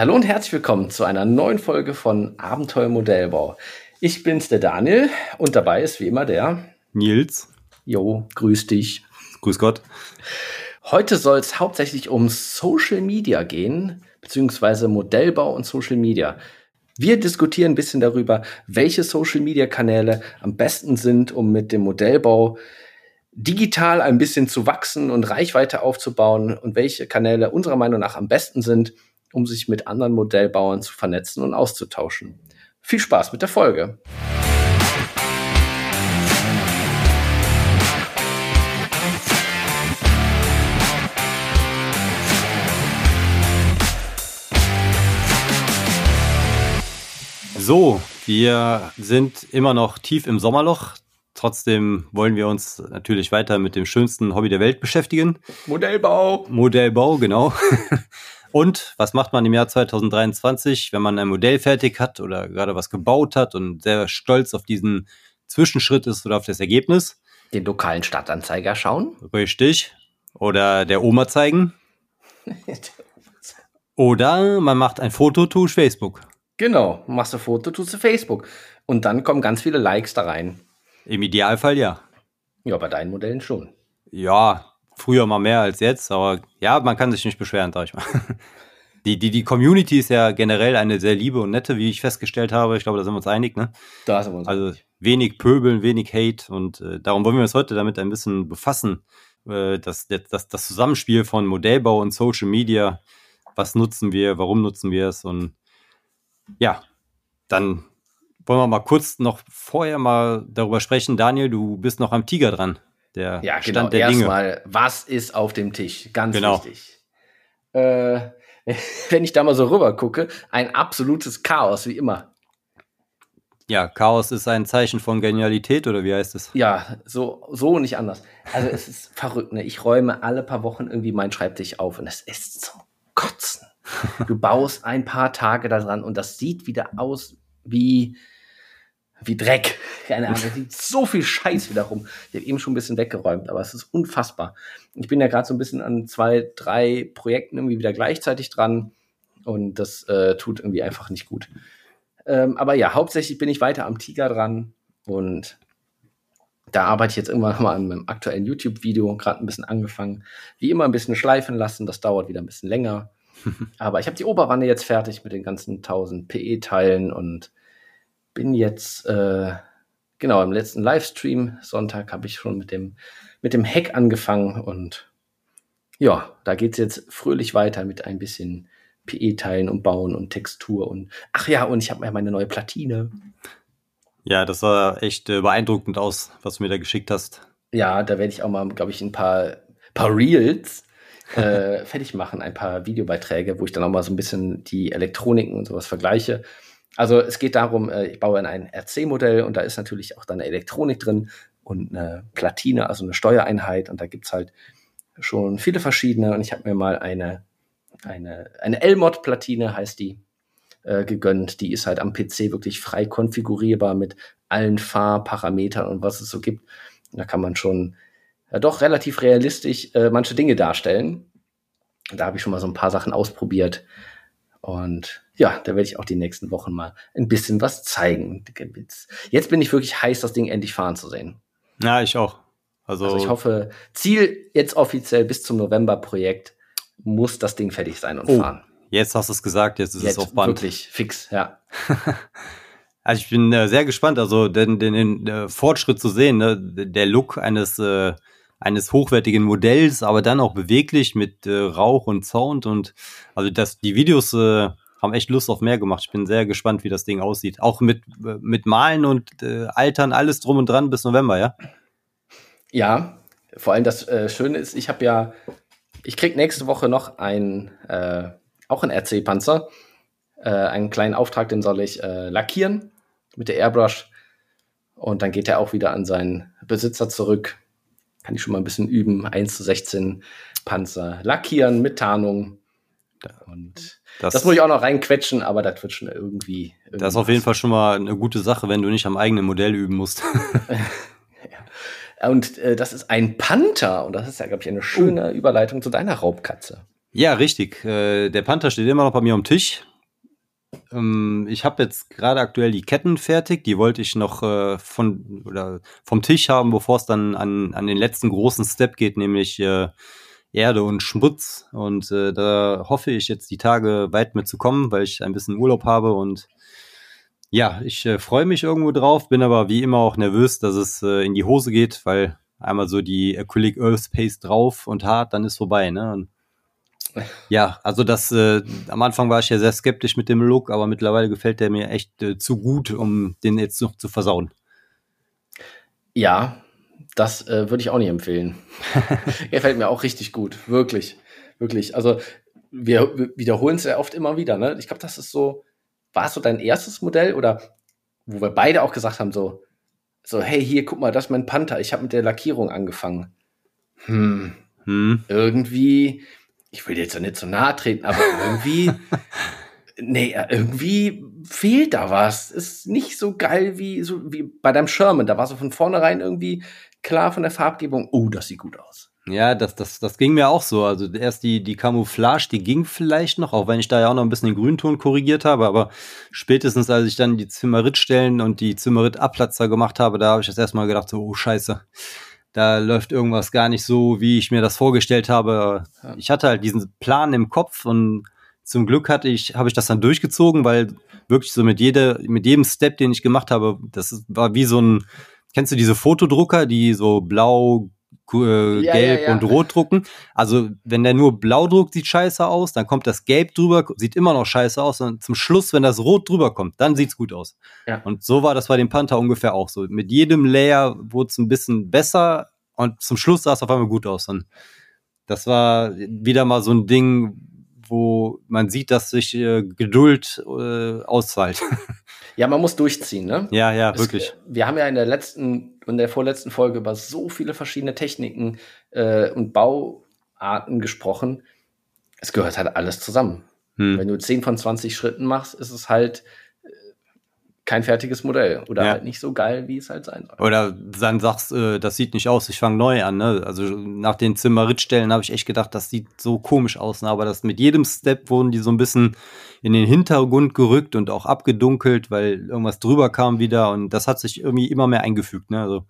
Hallo und herzlich willkommen zu einer neuen Folge von Abenteuer Modellbau. Ich bin's, der Daniel, und dabei ist wie immer der Nils. Jo, grüß dich. Grüß Gott. Heute soll es hauptsächlich um Social Media gehen, beziehungsweise Modellbau und Social Media. Wir diskutieren ein bisschen darüber, welche Social Media Kanäle am besten sind, um mit dem Modellbau digital ein bisschen zu wachsen und Reichweite aufzubauen und welche Kanäle unserer Meinung nach am besten sind, um sich mit anderen Modellbauern zu vernetzen und auszutauschen. Viel Spaß mit der Folge. So, wir sind immer noch tief im Sommerloch. Trotzdem wollen wir uns natürlich weiter mit dem schönsten Hobby der Welt beschäftigen. Modellbau. Modellbau, genau. Und was macht man im Jahr 2023, wenn man ein Modell fertig hat oder gerade was gebaut hat und sehr stolz auf diesen Zwischenschritt ist oder auf das Ergebnis? Den lokalen Stadtanzeiger schauen. Richtig. Oder der Oma zeigen. oder man macht ein Foto, tust Facebook. Genau, machst du ein Foto, tust du Facebook. Und dann kommen ganz viele Likes da rein. Im Idealfall ja. Ja, bei deinen Modellen schon. Ja, früher mal mehr als jetzt, aber ja, man kann sich nicht beschweren, sag ich mal. Die, die, die Community ist ja generell eine sehr liebe und nette, wie ich festgestellt habe. Ich glaube, da sind wir uns einig, ne? Da sind wir uns Also einig. wenig Pöbeln, wenig Hate und äh, darum wollen wir uns heute damit ein bisschen befassen. Äh, das, das, das Zusammenspiel von Modellbau und Social Media. Was nutzen wir, warum nutzen wir es und ja, dann wollen wir mal kurz noch vorher mal darüber sprechen. Daniel, du bist noch am Tiger dran. Der ja, genau. Stand der Erstmal, was ist auf dem Tisch? Ganz genau. wichtig. Äh, wenn ich da mal so rüber gucke, ein absolutes Chaos, wie immer. Ja, Chaos ist ein Zeichen von Genialität, oder wie heißt es? Ja, so, so nicht anders. Also es ist verrückt, ne? Ich räume alle paar Wochen irgendwie meinen Schreibtisch auf und es ist so kotzen. Du baust ein paar Tage daran und das sieht wieder aus wie, wie Dreck. Keine Ahnung, da liegt so viel Scheiß wieder rum. Ich habe eben schon ein bisschen weggeräumt, aber es ist unfassbar. Ich bin ja gerade so ein bisschen an zwei, drei Projekten irgendwie wieder gleichzeitig dran und das äh, tut irgendwie einfach nicht gut. Ähm, aber ja, hauptsächlich bin ich weiter am Tiger dran und da arbeite ich jetzt irgendwann mal an meinem aktuellen YouTube-Video, gerade ein bisschen angefangen. Wie immer ein bisschen schleifen lassen, das dauert wieder ein bisschen länger. Aber ich habe die Oberwanne jetzt fertig mit den ganzen 1000 PE-Teilen und bin jetzt, äh, genau, im letzten Livestream, Sonntag, habe ich schon mit dem, mit dem Hack angefangen und ja, da geht es jetzt fröhlich weiter mit ein bisschen PE-Teilen und Bauen und Textur und ach ja, und ich habe mir meine neue Platine. Ja, das sah echt äh, beeindruckend aus, was du mir da geschickt hast. Ja, da werde ich auch mal, glaube ich, ein paar, paar Reels äh, fertig machen, ein paar Videobeiträge, wo ich dann auch mal so ein bisschen die Elektroniken und sowas vergleiche. Also es geht darum, äh, ich baue in ein RC-Modell und da ist natürlich auch dann Elektronik drin und eine Platine, also eine Steuereinheit und da gibt's halt schon viele verschiedene und ich habe mir mal eine, eine, eine L-Mod-Platine heißt die, äh, gegönnt. Die ist halt am PC wirklich frei konfigurierbar mit allen Fahrparametern und was es so gibt. Da kann man schon ja, doch relativ realistisch äh, manche Dinge darstellen. Da habe ich schon mal so ein paar Sachen ausprobiert. Und ja, da werde ich auch die nächsten Wochen mal ein bisschen was zeigen. Jetzt bin ich wirklich heiß, das Ding endlich fahren zu sehen. Ja, ich auch. Also, also ich hoffe, Ziel jetzt offiziell bis zum November-Projekt muss das Ding fertig sein und oh, fahren. Jetzt hast du es gesagt, jetzt ist jetzt es auf Band. Wirklich fix, ja. also ich bin äh, sehr gespannt, also den, den, den äh, Fortschritt zu sehen, ne? der Look eines äh, eines hochwertigen Modells, aber dann auch beweglich mit äh, Rauch und Sound und also das, die Videos äh, haben echt Lust auf mehr gemacht. Ich bin sehr gespannt, wie das Ding aussieht. Auch mit, äh, mit Malen und äh, Altern, alles drum und dran bis November, ja? Ja, vor allem das äh, Schöne ist, ich habe ja, ich krieg nächste Woche noch ein, äh, auch ein RC-Panzer, äh, einen kleinen Auftrag, den soll ich äh, lackieren mit der Airbrush und dann geht er auch wieder an seinen Besitzer zurück kann ich schon mal ein bisschen üben. 1 zu 16 Panzer lackieren mit Tarnung. Und das, das muss ich auch noch reinquetschen, aber das wird schon irgendwie. Das ist auf jeden Fall schon mal eine gute Sache, wenn du nicht am eigenen Modell üben musst. ja. Und äh, das ist ein Panther. Und das ist ja, glaube ich, eine schöne uh. Überleitung zu deiner Raubkatze. Ja, richtig. Äh, der Panther steht immer noch bei mir am Tisch. Ähm, ich habe jetzt gerade aktuell die Ketten fertig. Die wollte ich noch äh, von oder vom Tisch haben, bevor es dann an, an den letzten großen Step geht, nämlich äh, Erde und Schmutz. Und äh, da hoffe ich jetzt die Tage weit mitzukommen, weil ich ein bisschen Urlaub habe und ja, ich äh, freue mich irgendwo drauf, bin aber wie immer auch nervös, dass es äh, in die Hose geht, weil einmal so die Acrylic Earth Paste drauf und hart, dann ist vorbei, ne? Und ja, also das äh, am Anfang war ich ja sehr skeptisch mit dem Look, aber mittlerweile gefällt der mir echt äh, zu gut, um den jetzt noch zu versauen. Ja, das äh, würde ich auch nicht empfehlen. gefällt mir auch richtig gut, wirklich, wirklich. Also wir, wir wiederholen es ja oft immer wieder. Ne? Ich glaube, das ist so war es so dein erstes Modell oder wo wir beide auch gesagt haben, so, so, hey, hier, guck mal, das ist mein Panther, ich habe mit der Lackierung angefangen. Hm, hm. irgendwie, ich will jetzt ja nicht so nahe treten, aber irgendwie, nee, irgendwie fehlt da was. Ist nicht so geil wie, so wie bei deinem Sherman. Da war so von vornherein irgendwie klar von der Farbgebung, oh, das sieht gut aus. Ja, das, das, das ging mir auch so. Also erst die, die Camouflage, die ging vielleicht noch, auch wenn ich da ja auch noch ein bisschen den Grünton korrigiert habe, aber spätestens als ich dann die Zimmerit-Stellen und die Zimmerit-Abplatzer gemacht habe, da habe ich das erstmal gedacht, so, oh scheiße, da läuft irgendwas gar nicht so, wie ich mir das vorgestellt habe. Ich hatte halt diesen Plan im Kopf und zum Glück hatte ich, habe ich das dann durchgezogen, weil wirklich so mit jeder, mit jedem Step, den ich gemacht habe, das war wie so ein, kennst du diese Fotodrucker, die so blau, äh, ja, gelb ja, ja. und rot drucken. Also wenn der nur blau druckt, sieht scheiße aus, dann kommt das gelb drüber, sieht immer noch scheiße aus und zum Schluss, wenn das rot drüber kommt, dann sieht's gut aus. Und so war das bei dem Panther ungefähr auch so. Mit jedem Layer wurde es ein bisschen besser und zum Schluss sah es auf einmal gut aus. Und das war wieder mal so ein Ding, wo man sieht, dass sich äh, Geduld äh, auszahlt. Ja, man muss durchziehen, ne? Ja, ja, wirklich. Es, wir haben ja in der letzten und der vorletzten Folge über so viele verschiedene Techniken äh, und Bauarten gesprochen. Es gehört halt alles zusammen. Hm. Wenn du 10 von 20 Schritten machst, ist es halt kein fertiges Modell oder ja. halt nicht so geil, wie es halt sein soll. Oder dann sagst, äh, das sieht nicht aus, ich fange neu an. Ne? Also nach den Zimmeritstellen habe ich echt gedacht, das sieht so komisch aus. Ne? Aber das mit jedem Step wurden die so ein bisschen in den Hintergrund gerückt und auch abgedunkelt, weil irgendwas drüber kam wieder und das hat sich irgendwie immer mehr eingefügt. Ne? Also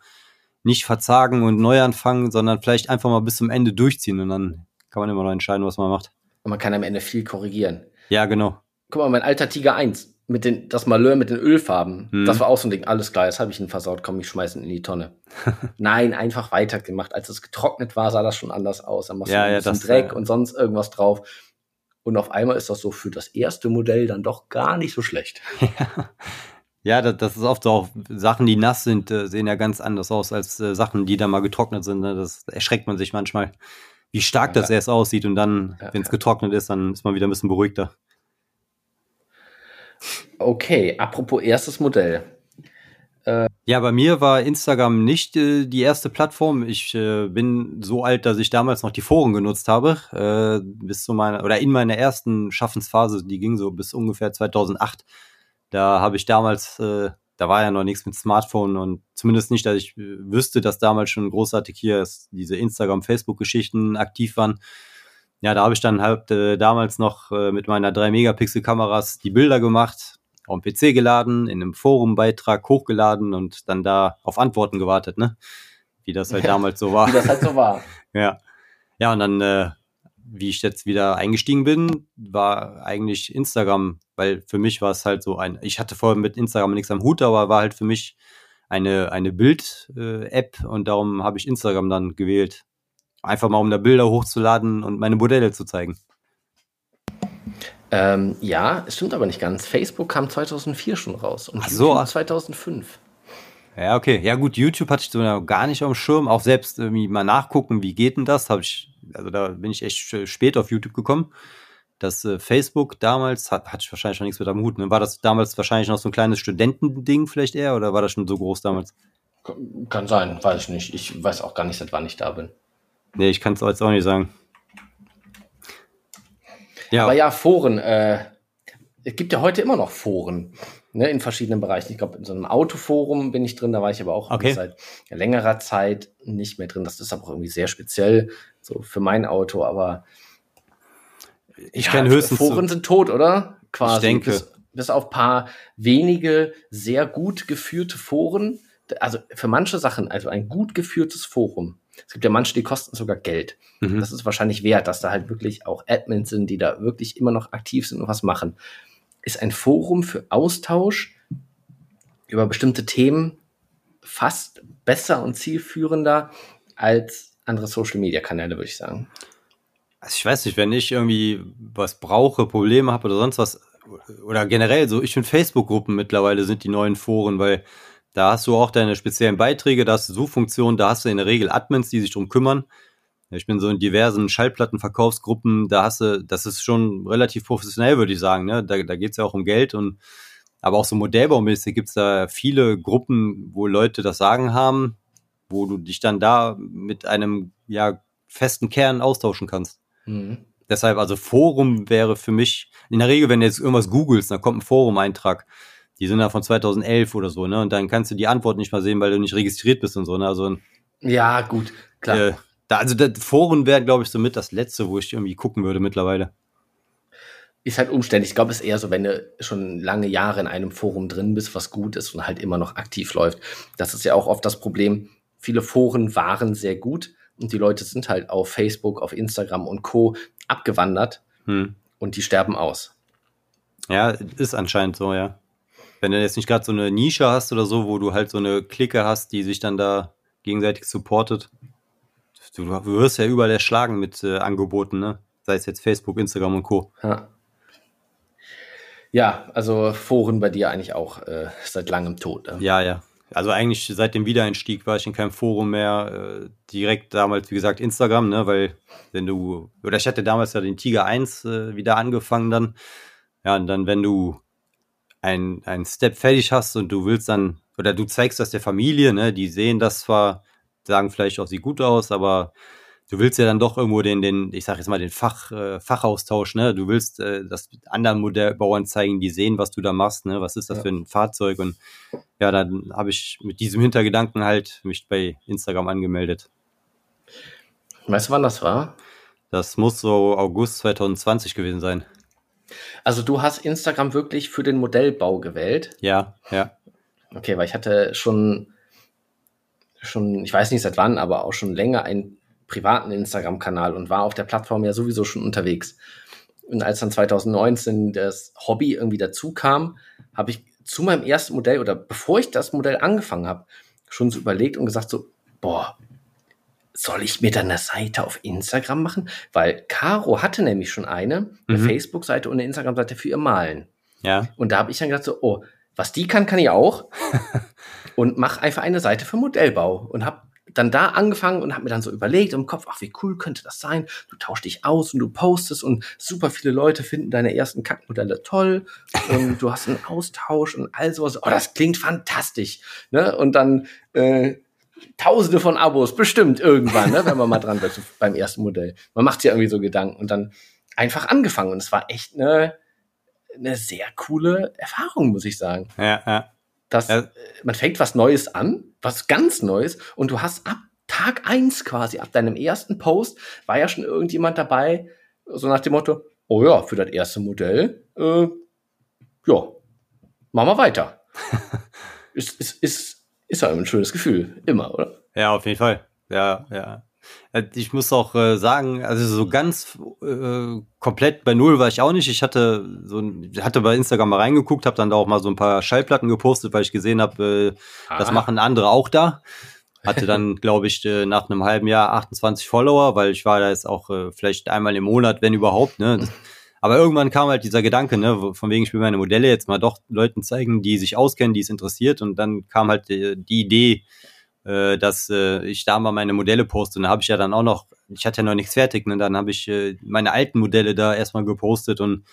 nicht verzagen und neu anfangen, sondern vielleicht einfach mal bis zum Ende durchziehen und dann kann man immer noch entscheiden, was man macht. Und man kann am Ende viel korrigieren. Ja, genau. Guck mal, mein alter Tiger 1 mit den, das Malheur mit den Ölfarben, hm. das war auch so ein Ding, alles klar, jetzt habe ich ihn versaut, komm, ich schmeiße ihn in die Tonne. Nein, einfach weitergemacht. Als es getrocknet war, sah das schon anders aus. Dann machst ja, du ein bisschen ja, Dreck ja. und sonst irgendwas drauf. Und auf einmal ist das so für das erste Modell dann doch gar nicht so schlecht. Ja, das, das ist oft so auch Sachen, die nass sind, äh, sehen ja ganz anders aus als äh, Sachen, die da mal getrocknet sind. Ne? Das erschreckt man sich manchmal, wie stark das erst aussieht und dann, wenn es getrocknet ist, dann ist man wieder ein bisschen beruhigter. Okay, apropos erstes Modell. Äh, ja, bei mir war Instagram nicht äh, die erste Plattform. Ich äh, bin so alt, dass ich damals noch die Foren genutzt habe, äh, bis zu meiner oder in meiner ersten Schaffensphase, die ging so bis ungefähr 2008. Da habe ich damals, äh, da war ja noch nichts mit Smartphone und zumindest nicht, dass ich äh, wüsste, dass damals schon großartig hier diese Instagram, Facebook-Geschichten aktiv waren ja, da habe ich dann halt äh, damals noch äh, mit meiner 3-Megapixel-Kameras die Bilder gemacht, auf dem PC geladen, in einem Forumbeitrag hochgeladen und dann da auf Antworten gewartet, ne? Wie das halt ja, damals so war. Wie das halt so war. ja. Ja, und dann, äh, wie ich jetzt wieder eingestiegen bin, war eigentlich Instagram, weil für mich war es halt so ein, ich hatte vorher mit Instagram nichts am Hut, aber war halt für mich eine, eine Bild-App äh, und darum habe ich Instagram dann gewählt. Einfach mal, um da Bilder hochzuladen und meine Modelle zu zeigen. Ähm, ja, es stimmt aber nicht ganz. Facebook kam 2004 schon raus und Ach so. YouTube 2005. Ja, okay. Ja, gut, YouTube hatte ich so gar nicht auf dem Schirm. Auch selbst irgendwie mal nachgucken, wie geht denn das? Habe ich, also da bin ich echt spät auf YouTube gekommen. Das äh, Facebook damals hat, hatte ich wahrscheinlich schon nichts mit am Hut. Ne? War das damals wahrscheinlich noch so ein kleines Studentending vielleicht eher oder war das schon so groß damals? Kann sein, weiß ich nicht. Ich weiß auch gar nicht, seit wann ich da bin. Nee, ich kann es jetzt auch nicht sagen. Ja. Aber ja, Foren. Äh, es gibt ja heute immer noch Foren ne, in verschiedenen Bereichen. Ich glaube, in so einem Autoforum bin ich drin, da war ich aber auch okay. seit längerer Zeit nicht mehr drin. Das ist aber auch irgendwie sehr speziell so für mein Auto, aber ich ja, kenne höchstens Foren sind tot, oder? Quasi. Ich denke. bis auf paar wenige sehr gut geführte Foren, also für manche Sachen, also ein gut geführtes Forum. Es gibt ja manche, die kosten sogar Geld. Mhm. Das ist wahrscheinlich wert, dass da halt wirklich auch Admins sind, die da wirklich immer noch aktiv sind und was machen. Ist ein Forum für Austausch über bestimmte Themen fast besser und zielführender als andere Social Media Kanäle, würde ich sagen. Also ich weiß nicht, wenn ich irgendwie was brauche, Probleme habe oder sonst was, oder generell so, ich finde Facebook-Gruppen mittlerweile sind die neuen Foren, weil da hast du auch deine speziellen Beiträge, da hast du Suchfunktionen, da hast du in der Regel Admins, die sich drum kümmern. Ich bin so in diversen Schallplattenverkaufsgruppen, da hast du, das ist schon relativ professionell, würde ich sagen. Ne? Da, da geht es ja auch um Geld und aber auch so modellbaumäßig gibt es da viele Gruppen, wo Leute das Sagen haben, wo du dich dann da mit einem ja festen Kern austauschen kannst. Mhm. Deshalb, also Forum wäre für mich, in der Regel, wenn du jetzt irgendwas googelst, dann kommt ein Forum-Eintrag. Die sind da von 2011 oder so, ne? Und dann kannst du die Antwort nicht mal sehen, weil du nicht registriert bist und so, ne? Also, ja, gut, klar. Äh, da, also das Foren wäre, glaube ich, so mit das Letzte, wo ich irgendwie gucken würde mittlerweile. Ist halt umständlich. Ich glaube, es ist eher so, wenn du schon lange Jahre in einem Forum drin bist, was gut ist und halt immer noch aktiv läuft. Das ist ja auch oft das Problem. Viele Foren waren sehr gut und die Leute sind halt auf Facebook, auf Instagram und Co. abgewandert hm. und die sterben aus. Ja, ist anscheinend so, ja. Wenn du jetzt nicht gerade so eine Nische hast oder so, wo du halt so eine Clique hast, die sich dann da gegenseitig supportet. Du, du wirst ja überall erschlagen mit äh, Angeboten, ne? Sei es jetzt Facebook, Instagram und Co. Ja. Ja, also Foren bei dir eigentlich auch äh, seit langem tot. Ne? Ja, ja. Also eigentlich seit dem Wiedereinstieg war ich in keinem Forum mehr. Äh, direkt damals, wie gesagt, Instagram, ne? Weil wenn du, oder ich hatte damals ja den Tiger 1 äh, wieder angefangen dann. Ja, und dann, wenn du ein, ein Step fertig hast und du willst dann, oder du zeigst das der Familie, ne, die sehen das zwar, sagen vielleicht auch, sieht gut aus, aber du willst ja dann doch irgendwo den, den, ich sag jetzt mal, den Fach, äh, Fachaustausch, ne? Du willst äh, das anderen Modellbauern zeigen, die sehen, was du da machst, ne? Was ist das ja. für ein Fahrzeug? Und ja, dann habe ich mit diesem Hintergedanken halt mich bei Instagram angemeldet. Weißt du, wann das war? Das muss so August 2020 gewesen sein. Also du hast Instagram wirklich für den Modellbau gewählt? Ja, ja. Okay, weil ich hatte schon, schon, ich weiß nicht seit wann, aber auch schon länger einen privaten Instagram-Kanal und war auf der Plattform ja sowieso schon unterwegs. Und als dann 2019 das Hobby irgendwie dazu kam, habe ich zu meinem ersten Modell oder bevor ich das Modell angefangen habe, schon so überlegt und gesagt so, boah, soll ich mir dann eine Seite auf Instagram machen? Weil Caro hatte nämlich schon eine, eine mhm. Facebook-Seite und eine Instagram-Seite für ihr Malen. Ja. Und da habe ich dann gedacht so, oh, was die kann, kann ich auch. und mach einfach eine Seite für Modellbau und habe dann da angefangen und habe mir dann so überlegt im Kopf, ach, wie cool könnte das sein? Du tauschst dich aus und du postest und super viele Leute finden deine ersten Kackmodelle toll und du hast einen Austausch und all sowas. Oh, das klingt fantastisch. Ne? Und dann äh, Tausende von Abos, bestimmt irgendwann, ne, wenn man mal dran wird beim ersten Modell. Man macht sich irgendwie so Gedanken und dann einfach angefangen. Und es war echt eine, eine sehr coole Erfahrung, muss ich sagen. Ja, ja. Das, ja. Man fängt was Neues an, was ganz Neues, und du hast ab Tag eins quasi, ab deinem ersten Post, war ja schon irgendjemand dabei, so nach dem Motto, oh ja, für das erste Modell, äh, ja, machen wir weiter. ist, ist, ist ist halt ein schönes Gefühl, immer, oder? Ja, auf jeden Fall. Ja, ja. Äh, ich muss auch äh, sagen, also so ganz äh, komplett bei Null war ich auch nicht. Ich hatte so hatte bei Instagram mal reingeguckt, habe dann da auch mal so ein paar Schallplatten gepostet, weil ich gesehen habe, äh, das machen andere auch da. Hatte dann, glaube ich, äh, nach einem halben Jahr 28 Follower, weil ich war da jetzt auch vielleicht einmal im Monat, wenn überhaupt. Ne? Das, aber irgendwann kam halt dieser Gedanke, ne, von wegen ich will meine Modelle jetzt mal doch Leuten zeigen, die sich auskennen, die es interessiert. Und dann kam halt die, die Idee, äh, dass äh, ich da mal meine Modelle poste. Und da habe ich ja dann auch noch, ich hatte ja noch nichts fertig, ne? Dann habe ich äh, meine alten Modelle da erstmal gepostet und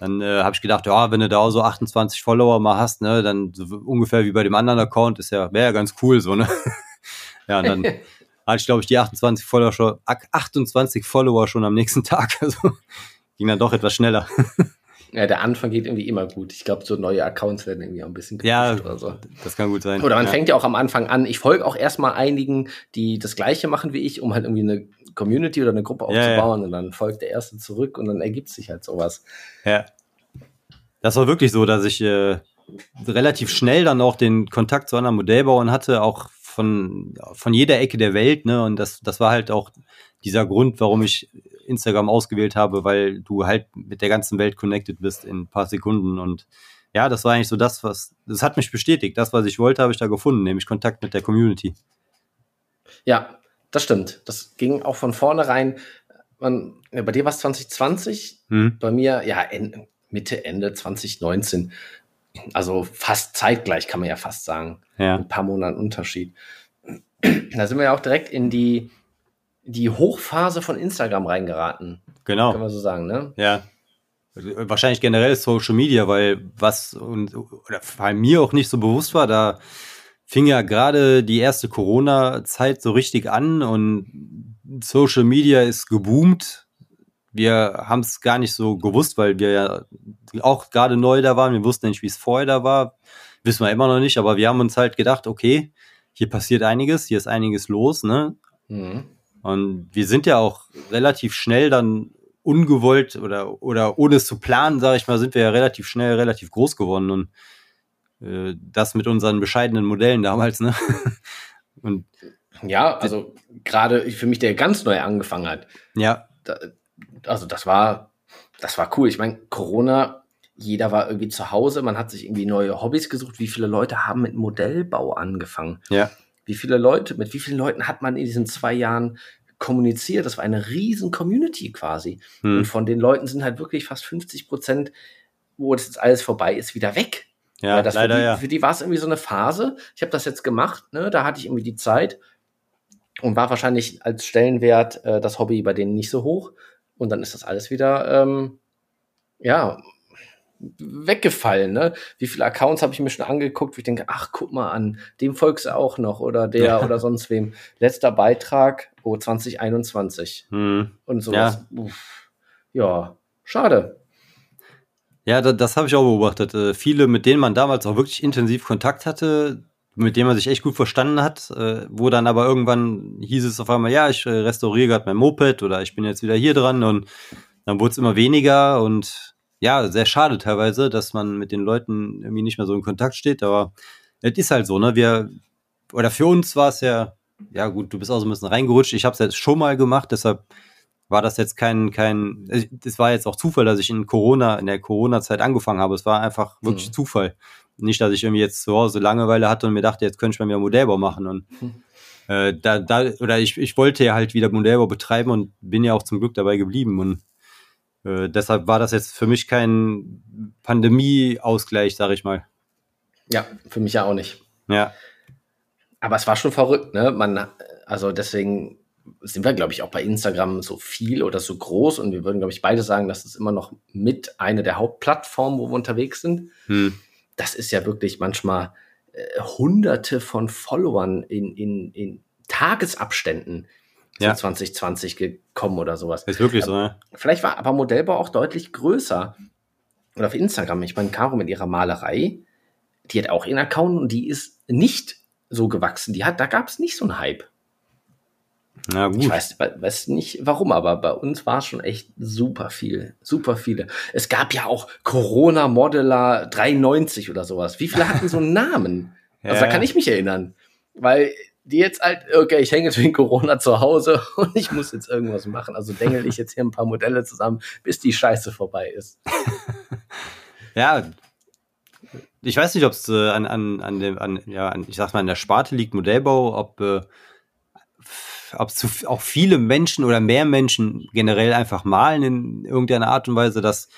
dann äh, habe ich gedacht, ja, wenn du da so 28 Follower mal hast, ne, dann so ungefähr wie bei dem anderen Account, ist ja, wäre ja ganz cool so, ne? ja, und dann hatte ich, glaube ich, die 28 Follower schon, 28 Follower schon am nächsten Tag. Also ging dann doch etwas schneller. Ja, der Anfang geht irgendwie immer gut. Ich glaube, so neue Accounts werden irgendwie auch ein bisschen ja, oder so. Das kann gut sein. Oder man ja. fängt ja auch am Anfang an. Ich folge auch erstmal einigen, die das Gleiche machen wie ich, um halt irgendwie eine Community oder eine Gruppe aufzubauen. Ja, ja. Und dann folgt der Erste zurück und dann ergibt sich halt sowas. Ja. das war wirklich so, dass ich äh, relativ schnell dann auch den Kontakt zu anderen Modellbauern hatte, auch von, von jeder Ecke der Welt. Ne? Und das, das war halt auch dieser Grund, warum ich Instagram ausgewählt habe, weil du halt mit der ganzen Welt connected bist in ein paar Sekunden. Und ja, das war eigentlich so das, was, das hat mich bestätigt. Das, was ich wollte, habe ich da gefunden, nämlich Kontakt mit der Community. Ja, das stimmt. Das ging auch von vornherein. Man, ja, bei dir war es 2020, hm. bei mir ja en, Mitte, Ende 2019. Also fast zeitgleich, kann man ja fast sagen. Ja. Ein paar Monate Unterschied. Da sind wir ja auch direkt in die, die Hochphase von Instagram reingeraten. Genau. Kann man so sagen, ne? Ja. Wahrscheinlich generell Social Media, weil was und oder weil mir auch nicht so bewusst war, da fing ja gerade die erste Corona-Zeit so richtig an und Social Media ist geboomt. Wir haben es gar nicht so gewusst, weil wir ja auch gerade neu da waren. Wir wussten nicht, wie es vorher da war. Wissen wir immer noch nicht, aber wir haben uns halt gedacht, okay, hier passiert einiges, hier ist einiges los, ne? Mhm. Und wir sind ja auch relativ schnell dann ungewollt oder, oder ohne es zu planen, sage ich mal, sind wir ja relativ schnell relativ groß geworden und äh, das mit unseren bescheidenen Modellen damals, ne? Und ja, also gerade für mich, der ganz neu angefangen hat. Ja. Da, also das war, das war cool. Ich meine, Corona, jeder war irgendwie zu Hause, man hat sich irgendwie neue Hobbys gesucht. Wie viele Leute haben mit Modellbau angefangen? Ja. Wie viele Leute, mit wie vielen Leuten hat man in diesen zwei Jahren kommuniziert? Das war eine riesen Community quasi. Hm. Und von den Leuten sind halt wirklich fast 50 Prozent, wo das jetzt alles vorbei ist, wieder weg. Ja, das leider, für die, ja. Für die war es irgendwie so eine Phase. Ich habe das jetzt gemacht, ne? da hatte ich irgendwie die Zeit und war wahrscheinlich als Stellenwert äh, das Hobby bei denen nicht so hoch. Und dann ist das alles wieder, ähm, ja, weggefallen. Ne? Wie viele Accounts habe ich mir schon angeguckt, wo ich denke, ach, guck mal an, dem folgst du auch noch oder der ja. oder sonst wem. Letzter Beitrag, oh, 2021. Hm. Und sowas. Ja. ja, schade. Ja, das, das habe ich auch beobachtet. Äh, viele, mit denen man damals auch wirklich intensiv Kontakt hatte, mit denen man sich echt gut verstanden hat, äh, wo dann aber irgendwann hieß es auf einmal, ja, ich äh, restauriere gerade mein Moped oder ich bin jetzt wieder hier dran und dann wurde es immer weniger und ja, sehr schade teilweise, dass man mit den Leuten irgendwie nicht mehr so in Kontakt steht, aber es ist halt so, ne? Wir, oder für uns war es ja, ja gut, du bist auch so ein bisschen reingerutscht. Ich habe es jetzt schon mal gemacht, deshalb war das jetzt kein, kein, es war jetzt auch Zufall, dass ich in Corona, in der Corona-Zeit angefangen habe. Es war einfach wirklich mhm. Zufall. Nicht, dass ich irgendwie jetzt zu Hause Langeweile hatte und mir dachte, jetzt könnte ich mal wieder Modellbau machen. Und mhm. äh, da, da, oder ich, ich wollte ja halt wieder Modellbau betreiben und bin ja auch zum Glück dabei geblieben. Und äh, deshalb war das jetzt für mich kein Pandemie-Ausgleich, sag ich mal. Ja, für mich ja auch nicht. Ja. Aber es war schon verrückt, ne? Man, also deswegen sind wir, glaube ich, auch bei Instagram so viel oder so groß und wir würden, glaube ich, beide sagen, das ist immer noch mit eine der Hauptplattformen, wo wir unterwegs sind. Hm. Das ist ja wirklich manchmal äh, hunderte von Followern in, in, in Tagesabständen ja. 2020 gekommen oder sowas. Ist wirklich so, ne? Vielleicht war aber Modellbau auch deutlich größer. Und auf Instagram, ich meine, Caro mit ihrer Malerei, die hat auch ihren Account und die ist nicht so gewachsen. Die hat, da gab es nicht so einen Hype. Na gut. Ich weiß, weiß nicht warum, aber bei uns war es schon echt super viel. Super viele. Es gab ja auch Corona Modeler 93 oder sowas. Wie viele hatten so einen Namen? ja. Also da kann ich mich erinnern. Weil die jetzt halt, okay, ich hänge wegen Corona zu Hause und ich muss jetzt irgendwas machen. Also dengel ich jetzt hier ein paar Modelle zusammen, bis die Scheiße vorbei ist. ja, ich weiß nicht, ob es äh, an, an, an dem, an, ja, an, ich sag mal, an der Sparte liegt Modellbau, ob äh, ob auch viele Menschen oder mehr Menschen generell einfach malen in irgendeiner Art und Weise, dass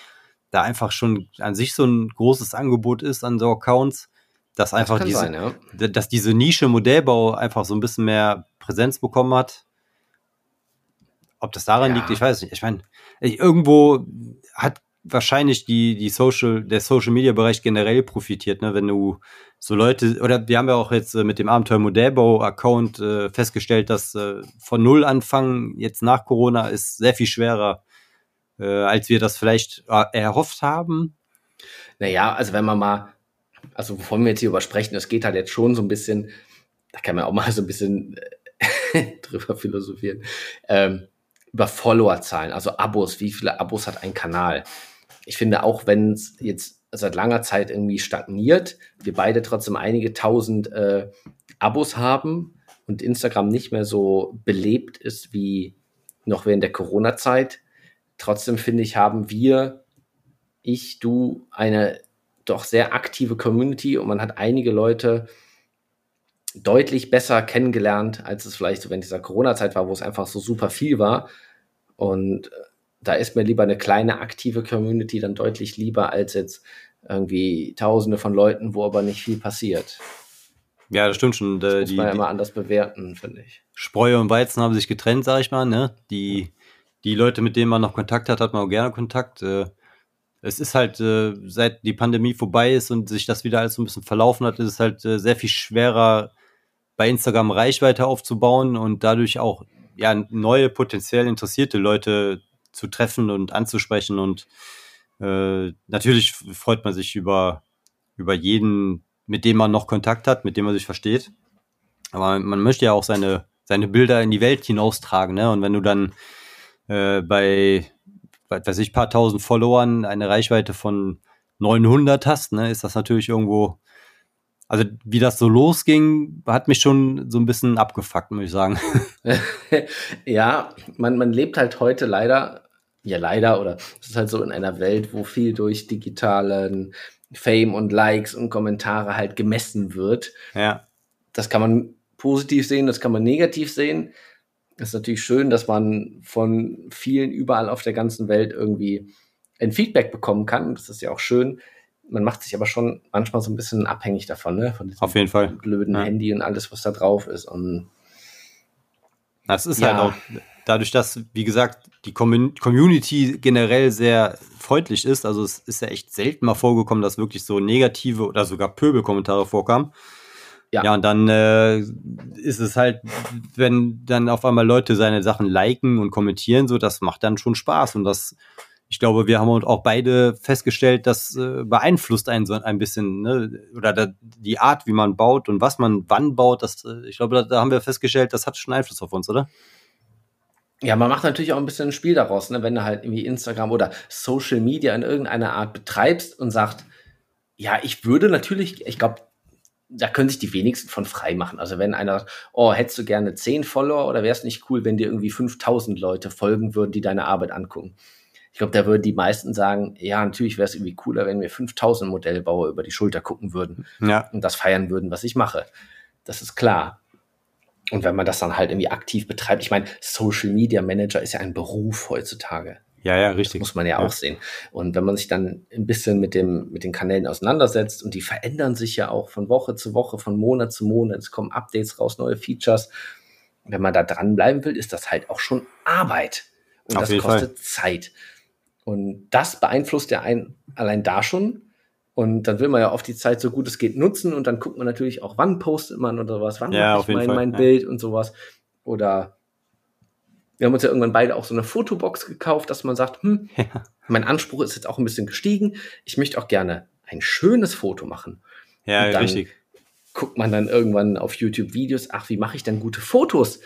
da einfach schon an sich so ein großes Angebot ist an so Accounts, dass einfach das diese, sein, ja. dass diese Nische Modellbau einfach so ein bisschen mehr Präsenz bekommen hat. Ob das daran ja. liegt, ich weiß nicht. Ich meine, irgendwo hat wahrscheinlich die, die Social, der Social Media Bereich generell profitiert, ne? Wenn du so Leute, oder wir haben ja auch jetzt äh, mit dem Abenteuer Modellbau Account äh, festgestellt, dass äh, von Null anfangen, jetzt nach Corona, ist sehr viel schwerer, äh, als wir das vielleicht äh, erhofft haben. Naja, also wenn man mal, also wovon wir jetzt hier übersprechen, das geht halt jetzt schon so ein bisschen, da kann man auch mal so ein bisschen äh, drüber philosophieren, ähm, über Followerzahlen, also Abos, wie viele Abos hat ein Kanal? ich finde auch, wenn es jetzt seit langer Zeit irgendwie stagniert, wir beide trotzdem einige tausend äh, Abos haben und Instagram nicht mehr so belebt ist wie noch während der Corona-Zeit. Trotzdem finde ich, haben wir, ich, du, eine doch sehr aktive Community und man hat einige Leute deutlich besser kennengelernt, als es vielleicht so während dieser Corona-Zeit war, wo es einfach so super viel war. Und äh, da ist mir lieber eine kleine aktive Community dann deutlich lieber als jetzt irgendwie Tausende von Leuten, wo aber nicht viel passiert. Ja, das stimmt schon. Das muss man ja immer anders bewerten, finde ich. Spreu und Weizen haben sich getrennt, sag ich mal. Ne? Die, die Leute, mit denen man noch Kontakt hat, hat man auch gerne Kontakt. Äh, es ist halt, äh, seit die Pandemie vorbei ist und sich das wieder alles so ein bisschen verlaufen hat, ist es halt äh, sehr viel schwerer, bei Instagram Reichweite aufzubauen und dadurch auch ja, neue potenziell interessierte Leute zu treffen und anzusprechen. Und äh, natürlich freut man sich über, über jeden, mit dem man noch Kontakt hat, mit dem man sich versteht. Aber man möchte ja auch seine, seine Bilder in die Welt hinaustragen. Ne? Und wenn du dann äh, bei, weiß ich, paar tausend Followern eine Reichweite von 900 hast, ne, ist das natürlich irgendwo, also wie das so losging, hat mich schon so ein bisschen abgefuckt, muss ich sagen. ja, man, man lebt halt heute leider, ja leider, oder es ist halt so in einer Welt, wo viel durch digitalen Fame und Likes und Kommentare halt gemessen wird. Ja. Das kann man positiv sehen, das kann man negativ sehen. Es ist natürlich schön, dass man von vielen überall auf der ganzen Welt irgendwie ein Feedback bekommen kann. Das ist ja auch schön. Man macht sich aber schon manchmal so ein bisschen abhängig davon, ne? Von diesem auf jeden Fall. blöden ja. Handy und alles, was da drauf ist. Und das ist ja. halt auch dadurch, dass, wie gesagt, die Community generell sehr freundlich ist. Also es ist ja echt selten mal vorgekommen, dass wirklich so negative oder sogar Pöbelkommentare vorkamen. Ja. ja, und dann äh, ist es halt, wenn dann auf einmal Leute seine Sachen liken und kommentieren, so, das macht dann schon Spaß. Und das, ich glaube, wir haben auch beide festgestellt, das äh, beeinflusst einen so ein bisschen, ne? Oder da, die Art, wie man baut und was man wann baut, das, äh, ich glaube, da, da haben wir festgestellt, das hat schon Einfluss auf uns, oder? Ja, man macht natürlich auch ein bisschen ein Spiel daraus, ne? wenn du halt irgendwie Instagram oder Social Media in irgendeiner Art betreibst und sagt, ja, ich würde natürlich, ich glaube, da können sich die wenigsten von frei machen. Also wenn einer sagt, oh, hättest du gerne 10 Follower oder wäre es nicht cool, wenn dir irgendwie 5000 Leute folgen würden, die deine Arbeit angucken? Ich glaube, da würden die meisten sagen, ja, natürlich wäre es irgendwie cooler, wenn wir 5000 Modellbauer über die Schulter gucken würden ja. und das feiern würden, was ich mache. Das ist klar. Und wenn man das dann halt irgendwie aktiv betreibt, ich meine, Social Media Manager ist ja ein Beruf heutzutage. Ja, ja, richtig. Das muss man ja, ja, auch sehen. Und wenn man sich dann ein bisschen mit dem, mit den Kanälen auseinandersetzt und die verändern sich ja auch von Woche zu Woche, von Monat zu Monat, es kommen Updates raus, neue Features. Wenn man da dranbleiben will, ist das halt auch schon Arbeit. Und Auf das kostet Fall. Zeit. Und das beeinflusst ja einen allein da schon. Und dann will man ja oft die Zeit so gut es geht nutzen und dann guckt man natürlich auch, wann postet man oder was, wann ja, mache ich mein, mein ja. Bild und sowas. Oder wir haben uns ja irgendwann beide auch so eine Fotobox gekauft, dass man sagt, hm, ja. mein Anspruch ist jetzt auch ein bisschen gestiegen. Ich möchte auch gerne ein schönes Foto machen. Ja, und dann richtig. Guckt man dann irgendwann auf YouTube Videos, ach, wie mache ich denn gute Fotos?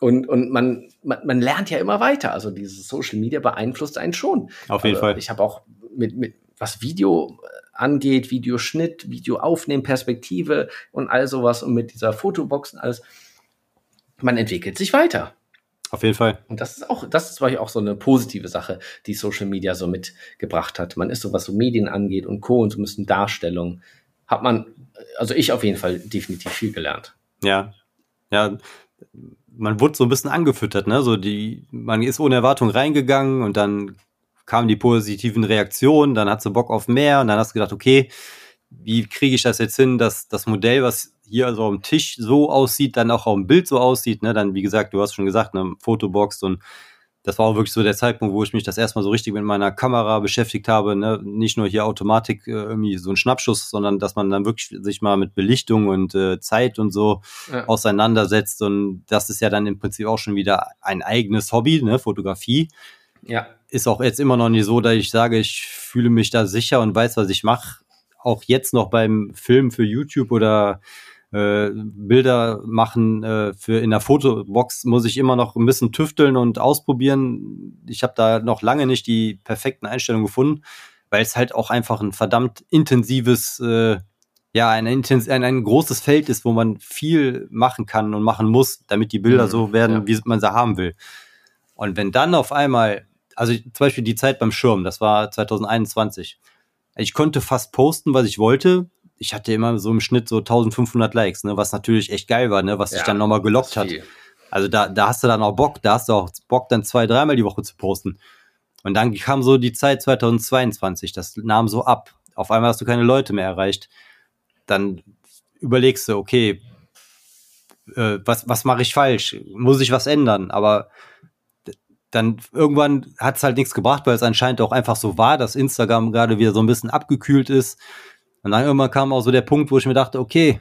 Und, und man, man, man lernt ja immer weiter. Also dieses Social Media beeinflusst einen schon. Auf jeden also, Fall. Ich habe auch mit, mit, was Video angeht, Videoschnitt, Video aufnehmen, Perspektive und all sowas und mit dieser Fotobox und alles, man entwickelt sich weiter. Auf jeden Fall. Und das ist auch, das ist auch so eine positive Sache, die Social Media so mitgebracht hat. Man ist so, was so Medien angeht und Co. und so ein bisschen Darstellung, hat man, also ich auf jeden Fall definitiv viel gelernt. Ja. Ja. Man wurde so ein bisschen angefüttert, ne? So die, man ist ohne Erwartung reingegangen und dann kamen die positiven Reaktionen, dann hat sie Bock auf mehr und dann hast du gedacht, okay, wie kriege ich das jetzt hin, dass das Modell, was hier also am Tisch so aussieht, dann auch auf dem Bild so aussieht, ne? Dann, wie gesagt, du hast schon gesagt, eine Fotobox und das war auch wirklich so der Zeitpunkt, wo ich mich das erstmal so richtig mit meiner Kamera beschäftigt habe, ne? Nicht nur hier Automatik äh, irgendwie so ein Schnappschuss, sondern dass man dann wirklich sich mal mit Belichtung und äh, Zeit und so ja. auseinandersetzt und das ist ja dann im Prinzip auch schon wieder ein eigenes Hobby, ne? Fotografie. Ja. Ist auch jetzt immer noch nicht so, dass ich sage, ich fühle mich da sicher und weiß, was ich mache. Auch jetzt noch beim Film für YouTube oder äh, Bilder machen äh, für in der Fotobox muss ich immer noch ein bisschen tüfteln und ausprobieren. Ich habe da noch lange nicht die perfekten Einstellungen gefunden, weil es halt auch einfach ein verdammt intensives, äh, ja, ein, intens ein, ein großes Feld ist, wo man viel machen kann und machen muss, damit die Bilder mhm, so werden, ja. wie man sie haben will. Und wenn dann auf einmal, also zum Beispiel die Zeit beim Schirm, das war 2021, ich konnte fast posten, was ich wollte, ich hatte immer so im Schnitt so 1500 Likes, ne, was natürlich echt geil war, ne, was ja, sich dann nochmal gelockt hat. Also da, da hast du dann auch Bock, da hast du auch Bock, dann zwei, dreimal die Woche zu posten. Und dann kam so die Zeit 2022, das nahm so ab. Auf einmal hast du keine Leute mehr erreicht. Dann überlegst du, okay, äh, was, was mache ich falsch? Muss ich was ändern? Aber dann irgendwann hat es halt nichts gebracht, weil es anscheinend auch einfach so war, dass Instagram gerade wieder so ein bisschen abgekühlt ist und dann irgendwann kam auch so der Punkt, wo ich mir dachte, okay,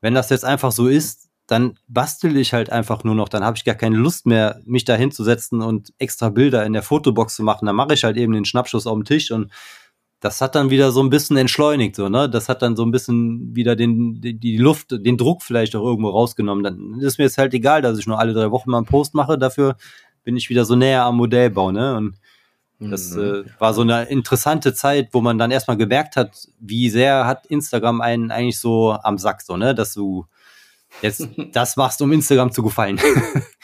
wenn das jetzt einfach so ist, dann bastel ich halt einfach nur noch. Dann habe ich gar keine Lust mehr, mich da hinzusetzen und extra Bilder in der Fotobox zu machen. Dann mache ich halt eben den Schnappschuss auf dem Tisch und das hat dann wieder so ein bisschen entschleunigt, so, ne? Das hat dann so ein bisschen wieder den, die, die Luft, den Druck vielleicht auch irgendwo rausgenommen. Dann ist mir jetzt halt egal, dass ich nur alle drei Wochen mal einen Post mache. Dafür bin ich wieder so näher am Modellbau, ne? Und das mhm. äh, war so eine interessante Zeit, wo man dann erstmal gemerkt hat, wie sehr hat Instagram einen eigentlich so am Sack, so, ne, dass du jetzt das machst, um Instagram zu gefallen.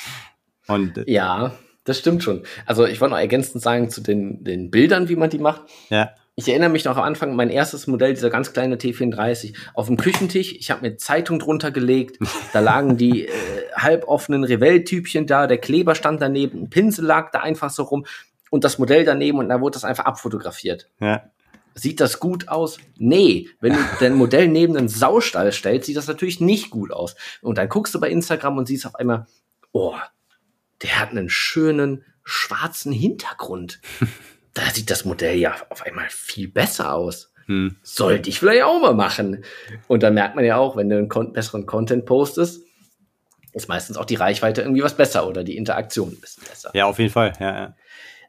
Und, äh, ja, das stimmt schon. Also ich wollte noch ergänzend sagen zu den, den Bildern, wie man die macht. Ja. Ich erinnere mich noch am Anfang, mein erstes Modell, dieser ganz kleine T34, auf dem Küchentisch. Ich habe mir Zeitung drunter gelegt. Da lagen die äh, halboffenen Revell-Typchen da, der Kleber stand daneben, ein Pinsel lag da einfach so rum und das Modell daneben und da wurde das einfach abfotografiert. Ja. Sieht das gut aus? Nee. Wenn du dein Modell neben einen Saustall stellst, sieht das natürlich nicht gut aus. Und dann guckst du bei Instagram und siehst auf einmal, oh, der hat einen schönen schwarzen Hintergrund. da sieht das Modell ja auf einmal viel besser aus. Hm. Sollte ich vielleicht auch mal machen. Und dann merkt man ja auch, wenn du einen besseren Content postest, ist meistens auch die Reichweite irgendwie was besser oder die Interaktion ein bisschen besser. Ja, auf jeden Fall. Ja, ja.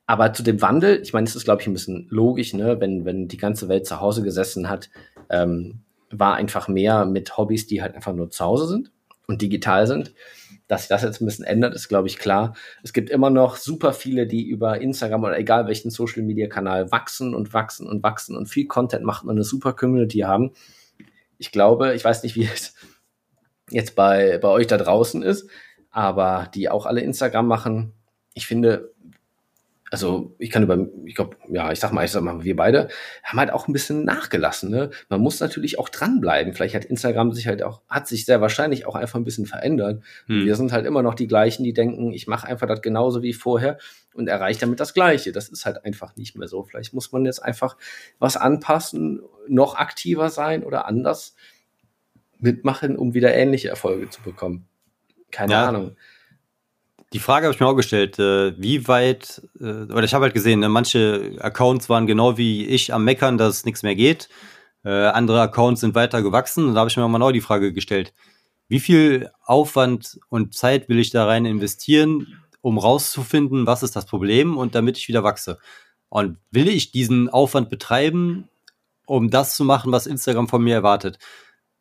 Aber zu dem Wandel, ich meine, es ist, glaube ich, ein bisschen logisch, ne? wenn, wenn die ganze Welt zu Hause gesessen hat, ähm, war einfach mehr mit Hobbys, die halt einfach nur zu Hause sind und digital sind. Dass sich das jetzt ein bisschen ändert, ist, glaube ich, klar. Es gibt immer noch super viele, die über Instagram oder egal welchen Social-Media-Kanal wachsen und wachsen und wachsen und viel Content machen und eine super Community haben. Ich glaube, ich weiß nicht, wie es jetzt bei, bei euch da draußen ist, aber die auch alle Instagram machen. Ich finde, also ich kann über, ich glaube, ja, ich sag mal, ich sag mal, wir beide haben halt auch ein bisschen nachgelassen. Ne? Man muss natürlich auch dranbleiben. Vielleicht hat Instagram sich halt auch, hat sich sehr wahrscheinlich auch einfach ein bisschen verändert. Hm. Wir sind halt immer noch die gleichen, die denken, ich mache einfach das genauso wie vorher und erreiche damit das Gleiche. Das ist halt einfach nicht mehr so. Vielleicht muss man jetzt einfach was anpassen, noch aktiver sein oder anders mitmachen, um wieder ähnliche Erfolge zu bekommen. Keine ja. Ahnung. Die Frage habe ich mir auch gestellt, äh, wie weit, äh, oder ich habe halt gesehen, ne, manche Accounts waren genau wie ich am Meckern, dass nichts mehr geht. Äh, andere Accounts sind weiter gewachsen. Und da habe ich mir mal genau die Frage gestellt, wie viel Aufwand und Zeit will ich da rein investieren, um rauszufinden, was ist das Problem und damit ich wieder wachse. Und will ich diesen Aufwand betreiben, um das zu machen, was Instagram von mir erwartet?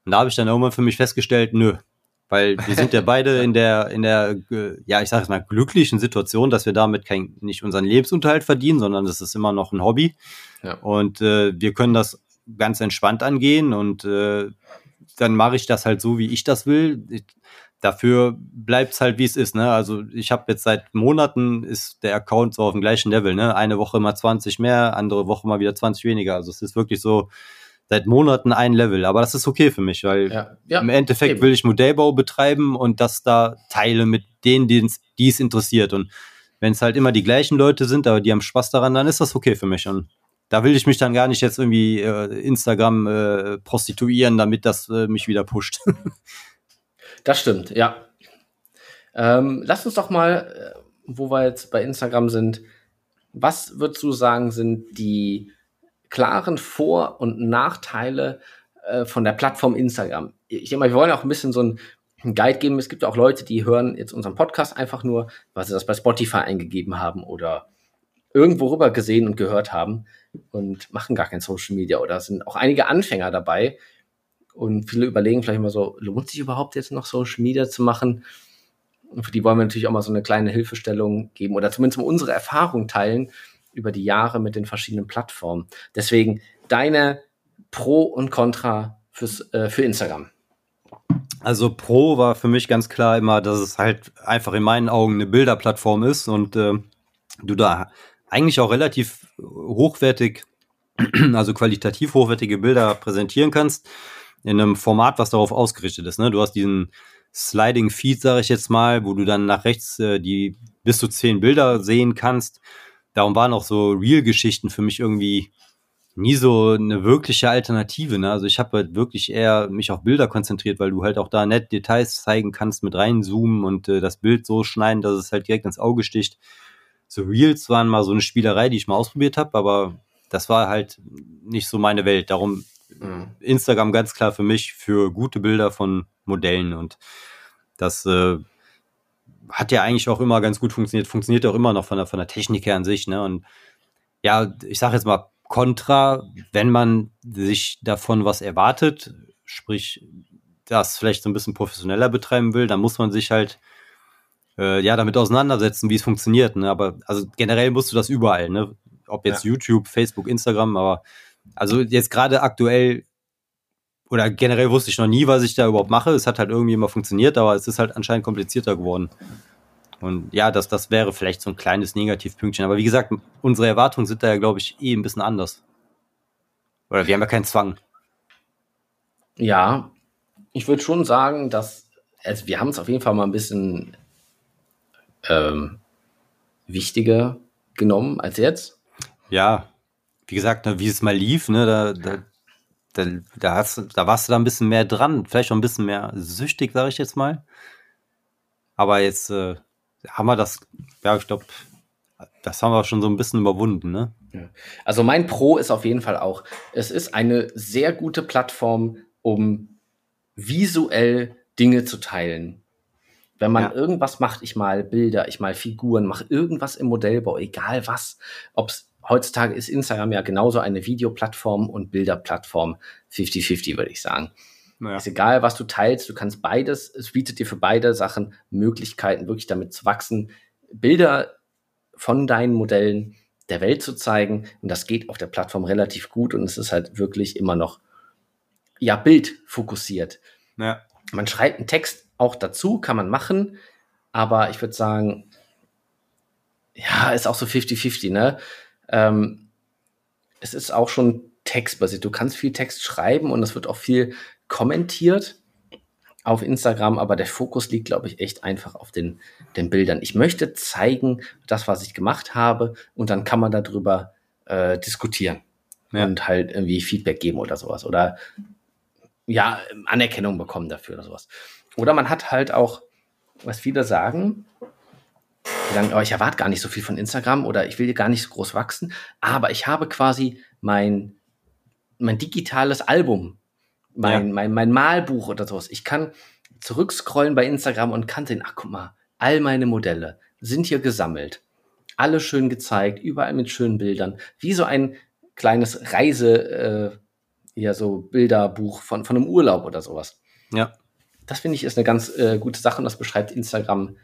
Und da habe ich dann irgendwann für mich festgestellt, nö, weil wir sind ja beide in der, in der, ja, ich sage es mal, glücklichen Situation, dass wir damit kein, nicht unseren Lebensunterhalt verdienen, sondern das ist immer noch ein Hobby. Ja. Und äh, wir können das ganz entspannt angehen und äh, dann mache ich das halt so, wie ich das will. Ich, dafür bleibt es halt, wie es ist. Ne? Also ich habe jetzt seit Monaten ist der Account so auf dem gleichen Level. Ne? Eine Woche mal 20 mehr, andere Woche mal wieder 20 weniger. Also es ist wirklich so, seit Monaten ein Level. Aber das ist okay für mich, weil ja, ja, im Endeffekt eben. will ich Modellbau betreiben und das da teile mit denen, die es interessiert. Und wenn es halt immer die gleichen Leute sind, aber die haben Spaß daran, dann ist das okay für mich. Und da will ich mich dann gar nicht jetzt irgendwie äh, Instagram äh, prostituieren, damit das äh, mich wieder pusht. das stimmt, ja. Ähm, lass uns doch mal, äh, wo wir jetzt bei Instagram sind, was würdest du sagen, sind die klaren Vor- und Nachteile äh, von der Plattform Instagram. Ich denke mal, wir wollen auch ein bisschen so ein einen Guide geben. Es gibt auch Leute, die hören jetzt unseren Podcast einfach nur, weil sie das bei Spotify eingegeben haben oder irgendwo rüber gesehen und gehört haben und machen gar kein Social Media oder sind auch einige Anfänger dabei. Und viele überlegen vielleicht mal so, lohnt sich überhaupt jetzt noch Social Media zu machen? Und für die wollen wir natürlich auch mal so eine kleine Hilfestellung geben oder zumindest mal unsere Erfahrung teilen über die Jahre mit den verschiedenen Plattformen. Deswegen deine Pro und Contra fürs, äh, für Instagram. Also Pro war für mich ganz klar immer, dass es halt einfach in meinen Augen eine Bilderplattform ist und äh, du da eigentlich auch relativ hochwertig, also qualitativ hochwertige Bilder präsentieren kannst in einem Format, was darauf ausgerichtet ist. Ne? Du hast diesen Sliding Feed, sage ich jetzt mal, wo du dann nach rechts äh, die bis zu zehn Bilder sehen kannst. Darum waren auch so Real-Geschichten für mich irgendwie nie so eine wirkliche Alternative. Ne? Also ich habe halt wirklich eher mich auf Bilder konzentriert, weil du halt auch da nett Details zeigen kannst, mit reinzoomen und äh, das Bild so schneiden, dass es halt direkt ins Auge sticht. So Reels waren mal so eine Spielerei, die ich mal ausprobiert habe, aber das war halt nicht so meine Welt. Darum mhm. Instagram ganz klar für mich für gute Bilder von Modellen und das äh, hat ja eigentlich auch immer ganz gut funktioniert, funktioniert auch immer noch von der, von der Technik her an sich. Ne? Und ja, ich sage jetzt mal Contra, wenn man sich davon was erwartet, sprich das vielleicht so ein bisschen professioneller betreiben will, dann muss man sich halt äh, ja damit auseinandersetzen, wie es funktioniert. Ne? Aber also generell musst du das überall, ne? Ob jetzt ja. YouTube, Facebook, Instagram, aber also jetzt gerade aktuell oder generell wusste ich noch nie, was ich da überhaupt mache. Es hat halt irgendwie immer funktioniert, aber es ist halt anscheinend komplizierter geworden. Und ja, das, das wäre vielleicht so ein kleines Negativpünktchen. Aber wie gesagt, unsere Erwartungen sind da ja, glaube ich, eh ein bisschen anders. Oder wir haben ja keinen Zwang. Ja, ich würde schon sagen, dass, also wir haben es auf jeden Fall mal ein bisschen ähm, wichtiger genommen als jetzt. Ja, wie gesagt, ne, wie es mal lief, ne, da, da, da, da, hast, da warst du da ein bisschen mehr dran, vielleicht auch ein bisschen mehr süchtig, sage ich jetzt mal. Aber jetzt äh, haben wir das, ja, ich glaube, das haben wir schon so ein bisschen überwunden, ne? Also mein Pro ist auf jeden Fall auch, es ist eine sehr gute Plattform, um visuell Dinge zu teilen. Wenn man ja. irgendwas macht, ich mal Bilder, ich mal Figuren, mache irgendwas im Modellbau, egal was, ob es heutzutage ist Instagram ja genauso eine Videoplattform und Bilderplattform 50-50, würde ich sagen. Naja. Ist egal, was du teilst, du kannst beides, es bietet dir für beide Sachen Möglichkeiten, wirklich damit zu wachsen, Bilder von deinen Modellen der Welt zu zeigen. Und das geht auf der Plattform relativ gut und es ist halt wirklich immer noch, ja, bildfokussiert. Ja. Man schreibt einen Text auch dazu, kann man machen, aber ich würde sagen, ja, ist auch so 50-50, ne? Ähm, es ist auch schon textbasiert. Du kannst viel Text schreiben und es wird auch viel kommentiert auf Instagram, aber der Fokus liegt, glaube ich, echt einfach auf den, den Bildern. Ich möchte zeigen, das, was ich gemacht habe, und dann kann man darüber äh, diskutieren ja. und halt irgendwie Feedback geben oder sowas. Oder ja, Anerkennung bekommen dafür oder sowas. Oder man hat halt auch, was viele sagen, die sagen, oh, ich erwarte gar nicht so viel von Instagram oder ich will gar nicht so groß wachsen, aber ich habe quasi mein, mein digitales Album mein, ja. mein, mein Malbuch oder sowas. Ich kann zurückscrollen bei Instagram und kann sehen, ach guck mal, all meine Modelle sind hier gesammelt. Alle schön gezeigt, überall mit schönen Bildern. Wie so ein kleines Reise, äh, ja, so Bilderbuch von, von einem Urlaub oder sowas. Ja. Das finde ich ist eine ganz äh, gute Sache und das beschreibt Instagram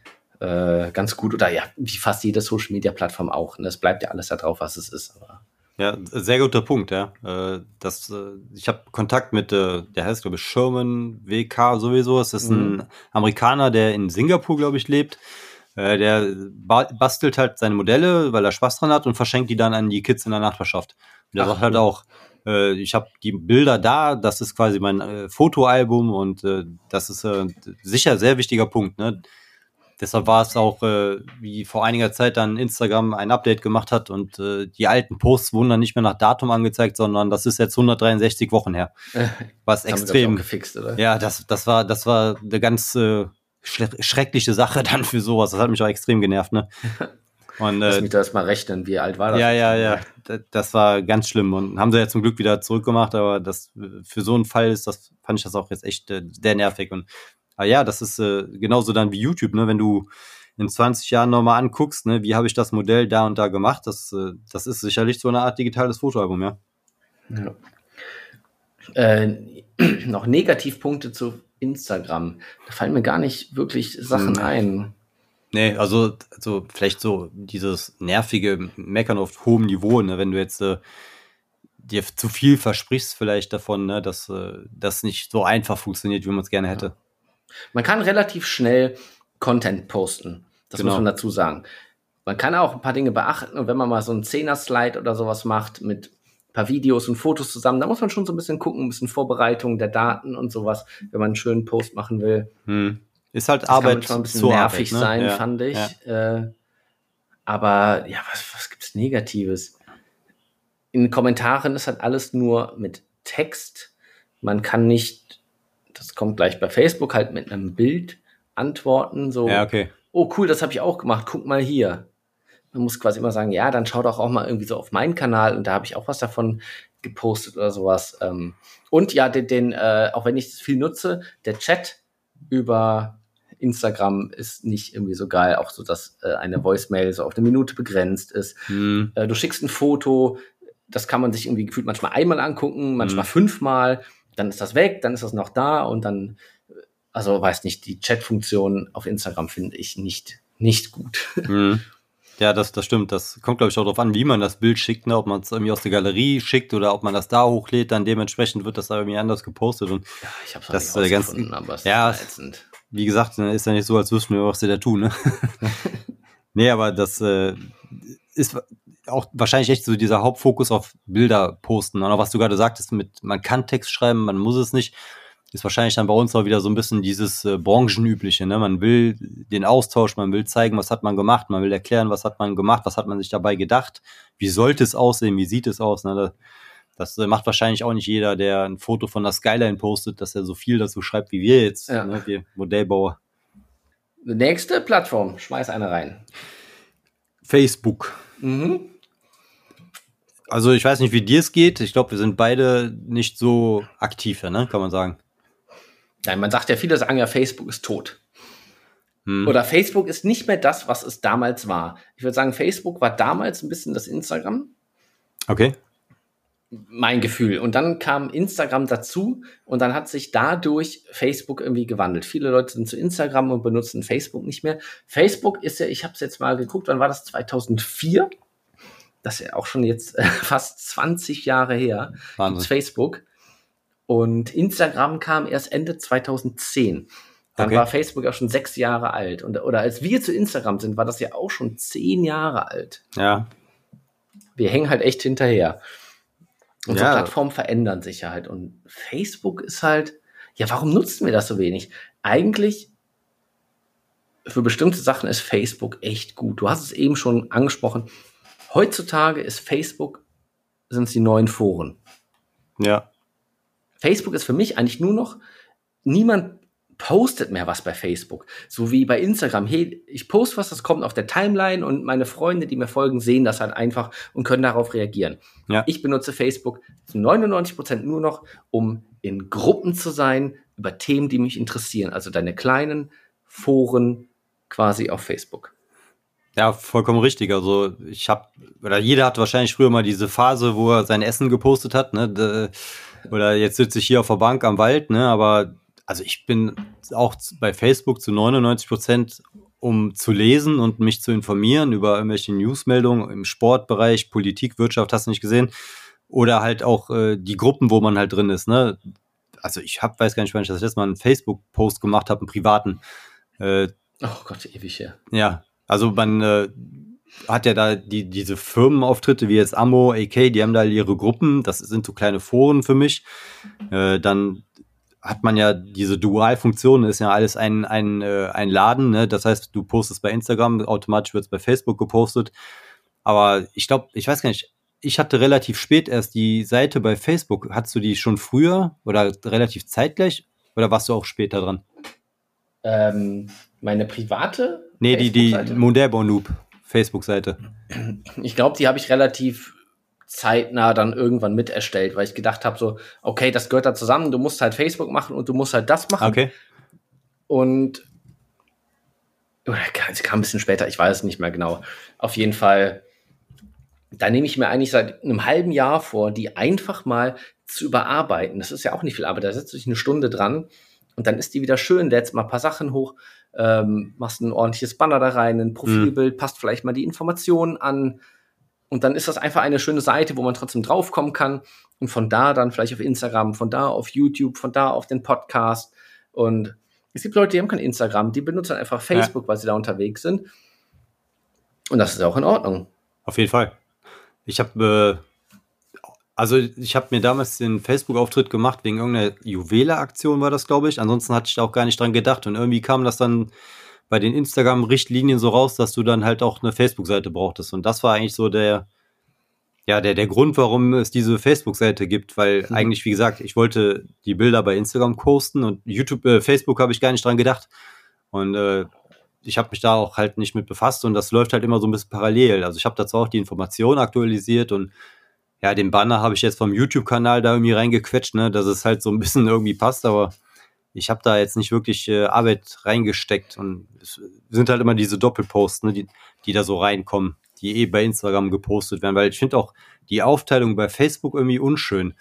äh, ganz gut. Oder ja, wie fast jede Social Media Plattform auch. Und es bleibt ja alles da drauf, was es ist. Aber ja, sehr guter Punkt, ja. Äh, das, äh, ich habe Kontakt mit, äh, der heißt, glaube ich, Sherman WK sowieso. Es ist mhm. ein Amerikaner, der in Singapur, glaube ich, lebt. Der bastelt halt seine Modelle, weil er Spaß dran hat und verschenkt die dann an die Kids in der Nachbarschaft. Und der Ach, sagt halt auch, ich habe die Bilder da, das ist quasi mein Fotoalbum und das ist sicher sehr wichtiger Punkt. Ne? Deshalb war es auch, äh, wie vor einiger Zeit dann Instagram ein Update gemacht hat und äh, die alten Posts wurden dann nicht mehr nach Datum angezeigt, sondern das ist jetzt 163 Wochen her. Was extrem gefixt, oder? Ja, das, das war, das war eine ganz äh, schreckliche Sache dann für sowas. Das hat mich auch extrem genervt, ne? Und, äh, Lass mich das mal rechnen, wie alt war das? Ja, ja, ja. Das war ganz schlimm und haben sie ja zum Glück wieder zurückgemacht, aber das für so einen Fall ist das, fand ich das auch jetzt echt äh, sehr nervig. Und Ah ja, das ist äh, genauso dann wie YouTube, ne? Wenn du in 20 Jahren nochmal anguckst, ne, wie habe ich das Modell da und da gemacht, das, äh, das ist sicherlich so eine Art digitales Fotoalbum, ja. ja. Äh, noch Negativpunkte zu Instagram. Da fallen mir gar nicht wirklich Sachen Hm. ein. Nee, also, also vielleicht so dieses nervige Meckern auf hohem Niveau, ne, wenn du jetzt äh, dir zu viel versprichst vielleicht davon, ne, dass äh, das nicht so einfach funktioniert, wie man es gerne hätte. Man kann relativ schnell Content posten. Das Genau. muss man dazu sagen. Man kann auch ein paar Dinge beachten und wenn man mal so einen Zehner-Slide oder sowas macht mit ein paar Videos und Fotos zusammen, da muss man schon so ein bisschen gucken, ein bisschen Vorbereitung der Daten und sowas, wenn man einen schönen Post machen will. Hm. Ist halt Das kann Arbeit manchmal ein bisschen nervig Arbeit, ne? sein, Ja, fand ich. Ja. Äh, aber ja, was, was gibt's Negatives? In den Kommentaren ist halt alles nur mit Text. Man kann nicht, das kommt gleich bei Facebook, halt mit einem Bild antworten. So, ja, okay. oh cool, das habe ich auch gemacht, guck mal hier. Man muss quasi immer sagen, ja, dann schau doch auch mal irgendwie so auf meinen Kanal und da habe ich auch was davon gepostet oder sowas. Ähm, und ja, den, den äh, auch wenn ich das viel nutze, der Chat über Instagram ist nicht irgendwie so geil, auch so, dass äh, eine Voicemail so auf eine Minute begrenzt ist. Hm. Äh, du schickst ein Foto, das kann man sich irgendwie gefühlt manchmal einmal angucken, manchmal Mhm. fünfmal, dann ist das weg, dann ist das noch da und dann, also weiß nicht, die Chat-Funktion auf Instagram finde ich nicht, nicht gut. Hm. Ja, das, das stimmt. Das kommt, glaube ich, auch darauf an, wie man das Bild schickt, ne? ob man es irgendwie aus der Galerie schickt oder ob man das da hochlädt, dann dementsprechend wird das da irgendwie anders gepostet. Und Ja, ich habe es Das, nicht äh, ganz- aber es ja, ist wie gesagt, ne, ist ja nicht so, als wüssten wir, was sie da tun. Ne? nee, aber das äh, ist auch wahrscheinlich echt so dieser Hauptfokus auf Bilder posten. Und auch was du gerade sagtest, mit man kann Text schreiben, man muss es nicht, ist wahrscheinlich dann bei uns auch wieder so ein bisschen dieses äh, branchenübliche. Ne? Man will den Austausch, man will zeigen, was hat man gemacht, man will erklären, was hat man gemacht, was hat man sich dabei gedacht, wie sollte es aussehen, wie sieht es aus. Ne? Das, das äh, macht wahrscheinlich auch nicht jeder, der ein Foto von der Skyline postet, dass er so viel dazu schreibt wie wir jetzt, Ja. ne? wir Modellbauer. Nächste Plattform, schmeiß eine rein. Facebook. Mhm. Also ich weiß nicht, wie dir es geht. Ich glaube, wir sind beide nicht so aktiv, ne? kann man sagen. Nein, man sagt ja, viele sagen ja, Facebook ist tot. Hm. Oder Facebook ist nicht mehr das, was es damals war. Ich würde sagen, Facebook war damals ein bisschen das Instagram. Okay. Mein Gefühl. Und dann kam Instagram dazu und dann hat sich dadurch Facebook irgendwie gewandelt. Viele Leute sind zu Instagram und benutzen Facebook nicht mehr. Facebook ist ja, ich habe es jetzt mal geguckt, wann war das? 2004? Das ist ja auch schon jetzt äh, fast 20 Jahre her. Wahnsinn. Facebook. Und Instagram kam erst Ende 2010. Dann Okay. war Facebook auch schon sechs Jahre alt. Und, oder als wir zu Instagram sind, war das ja auch schon zehn Jahre alt Ja. wir hängen halt echt hinterher. Unsere Ja. Plattformen verändern sich halt. Und Facebook ist halt, ja, warum nutzen wir das so wenig? Eigentlich für bestimmte Sachen ist Facebook echt gut. Du hast es eben schon angesprochen. Heutzutage ist Facebook, sind es die neuen Foren. Ja. Facebook ist für mich eigentlich nur noch, niemand postet mehr was bei Facebook. So wie bei Instagram. Hey, ich poste was, das kommt auf der Timeline und meine Freunde, die mir folgen, sehen das halt einfach und können darauf reagieren. Ja. Ich benutze Facebook zu 99 Prozent nur noch, um in Gruppen zu sein über Themen, die mich interessieren. Also deine kleinen Foren quasi auf Facebook. Ja, vollkommen richtig. Also ich habe, oder jeder hat wahrscheinlich früher mal diese Phase, wo er sein Essen gepostet hat, ne? De- Oder jetzt sitze ich hier auf der Bank am Wald, ne? Aber also ich bin auch bei Facebook zu 99 Prozent, um zu lesen und mich zu informieren über irgendwelche Newsmeldungen im Sportbereich, Politik, Wirtschaft, hast du nicht gesehen. Oder halt auch äh, die Gruppen, wo man halt drin ist, ne? Also ich hab, weiß gar nicht, wann ich das letzte Mal einen Facebook-Post gemacht habe, einen privaten. Äh, Oh Gott, ewig her. ja, also man äh, hat ja da die, diese Firmenauftritte wie jetzt Ammo, AK, die haben da ihre Gruppen, das sind so kleine Foren für mich. Äh, dann hat man ja diese Dualfunktion, ist ja alles ein, ein, äh, ein Laden, ne? das heißt, du postest bei Instagram, automatisch wird es bei Facebook gepostet. Aber ich glaube, ich weiß gar nicht, ich hatte relativ spät erst die Seite bei Facebook. Hattest du die schon früher oder relativ zeitgleich oder warst du auch später dran? Ähm, meine private? Nee, die, die? Modellbau-Noob Facebook-Seite. Ich glaube, die habe ich relativ zeitnah dann irgendwann mit erstellt, weil ich gedacht habe, so, okay, das gehört da zusammen, du musst halt Facebook machen und du musst halt das machen. Okay. Und oder es kam ein bisschen später, ich weiß es nicht mehr genau. Auf jeden Fall, da nehme ich mir eigentlich seit einem halben Jahr vor, die einfach mal zu überarbeiten. Das ist ja auch nicht viel Arbeit. Da setzt du dich eine Stunde dran und dann ist die wieder schön, lädst mal ein paar Sachen hoch, ähm, machst ein ordentliches Banner da rein, ein Profilbild, mhm. passt vielleicht mal die Informationen an. Und dann ist das einfach eine schöne Seite, wo man trotzdem draufkommen kann. Und von da dann vielleicht auf Instagram, von da auf YouTube, von da auf den Podcast. Und es gibt Leute, die haben kein Instagram, die benutzen einfach Facebook, ja. weil sie da unterwegs sind. Und das ist auch in Ordnung. Auf jeden Fall. Ich habe, äh, also ich habe mir damals den Facebook-Auftritt gemacht wegen irgendeiner Juwele-Aktion, war das, glaube ich. Ansonsten hatte ich da auch gar nicht dran gedacht. Und irgendwie kam das dann bei den Instagram-Richtlinien so raus, dass du dann halt auch eine Facebook-Seite brauchtest. Und das war eigentlich so der, ja, der, der Grund, warum es diese Facebook-Seite gibt, weil mhm. eigentlich, wie gesagt, ich wollte die Bilder bei Instagram posten und YouTube, äh, Facebook habe ich gar nicht dran gedacht. Und äh, ich habe mich da auch halt nicht mit befasst und das läuft halt immer so ein bisschen parallel. Also ich habe dazu auch die Informationen aktualisiert und ja, den Banner habe ich jetzt vom YouTube-Kanal da irgendwie reingequetscht, ne, dass es halt so ein bisschen irgendwie passt, aber ich habe da jetzt nicht wirklich äh, Arbeit reingesteckt und es sind halt immer diese Doppelposts, ne, die, die da so reinkommen, die eh bei Instagram gepostet werden, weil ich finde auch die Aufteilung bei Facebook irgendwie unschön.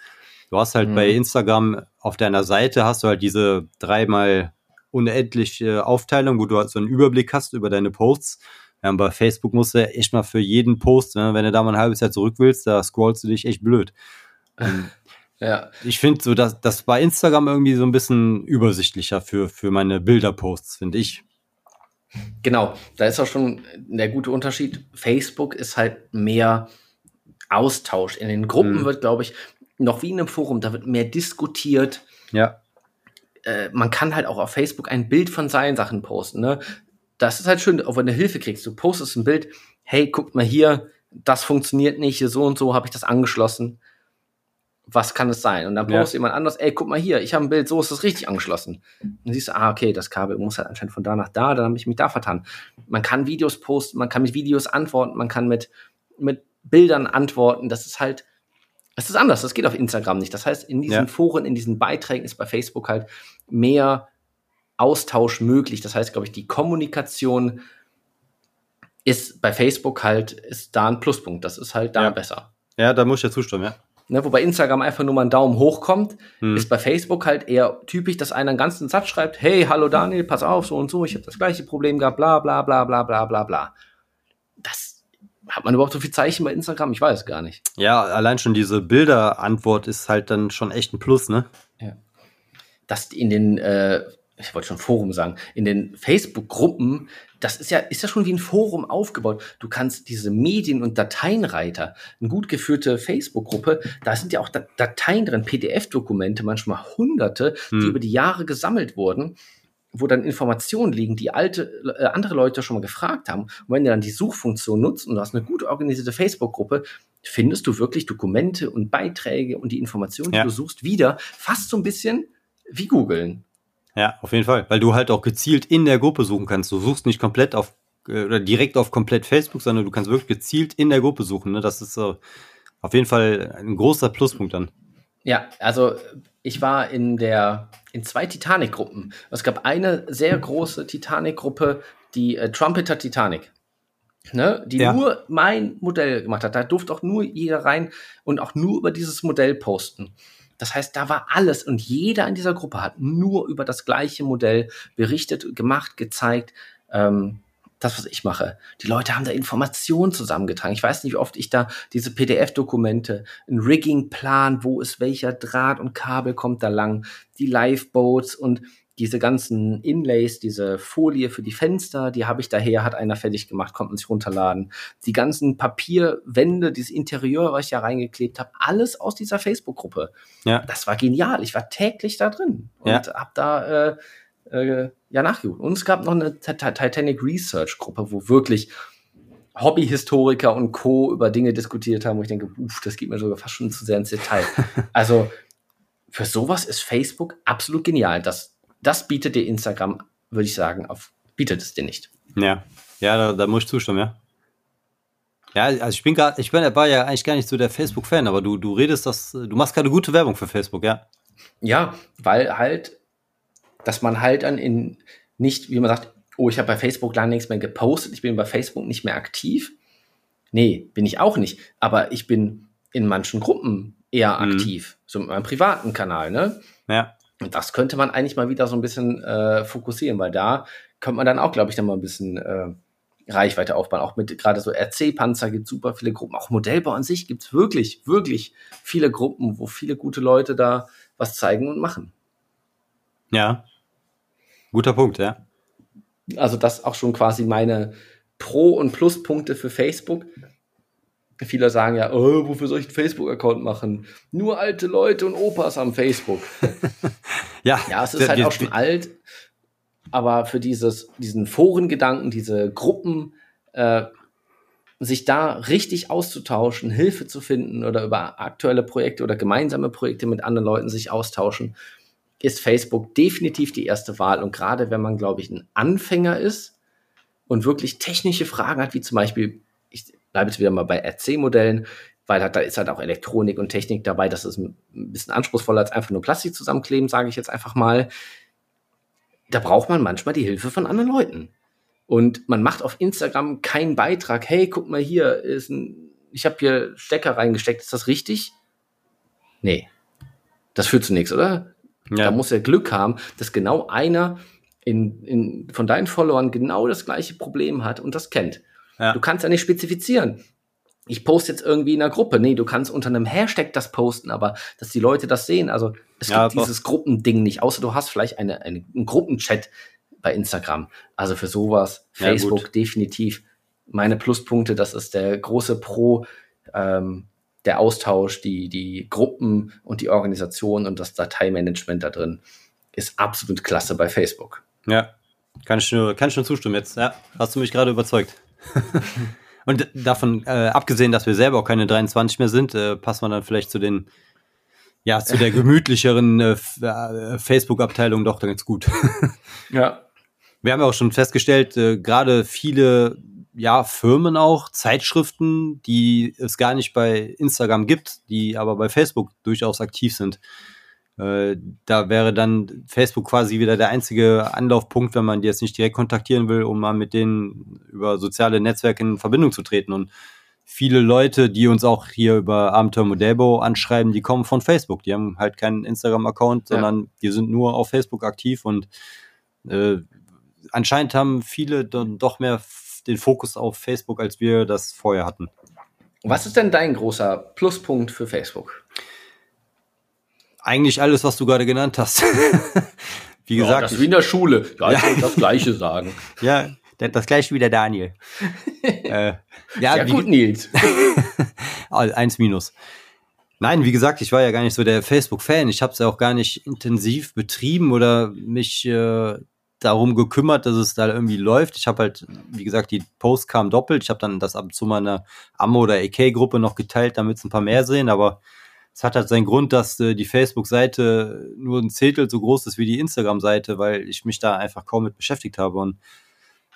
Du hast halt mhm. bei Instagram auf deiner Seite hast du halt diese dreimal unendliche Aufteilung, wo du halt so einen Überblick hast über deine Posts. Ja, bei Facebook musst du echt mal für jeden Post, ne, wenn du da mal ein halbes Jahr zurück willst, da scrollst du dich echt blöd. ja. Ich finde so, dass das bei Instagram irgendwie so ein bisschen übersichtlicher für, für meine Bilderposts, finde ich. Genau, da ist auch schon der gute Unterschied. Facebook ist halt mehr Austausch. In den Gruppen hm. wird, glaube ich, noch wie in einem Forum, da wird mehr diskutiert. Ja äh, man kann halt auch auf Facebook ein Bild von seinen Sachen posten. Ne? Das ist halt schön, auch wenn du Hilfe kriegst. Du postest ein Bild, hey, guck mal hier, das funktioniert nicht, so und so habe ich das angeschlossen. Was kann es sein? Und dann postet ja. jemand anders, ey, guck mal hier, ich habe ein Bild, so ist das richtig angeschlossen. Und dann siehst du, ah, okay, das Kabel muss halt anscheinend von da nach da, dann habe ich mich da vertan. Man kann Videos posten, man kann mit Videos antworten, man kann mit, mit Bildern antworten. Das ist halt, es ist anders, das geht auf Instagram nicht. Das heißt, in diesen ja. Foren, in diesen Beiträgen ist bei Facebook halt mehr Austausch möglich. Das heißt, glaube ich, die Kommunikation ist bei Facebook halt, ist da ein Pluspunkt. Das ist halt da ja. besser. Ja, da muss ich ja zustimmen, ja. Ne, wo bei Instagram einfach nur mal ein Daumen hoch kommt, hm. ist bei Facebook halt eher typisch, dass einer einen ganzen Satz schreibt, hey, hallo Daniel, pass auf, so und so, ich habe das gleiche Problem gehabt, bla bla bla bla bla bla bla. Das hat man überhaupt so viel Zeichen bei Instagram? Ich weiß es gar nicht. Ja, allein schon diese Bilderantwort ist halt dann schon echt ein Plus, ne? Ja. Dass in den, äh, ich wollte schon Forum sagen, in den Facebook-Gruppen, das ist ja, ist ja schon wie ein Forum aufgebaut. Du kannst diese Medien- und Dateienreiter, eine gut geführte Facebook-Gruppe, da sind ja auch Dateien drin, PDF-Dokumente, manchmal hunderte, hm. die über die Jahre gesammelt wurden wo dann Informationen liegen, die alte, äh, andere Leute schon mal gefragt haben. Und wenn du dann die Suchfunktion nutzt und du hast eine gut organisierte Facebook-Gruppe, findest du wirklich Dokumente und Beiträge und die Informationen, die ja. du suchst, wieder fast so ein bisschen wie googeln. Ja, auf jeden Fall, weil du halt auch gezielt in der Gruppe suchen kannst. Du suchst nicht komplett auf äh, oder direkt auf komplett Facebook, sondern du kannst wirklich gezielt in der Gruppe suchen. Ne? Das ist so auf jeden Fall ein großer Pluspunkt dann. Ja, also ich war in der in zwei Titanic-Gruppen. Es gab eine sehr große Titanic-Gruppe, die äh, Trumpeter Titanic. Ne, die ja. nur mein Modell gemacht hat. Da durfte auch nur jeder rein und auch nur über dieses Modell posten. Das heißt, da war alles und jeder in dieser Gruppe hat nur über das gleiche Modell berichtet, gemacht, gezeigt. Ähm, das, was ich mache. Die Leute haben da Informationen zusammengetragen. Ich weiß nicht, wie oft ich da diese PDF-Dokumente, ein Rigging-Plan, wo ist welcher Draht und Kabel kommt da lang, die Lifeboats und diese ganzen Inlays, diese Folie für die Fenster, die habe ich daher, hat einer fertig gemacht, kommt man sich runterladen. Die ganzen Papierwände, dieses Interieur, was ich ja reingeklebt habe, alles aus dieser Facebook-Gruppe. Ja. Das war genial. Ich war täglich da drin und ja. habe da äh, äh, ja nachgeguckt. Und es gab noch eine Titanic Research Gruppe, wo wirklich Hobbyhistoriker und Co. über Dinge diskutiert haben, wo ich denke, uff, das geht mir sogar fast schon zu sehr ins Detail. also für sowas ist Facebook absolut genial. Das, das bietet dir Instagram, würde ich sagen, auf, bietet es dir nicht. Ja, ja, da, da muss ich zustimmen, ja. Ja, also ich bin gerade, ich bin, war ja eigentlich gar nicht so der Facebook-Fan, aber du, du redest das, du machst keine gute Werbung für Facebook, ja. Ja, weil halt dass man halt dann in nicht, wie man sagt, oh, ich habe bei Facebook lange nichts mehr gepostet, ich bin bei Facebook nicht mehr aktiv. Nee, bin ich auch nicht. Aber ich bin in manchen Gruppen eher Mhm. aktiv. So mit meinem privaten Kanal, ne? Ja. Und das könnte man eigentlich mal wieder so ein bisschen äh, fokussieren, weil da könnte man dann auch, glaube ich, dann mal ein bisschen äh, Reichweite aufbauen. Auch mit gerade so RC-Panzer gibt super viele Gruppen. Auch Modellbau an sich gibt es wirklich, wirklich viele Gruppen, wo viele gute Leute da was zeigen und machen. Ja. Guter Punkt, ja. Also das auch schon quasi meine Pro- und Pluspunkte für Facebook. Viele sagen ja, oh, wofür soll ich einen Facebook-Account machen? Nur alte Leute und Opas am Facebook. Ja, Ja, es ist halt auch schon alt, aber für dieses, diesen Forengedanken, diese Gruppen, äh, sich da richtig auszutauschen, Hilfe zu finden oder über aktuelle Projekte oder gemeinsame Projekte mit anderen Leuten sich austauschen, ist Facebook definitiv die erste Wahl. Und gerade wenn man, glaube ich, ein Anfänger ist und wirklich technische Fragen hat, wie zum Beispiel, bleibe jetzt wieder mal bei RC-Modellen, weil halt, da ist halt auch Elektronik und Technik dabei. Das ist ein bisschen anspruchsvoller als einfach nur Plastik zusammenkleben, sage ich jetzt einfach mal. Da braucht man manchmal die Hilfe von anderen Leuten. Und man macht auf Instagram keinen Beitrag. Hey, guck mal hier, ist ein, ich habe hier Stecker reingesteckt. Ist das richtig? Nee. Das führt zu nichts, oder? ja. Da muss er Glück haben, dass genau einer in, in, von deinen Followern genau das gleiche Problem hat und das kennt. Ja. Du kannst ja nicht spezifizieren. Ich poste jetzt irgendwie in einer Gruppe. Nee, du kannst unter einem Hashtag das posten, aber dass die Leute das sehen. Also es Ja, gibt doch. dieses Gruppending nicht, außer du hast vielleicht eine, eine, einen Gruppenchat bei Instagram. Also für sowas, Ja, Facebook gut. definitiv meine Pluspunkte. Das ist der große Pro, ähm, der Austausch, die, die Gruppen und die Organisation und das Dateimanagement da drin ist absolut klasse bei Facebook. Ja, kann ich nur, kann ich nur zustimmen jetzt. Ja, hast du mich gerade überzeugt. Und davon äh, abgesehen, dass wir selber auch keine 23 mehr sind, äh, passen wir dann vielleicht zu den, ja, zu der gemütlicheren äh, äh, Facebook-Abteilung doch ganz gut. Ja. Wir haben ja auch schon festgestellt, äh, gerade viele ja, Firmen auch, Zeitschriften, die es gar nicht bei Instagram gibt, die aber bei Facebook durchaus aktiv sind. Äh, da wäre dann Facebook quasi wieder der einzige Anlaufpunkt, wenn man die jetzt nicht direkt kontaktieren will, um mal mit denen über soziale Netzwerke in Verbindung zu treten. Und viele Leute, die uns auch hier über Abenteuer Modellbau anschreiben, die kommen von Facebook. Die haben halt keinen Instagram-Account, Ja. sondern die sind nur auf Facebook aktiv und äh, anscheinend haben viele dann doch mehr den Fokus auf Facebook, als wir das vorher hatten. Was ist denn dein großer Pluspunkt für Facebook? Eigentlich alles, was du gerade genannt hast. Wie gesagt, das ist wie in der Schule. Ja, ich wollte das Gleiche sagen. ja, das, gleiche wie der Daniel. äh, ja, Sehr wie, gut, Nils. Eins minus. Nein, wie gesagt, ich war ja gar nicht so der Facebook-Fan. Ich habe es ja auch gar nicht intensiv betrieben oder mich äh, darum gekümmert, dass es da irgendwie läuft. Ich habe halt, wie gesagt, die Posts kamen doppelt. Ich habe dann das ab und zu mal in einer Ammo- oder AK-Gruppe noch geteilt, damit es ein paar mehr sehen. Aber es hat halt seinen Grund, dass äh, die Facebook-Seite nur ein Zehntel so groß ist wie die Instagram-Seite, weil ich mich da einfach kaum mit beschäftigt habe. Und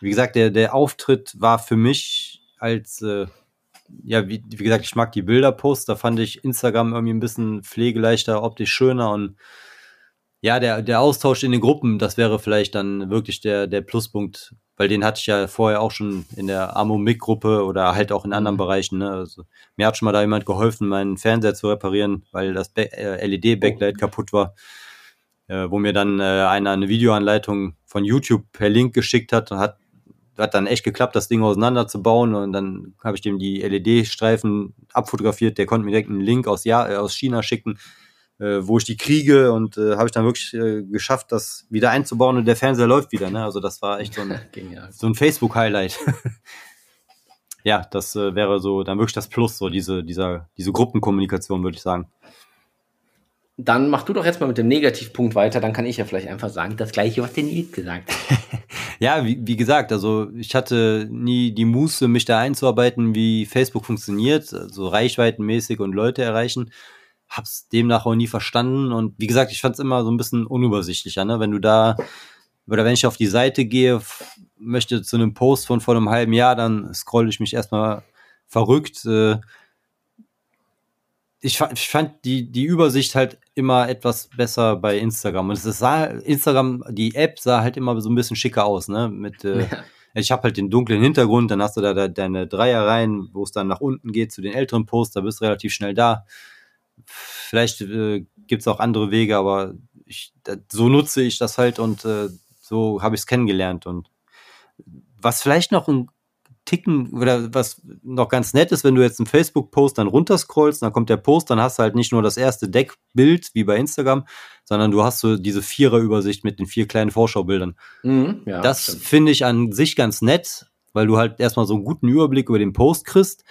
wie gesagt, der, der Auftritt war für mich als äh, ja, wie, wie gesagt, ich mag die Bilderposts, da fand ich Instagram irgendwie ein bisschen pflegeleichter, optisch schöner und ja, der, der Austausch in den Gruppen, das wäre vielleicht dann wirklich der, der Pluspunkt, weil den hatte ich ja vorher auch schon in der Amo-Mic-Gruppe oder halt auch in anderen Mhm. Bereichen. Ne? Also, mir hat schon mal da jemand geholfen, meinen Fernseher zu reparieren, weil das äh, LED-Backlight Oh. kaputt war. Äh, wo mir dann äh, einer eine Videoanleitung von YouTube per Link geschickt hat und hat hat dann echt geklappt, das Ding auseinanderzubauen und dann habe ich dem die LED-Streifen abfotografiert. Der konnte mir direkt einen Link aus, ja, äh, aus China schicken, äh, wo ich die kriege und äh, habe ich dann wirklich äh, geschafft, das wieder einzubauen und der Fernseher läuft wieder. Ne? Also das war echt so ein, so ein Facebook-Highlight. ja, das äh, wäre so dann wirklich das Plus, so diese, dieser, diese Gruppenkommunikation, würde ich sagen. Dann mach du doch jetzt mal mit dem Negativpunkt weiter, dann kann ich ja vielleicht einfach sagen, das gleiche, was der Nils gesagt hat. Ja, wie, wie gesagt, also ich hatte nie die Muße, mich da einzuarbeiten, wie Facebook funktioniert, also reichweitenmäßig und Leute erreichen. Hab's demnach auch nie verstanden und wie gesagt, ich fand's immer so ein bisschen unübersichtlicher, ne? Wenn du da oder wenn ich auf die Seite gehe, möchte zu einem Post von vor einem halben Jahr, dann scroll ich mich erstmal verrückt. Äh, ich, fa- ich fand die, die Übersicht halt immer etwas besser bei Instagram. Und es sah, Instagram, die App sah halt immer so ein bisschen schicker aus, ne? Mit, äh, Ja. Ich habe halt den dunklen Hintergrund, dann hast du da, da deine Dreier rein, wo es dann nach unten geht zu den älteren Posts, da bist du relativ schnell da. Vielleicht äh, gibt es auch andere Wege, aber ich, so nutze ich das halt und äh, so habe ich es kennengelernt. Und was vielleicht noch ein Ticken oder was noch ganz nett ist, wenn du jetzt einen Facebook-Post dann runterscrollst, dann kommt der Post, dann hast du halt nicht nur das erste Deckbild wie bei Instagram, sondern du hast so diese Vierer-Übersicht mit den vier kleinen Vorschaubildern. Mhm, ja, das finde ich an sich ganz nett, weil du halt erstmal so einen guten Überblick über den Post kriegst.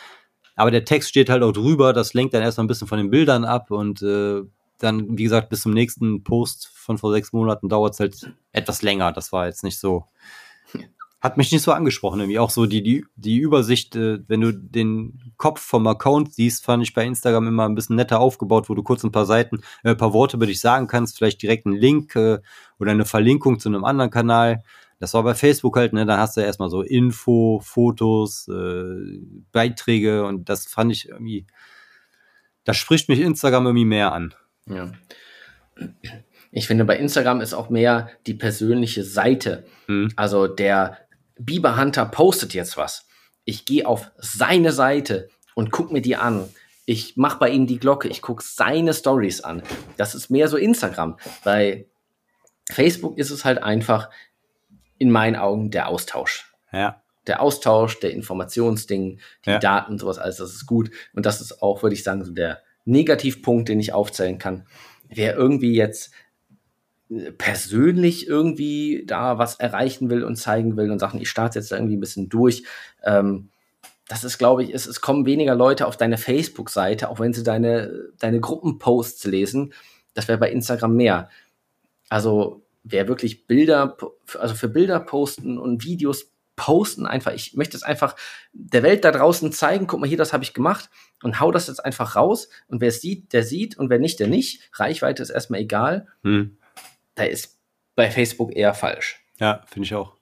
Aber der Text steht halt auch drüber, das lenkt dann erstmal ein bisschen von den Bildern ab und äh, dann, wie gesagt, bis zum nächsten Post von vor sechs Monaten dauert es halt etwas länger. Das war jetzt nicht so hat mich nicht so angesprochen. Irgendwie auch so die, die, die Übersicht, äh, wenn du den Kopf vom Account siehst, fand ich bei Instagram immer ein bisschen netter aufgebaut, wo du kurz ein paar Seiten, äh, ein paar Worte über dich sagen kannst, vielleicht direkt einen Link äh, oder eine Verlinkung zu einem anderen Kanal. Das war bei Facebook halt, ne, da hast du ja erstmal so Info, Fotos, äh, Beiträge und das fand ich irgendwie, das spricht mich Instagram irgendwie mehr an. Ja. Ich finde, bei Instagram ist auch mehr die persönliche Seite. Hm. Also der Bieber Hunter postet jetzt was. Ich gehe auf seine Seite und gucke mir die an. Ich mache bei ihm die Glocke, ich gucke seine Stories an. Das ist mehr so Instagram. Bei Facebook ist es halt einfach in meinen Augen der Austausch. Ja. Der Austausch, der Informationsding, die ja. Daten, sowas, alles, das ist gut. Und das ist auch, würde ich sagen, so der Negativpunkt, den ich aufzählen kann. Wer irgendwie jetzt persönlich irgendwie da was erreichen will und zeigen will und sagen, ich starte jetzt irgendwie ein bisschen durch. Ähm, das ist, glaube ich, es, es kommen weniger Leute auf deine Facebook-Seite, auch wenn sie deine, deine Gruppenposts lesen. Das wäre bei Instagram mehr. Also wer wirklich Bilder, also für Bilder posten und Videos posten einfach, ich möchte es einfach der Welt da draußen zeigen, guck mal hier, das habe ich gemacht und hau das jetzt einfach raus und wer es sieht, der sieht und wer nicht, der nicht. Reichweite ist erstmal egal. Hm da ist bei Facebook eher falsch. Ja, finde ich auch.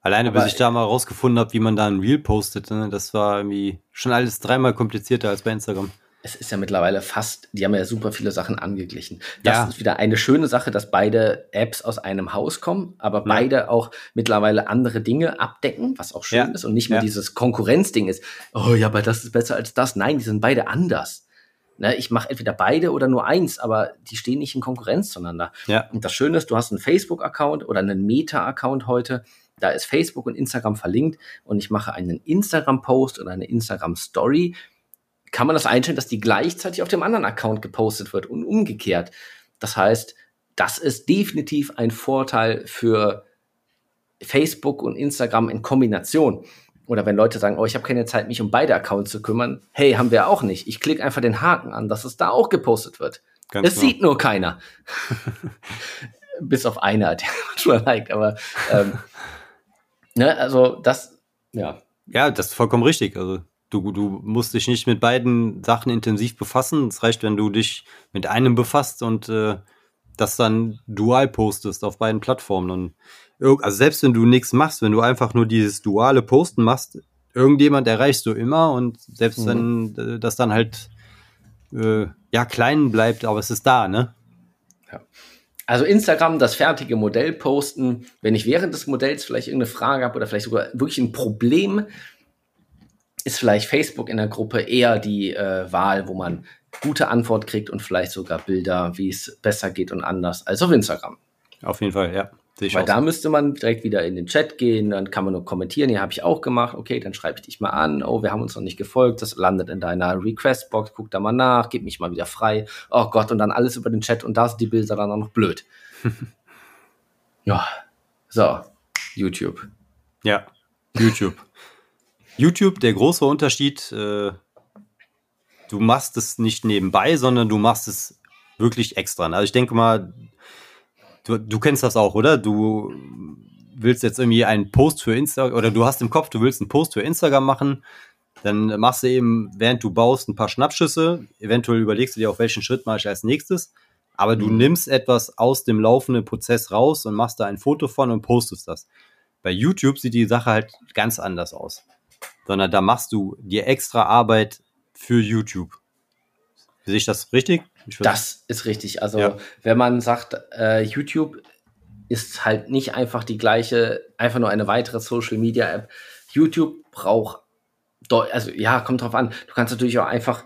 Alleine, Aber bis ich da mal rausgefunden habe, wie man da ein Reel postet, ne, das war irgendwie schon alles dreimal komplizierter als bei Instagram. Es ist ja mittlerweile fast, die haben ja super viele Sachen angeglichen. Das ja. ist wieder eine schöne Sache, dass beide Apps aus einem Haus kommen, aber ja. beide auch mittlerweile andere Dinge abdecken, was auch schön ja. ist und nicht mehr dieses Konkurrenzding ist. Oh ja, aber das ist besser als das. Nein, die sind beide anders. Ne, ich mache entweder beide oder nur eins, aber die stehen nicht in Konkurrenz zueinander. Ja. Und das Schöne ist, du hast einen Facebook-Account oder einen Meta-Account heute. Da ist Facebook und Instagram verlinkt und ich mache einen Instagram-Post oder eine Instagram-Story. Kann man das einstellen, dass die gleichzeitig auf dem anderen Account gepostet wird und umgekehrt. Das heißt, das ist definitiv ein Vorteil für Facebook und Instagram in Kombination. Oder wenn Leute sagen, oh, ich habe keine Zeit, mich um beide Accounts zu kümmern. Hey, haben wir auch nicht. Ich klicke einfach den Haken an, dass es da auch gepostet wird. Ganz es genau. sieht nur keiner. Bis auf einer, der schon liked. Aber ähm, ne, also das, ja. Ja, das ist vollkommen richtig. Also du, du musst dich nicht mit beiden Sachen intensiv befassen. Es reicht, wenn du dich mit einem befasst und äh, das dann dual postest auf beiden Plattformen. Und also selbst wenn du nichts machst, wenn du einfach nur dieses duale Posten machst, irgendjemand erreichst du immer und selbst mhm. wenn äh, das dann halt äh, ja klein bleibt, aber es ist da, ne? Ja. Also Instagram, das fertige Modell posten, wenn ich während des Modells vielleicht irgendeine Frage habe oder vielleicht sogar wirklich ein Problem, ist vielleicht Facebook in der Gruppe eher die äh, Wahl, wo man gute Antwort kriegt und vielleicht sogar Bilder, wie es besser geht und anders als auf Instagram. Auf jeden Fall, ja. Weil da müsste man direkt wieder in den Chat gehen, dann kann man nur kommentieren, ja, habe ich auch gemacht, okay, dann schreibe ich dich mal an, oh, wir haben uns noch nicht gefolgt, das landet in deiner Request-Box, guck da mal nach, gib mich mal wieder frei, oh Gott, und dann alles über den Chat und da sind die Bilder dann auch noch blöd. ja, so, YouTube. Ja, YouTube. YouTube, der große Unterschied, äh, du machst es nicht nebenbei, sondern du machst es wirklich extra. Also ich denke mal, Du, du kennst das auch, oder? Du willst jetzt irgendwie einen Post für Instagram oder du hast im Kopf, du willst einen Post für Instagram machen, dann machst du eben, während du baust, ein paar Schnappschüsse. Eventuell überlegst du dir, auf welchen Schritt mache ich als nächstes. Aber du mhm. nimmst etwas aus dem laufenden Prozess raus und machst da ein Foto von und postest das. Bei YouTube sieht die Sache halt ganz anders aus. Sondern da machst du dir extra Arbeit für YouTube. Sehe ich das richtig? das ist richtig. Also, ja. wenn man sagt, äh, YouTube ist halt nicht einfach die gleiche, einfach nur eine weitere Social Media App. YouTube braucht, also ja, kommt drauf an. Du kannst natürlich auch einfach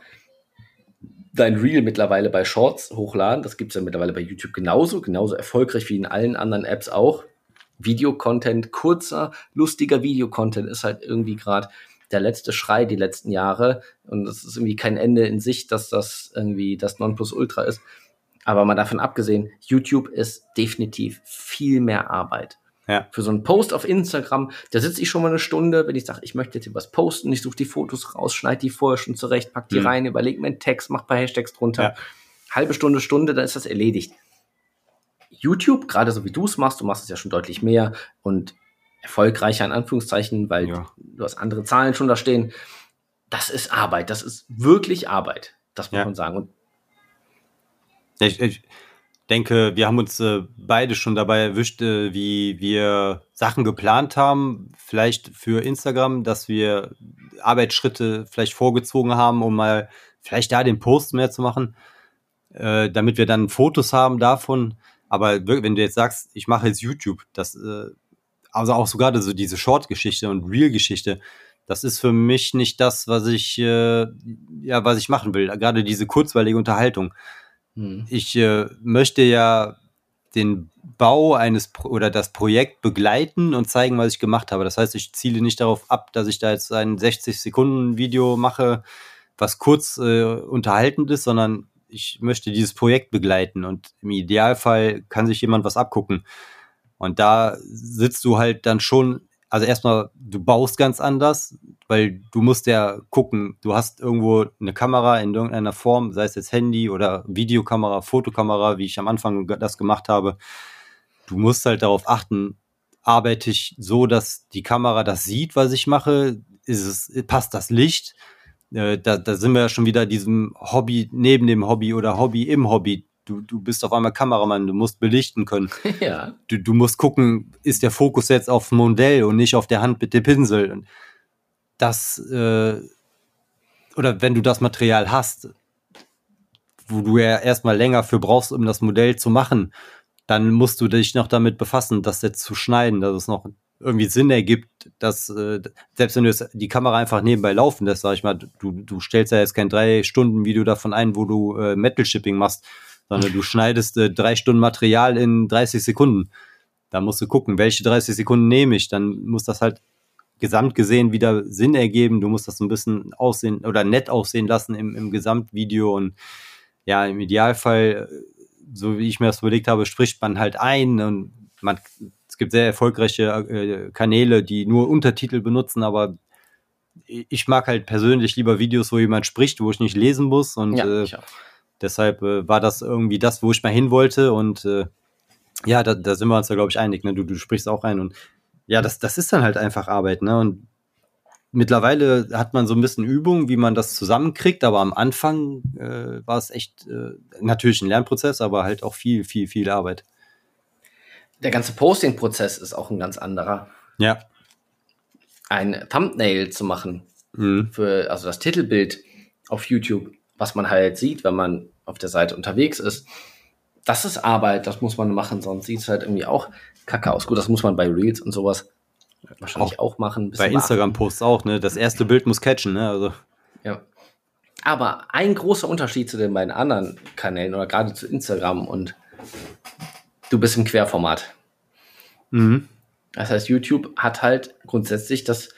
dein Reel mittlerweile bei Shorts hochladen. Das gibt es ja mittlerweile bei YouTube genauso, genauso erfolgreich wie in allen anderen Apps auch. Videocontent, kurzer, lustiger Videocontent ist halt irgendwie gerade der letzte Schrei die letzten Jahre. Und es ist irgendwie kein Ende in Sicht, dass das irgendwie das Nonplusultra ist. Aber mal davon abgesehen, YouTube ist definitiv viel mehr Arbeit. Ja. Für so einen Post auf Instagram, da sitze ich schon mal eine Stunde, wenn ich sage, ich möchte jetzt hier was posten, ich suche die Fotos raus, schneide die vorher schon zurecht, pack die mhm. rein, überlege mir einen Text, mach ein paar Hashtags drunter. Ja. Halbe Stunde, Stunde, dann ist das erledigt. YouTube, gerade so wie du es machst, du machst es ja schon deutlich mehr und erfolgreicher in Anführungszeichen, weil ja. du hast andere Zahlen schon da stehen. Das ist Arbeit, das ist wirklich Arbeit, das muss ja. man sagen. Und ich, ich, denke, wir haben uns äh, beide schon dabei erwischt, äh, wie wir Sachen geplant haben, vielleicht für Instagram, dass wir Arbeitsschritte vielleicht vorgezogen haben, um mal vielleicht da den Post mehr zu machen, äh, damit wir dann Fotos haben davon. Aber wenn du jetzt sagst, ich mache jetzt YouTube, das äh, also auch sogar so diese Short-Geschichte und Real-Geschichte, das ist für mich nicht das, was ich äh, ja, was ich machen will. Gerade diese kurzweilige Unterhaltung. Hm. Ich äh, möchte ja den Bau eines Pro oder das Projekt begleiten und zeigen, was ich gemacht habe. Das heißt, ich ziele nicht darauf ab, dass ich da jetzt ein 60 Sekunden Video mache, was kurz äh, unterhaltend ist, sondern ich möchte dieses Projekt begleiten und im Idealfall kann sich jemand was abgucken. Und da sitzt du halt dann schon, also erstmal, du baust ganz anders, weil du musst ja gucken, du hast irgendwo eine Kamera in irgendeiner Form, sei es jetzt Handy oder Videokamera, Fotokamera, wie ich am Anfang das gemacht habe. Du musst halt darauf achten, arbeite ich so, dass die Kamera das sieht, was ich mache? Ist es, passt das Licht? Äh, da, da sind wir ja schon wieder diesem Hobby neben dem Hobby oder Hobby im Hobby du, du bist auf einmal Kameramann, du musst belichten können. Ja. Du, du musst gucken, ist der Fokus jetzt auf dem Modell und nicht auf der Hand mit dem Pinsel. Und das, äh, oder wenn du das Material hast, wo du ja erstmal länger für brauchst, um das Modell zu machen, dann musst du dich noch damit befassen, das jetzt zu schneiden, dass es noch irgendwie Sinn ergibt, dass äh, selbst wenn du die Kamera einfach nebenbei laufen lässt, sag ich mal, du, du stellst ja jetzt kein drei Stunden Video davon ein, wo du äh, Metal Shipping machst, sondern du schneidest äh, drei Stunden Material in 30 Sekunden. Da musst du gucken, welche 30 Sekunden nehme ich. Dann muss das halt gesamt gesehen wieder Sinn ergeben. Du musst das ein bisschen aussehen oder nett aussehen lassen im, im Gesamtvideo. Und ja, im Idealfall, so wie ich mir das überlegt habe, spricht man halt ein und man, gibt sehr erfolgreiche äh, Kanäle, die nur Untertitel benutzen, aber ich mag halt persönlich lieber Videos, wo jemand spricht, wo ich nicht lesen muss und ja, äh, Deshalb äh, war das irgendwie das, wo ich mal hin wollte. Und äh, ja, da, da sind wir uns ja, glaube ich, einig. Ne? Du, du sprichst auch ein. Und ja, das, das ist dann halt einfach Arbeit. Ne? Und mittlerweile hat man so ein bisschen Übung, wie man das zusammenkriegt. Aber am Anfang äh, war es echt äh, natürlich ein Lernprozess, aber halt auch viel, viel, viel Arbeit. Der ganze Posting-Prozess ist auch ein ganz anderer. Ja. Ein Thumbnail zu machen mhm. für also das Titelbild auf YouTube was man halt sieht, wenn man auf der Seite unterwegs ist. Das ist Arbeit, das muss man machen, sonst sieht es halt irgendwie auch kacke aus. Gut, das muss man bei Reels und sowas wahrscheinlich auch, auch machen. Bei Instagram-Posts auch, ne? Das erste Bild muss catchen, ne? Also. Ja. Aber ein großer Unterschied zu den beiden anderen Kanälen oder gerade zu Instagram und du bist im Querformat. Mhm. Das heißt, YouTube hat halt grundsätzlich das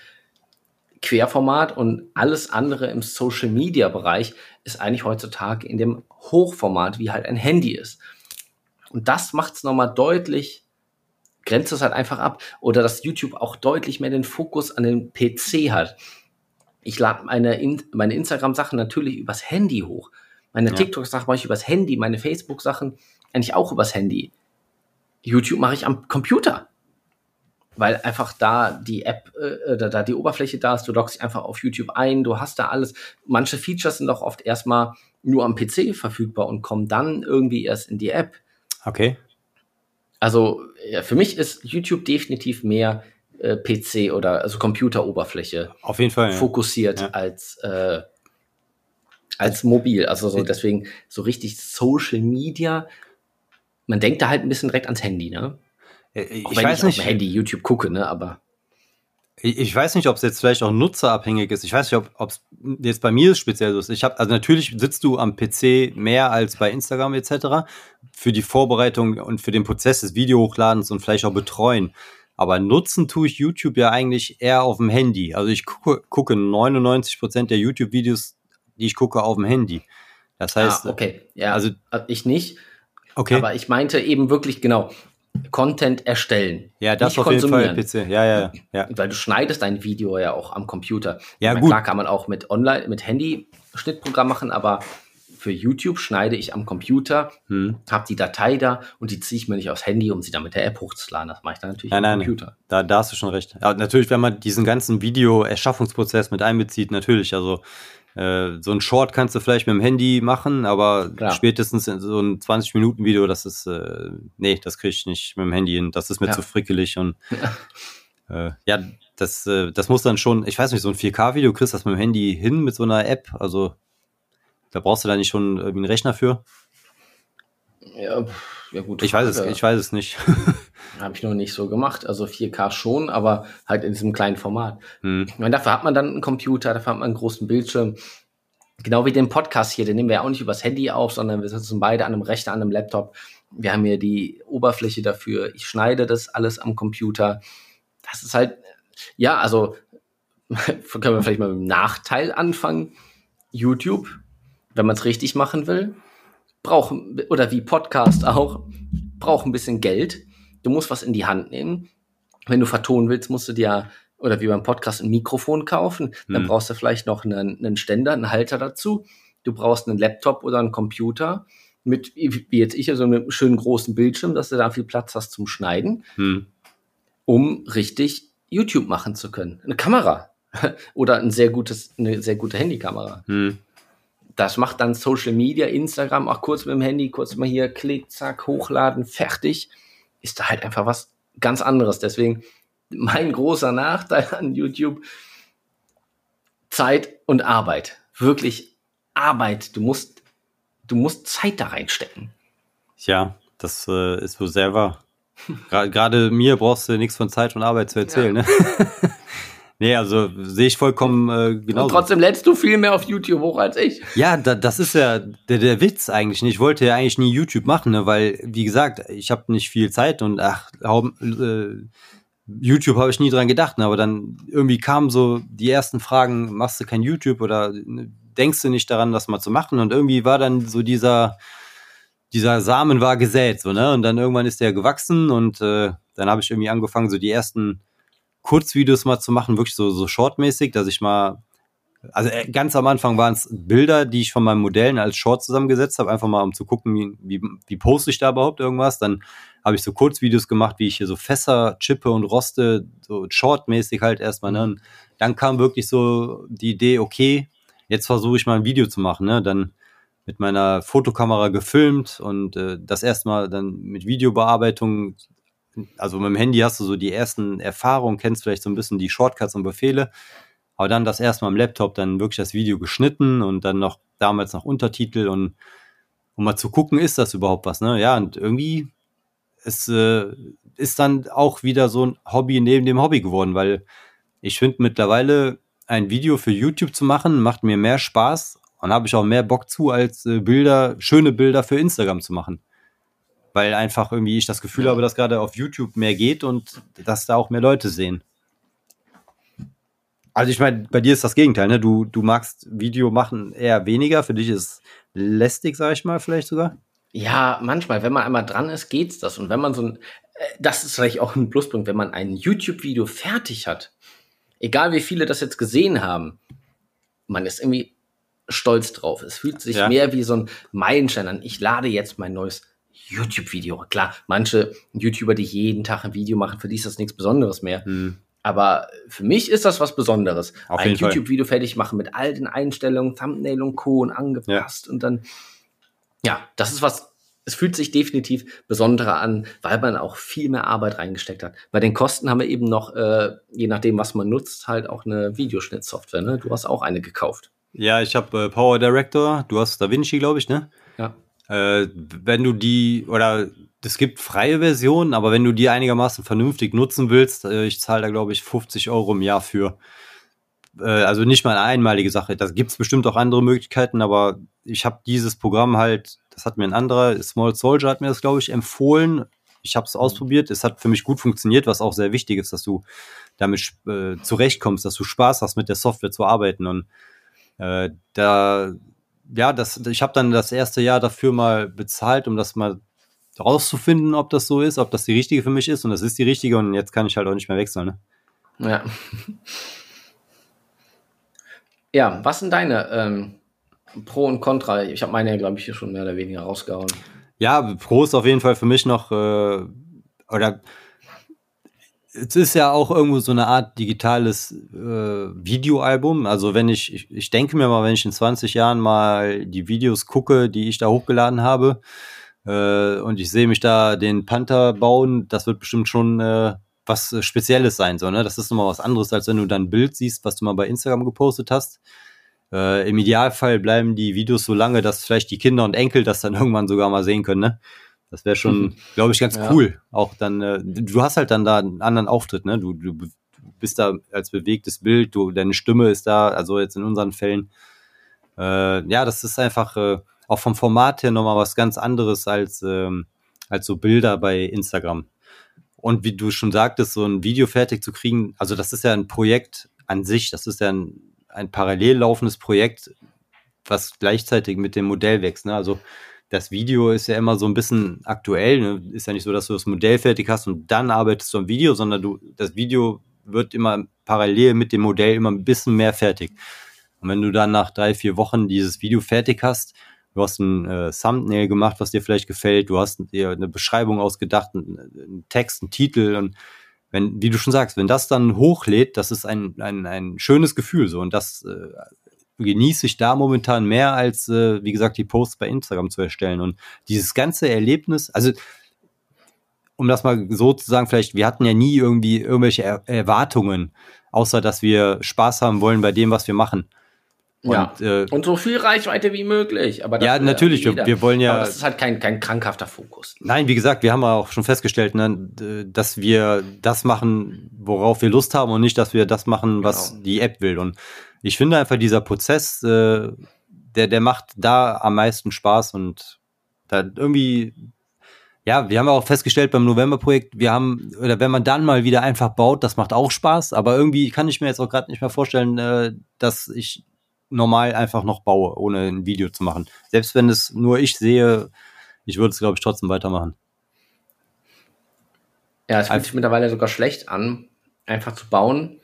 Querformat und alles andere im Social Media Bereich ist eigentlich heutzutage in dem Hochformat, wie halt ein Handy ist. Und das macht es nochmal deutlich, grenzt es halt einfach ab. Oder dass YouTube auch deutlich mehr den Fokus an den PC hat. Ich lade meine, in, meine Instagram-Sachen natürlich übers Handy hoch. Meine ja. TikTok-Sachen mache ich übers Handy, meine Facebook-Sachen eigentlich auch übers Handy. YouTube mache ich am Computer weil einfach da die App, äh, da, da die Oberfläche da ist, du loggst dich einfach auf YouTube ein, du hast da alles. Manche Features sind auch oft erstmal nur am PC verfügbar und kommen dann irgendwie erst in die App. Okay. Also ja, für mich ist YouTube definitiv mehr äh, PC oder also Computeroberfläche auf jeden Fall fokussiert ja. als äh, als mobil. Also so deswegen so richtig Social Media. Man denkt da halt ein bisschen direkt ans Handy, ne? Äh, Ich, Ich wenn weiß ich nicht, auf dem Handy YouTube gucke, ne, aber ich, weiß nicht, ob es jetzt vielleicht auch nutzerabhängig ist. Ich weiß nicht, ob es jetzt bei mir speziell so ist. Ich habe, also natürlich sitzt du am PC mehr als bei Instagram etc. für die Vorbereitung und für den Prozess des Videohochladens und vielleicht auch betreuen. Aber nutzen tue ich YouTube ja eigentlich eher auf dem Handy. Also ich gucke, gucke 99% der YouTube-Videos, die ich gucke, auf dem Handy. Das heißt, ah, okay, ja, also- also ich nicht, okay, aber ich meinte eben wirklich genau Content erstellen. ja, das auf jeden Fall. PC. Ja, ja, ja. Weil du schneidest dein Video ja auch am Computer. Ja, meine, gut. Klar kann man auch mit Online, mit Handy Schnittprogramm machen, aber für YouTube schneide ich am Computer, Hm. habe die Datei da und die ziehe ich mir nicht aufs Handy, um sie dann mit der App hochzuladen. Das mache ich dann natürlich Nein, am nein, Computer. Da, da hast du schon recht. Ja, natürlich, wenn man diesen ganzen Video-Erschaffungsprozess mit einbezieht, natürlich. Also äh, so ein Short kannst du vielleicht mit dem Handy machen, aber Klar. spätestens in so ein 20-Minuten-Video, das ist, äh, nee, das kriege ich nicht mit dem Handy hin. Das ist mir Ja. zu frickelig und äh, ja, das, äh, das muss dann schon, ich weiß nicht, so ein 4K-Video kriegst du das mit dem Handy hin mit so einer App. Also da brauchst du da nicht schon irgendwie einen Rechner für. Ja, ja gut. Ich weiß es, ich weiß es nicht. Habe ich noch nicht so gemacht. Also 4K schon, aber halt in diesem kleinen Format. hm. Ich meine, dafür hat man dann einen Computer, dafür hat man einen großen Bildschirm. Genau wie den Podcast hier, den nehmen wir ja auch nicht übers Handy auf, sondern wir sitzen beide an einem Rechner, an einem Laptop. Wir haben hier die Oberfläche dafür. Ich schneide das alles am Computer. Das ist halt, ja, also können wir vielleicht mal mit dem Nachteil anfangen. YouTube, wenn man es richtig machen will, braucht, oder wie Podcast auch, braucht ein bisschen Geld. Du musst was in die Hand nehmen. Wenn du vertonen willst, musst du dir, oder wie beim Podcast, ein Mikrofon kaufen. Dann Hm. brauchst du vielleicht noch einen, einen Ständer, einen Halter dazu. Du brauchst einen Laptop oder einen Computer mit, wie jetzt ich, so einem schönen großen Bildschirm, dass du da viel Platz hast zum Schneiden, Hm. um richtig YouTube machen zu können. Eine Kamera oder ein sehr gutes, eine sehr gute Handykamera. Hm. Das macht dann Social Media, Instagram, auch kurz mit dem Handy, kurz mal hier, klick, zack, hochladen, fertig. Ist da halt einfach was ganz anderes. Deswegen mein großer Nachteil an YouTube, Zeit und Arbeit. Wirklich Arbeit. Du musst, du musst Zeit da reinstecken. Ja, das äh, ist wohl sehr wahr. Gerade mir brauchst du nichts von Zeit und Arbeit zu erzählen, ne? nee, also sehe ich vollkommen äh, Und genauso. trotzdem lädst du viel mehr auf YouTube hoch als ich. Ja, da, das ist ja der, der Witz eigentlich. Ich wollte ja eigentlich nie YouTube machen, ne? weil, wie gesagt, ich habe nicht viel Zeit und ach, äh, YouTube habe ich nie dran gedacht. Ne? Aber dann irgendwie kamen so die ersten Fragen, machst du kein YouTube oder ne, denkst du nicht daran, das mal zu machen? Und irgendwie war dann so dieser, dieser Samen war gesät, so, ne? Und dann irgendwann ist der gewachsen und äh, dann habe ich irgendwie angefangen, so die ersten Kurzvideos mal zu machen, wirklich so, so shortmäßig, dass ich mal also äh, ganz am Anfang waren es Bilder, die ich von meinen Modellen als Short zusammengesetzt habe, einfach mal um zu gucken, wie, wie, wie poste ich da überhaupt irgendwas. Dann habe ich so Kurzvideos gemacht, wie ich hier so Fässer chippe und roste, so shortmäßig halt erstmal. Ne? Und dann kam wirklich so die Idee, okay, jetzt versuche ich mal ein Video zu machen. Ne? Dann mit meiner Fotokamera gefilmt und äh, das erstmal dann mit Videobearbeitung. Also mit dem Handy hast du so die ersten Erfahrungen, kennst vielleicht so ein bisschen die Shortcuts und Befehle. Aber dann das erste Mal am Laptop dann wirklich das Video geschnitten und dann noch damals noch Untertitel und um mal zu gucken, ist das überhaupt was, ne? Ja, und irgendwie es äh, ist dann auch wieder so ein Hobby neben dem Hobby geworden, weil ich finde mittlerweile ein Video für YouTube zu machen, macht mir mehr Spaß und habe ich auch mehr Bock zu, als äh, Bilder, schöne Bilder für Instagram zu machen. Weil einfach irgendwie ich das Gefühl habe, dass gerade auf YouTube mehr geht und dass da auch mehr Leute sehen. Also ich meine, bei dir ist das Gegenteil, ne? Du, du magst Video machen eher weniger. Für dich ist lästig, sag ich mal, vielleicht sogar. Ja, manchmal, wenn man einmal dran ist, geht's das. Und wenn man so ein, äh, das ist vielleicht auch ein Pluspunkt, wenn man ein YouTube-Video fertig hat, egal wie viele das jetzt gesehen haben, man ist irgendwie stolz drauf. Es fühlt sich Ja. mehr wie so ein Meilenstein an. Ich lade jetzt mein neues YouTube-Video. Klar, manche YouTuber, die jeden Tag ein Video machen, für die ist das nichts Besonderes mehr. Hm. Aber für mich ist das was Besonderes. Auf ein. YouTube-Video fertig machen mit all den Einstellungen, Thumbnail und Co. und angepasst und dann, ja, das ist was, es fühlt sich definitiv besonderer an, weil man auch viel mehr Arbeit reingesteckt hat. Bei den Kosten haben wir eben noch, äh, je nachdem, was man nutzt, halt auch eine Videoschnittsoftware. Ne? Du hast auch eine gekauft. Ja, ich habe äh, Power Director, du hast Da Vinci, glaube ich, ne? Ja. Äh, wenn du die, oder es gibt freie Versionen, aber wenn du die einigermaßen vernünftig nutzen willst, äh, ich zahle da, glaube ich, 50 Euro im Jahr für. Äh, also nicht mal eine einmalige Sache. Da gibt es bestimmt auch andere Möglichkeiten, aber ich habe dieses Programm halt, das hat mir ein anderer, Small Soldier hat mir das, glaube ich, empfohlen. Ich habe es ausprobiert. Es hat für mich gut funktioniert, was auch sehr wichtig ist, dass du damit äh, zurechtkommst, dass du Spaß hast, mit der Software zu arbeiten. Und äh, da, ja, das, ich habe dann das erste Jahr dafür mal bezahlt, um das mal rauszufinden, ob das so ist, ob das die richtige für mich ist. Und das ist die richtige und jetzt kann ich halt auch nicht mehr wechseln. Ne? Ja. Ja, was sind deine ähm, Pro und Contra? Ich habe meine, glaube ich, hier schon mehr oder weniger rausgehauen. Ja, Pro ist auf jeden Fall für mich noch, äh, oder es ist ja auch irgendwo so eine Art digitales äh, Videoalbum. Also wenn ich, ich, ich denke mir mal, wenn ich in 20 Jahren mal die Videos gucke, die ich da hochgeladen habe, äh, und ich sehe mich da den Panther bauen, das wird bestimmt schon äh, was äh, Spezielles sein soll. Ne? Das ist nochmal was anderes, als wenn du dann ein Bild siehst, was du mal bei Instagram gepostet hast. Äh, Im Idealfall bleiben die Videos so lange, dass vielleicht die Kinder und Enkel das dann irgendwann sogar mal sehen können. Ne? Das wäre schon, mhm. glaube ich, ganz ja. cool. Auch dann, äh, du hast halt dann da einen anderen Auftritt. Ne? Du, du bist da als bewegtes Bild, du, deine Stimme ist da, also jetzt in unseren Fällen. Äh, ja, das ist einfach äh, auch vom Format her nochmal was ganz anderes als, ähm, als so Bilder bei Instagram. Und wie du schon sagtest, so ein Video fertig zu kriegen, also das ist ja ein Projekt an sich, das ist ja ein, ein parallel laufendes Projekt, was gleichzeitig mit dem Modell wächst. Ne? Also das Video ist ja immer so ein bisschen aktuell. Ne? Ist ja nicht so, dass du das Modell fertig hast und dann arbeitest du am Video, sondern du, das Video wird immer parallel mit dem Modell immer ein bisschen mehr fertig. Und wenn du dann nach drei, vier Wochen dieses Video fertig hast, du hast ein äh, Thumbnail gemacht, was dir vielleicht gefällt, du hast dir eine Beschreibung ausgedacht, einen, einen Text, einen Titel und wenn, wie du schon sagst, wenn das dann hochlädt, das ist ein, ein, ein schönes Gefühl so und das äh, genieße ich da momentan mehr als, äh, wie gesagt, die Posts bei Instagram zu erstellen und dieses ganze Erlebnis, also um das mal so zu sagen, vielleicht, wir hatten ja nie irgendwie irgendwelche er Erwartungen, außer dass wir Spaß haben wollen bei dem, was wir machen. Und, ja. Äh, und so viel Reichweite wie möglich. Aber ja, natürlich. Wir, wir, wollen ja. Aber das ist halt kein, kein krankhafter Fokus. Nein, wie gesagt, wir haben auch schon festgestellt, ne, dass wir das machen, worauf wir Lust haben und nicht, dass wir das machen, was genau. die App will. Und ich finde einfach dieser Prozess, äh, der, der macht da am meisten Spaß und da irgendwie ja, wir haben auch festgestellt beim November-Projekt, wir haben, oder wenn man dann mal wieder einfach baut, das macht auch Spaß, aber irgendwie kann ich mir jetzt auch gerade nicht mehr vorstellen, äh, dass ich normal einfach noch baue, ohne ein Video zu machen. Selbst wenn es nur ich sehe, ich würde es, glaube ich, trotzdem weitermachen. Ja, es fühlt sich mittlerweile sogar schlecht an, einfach zu bauen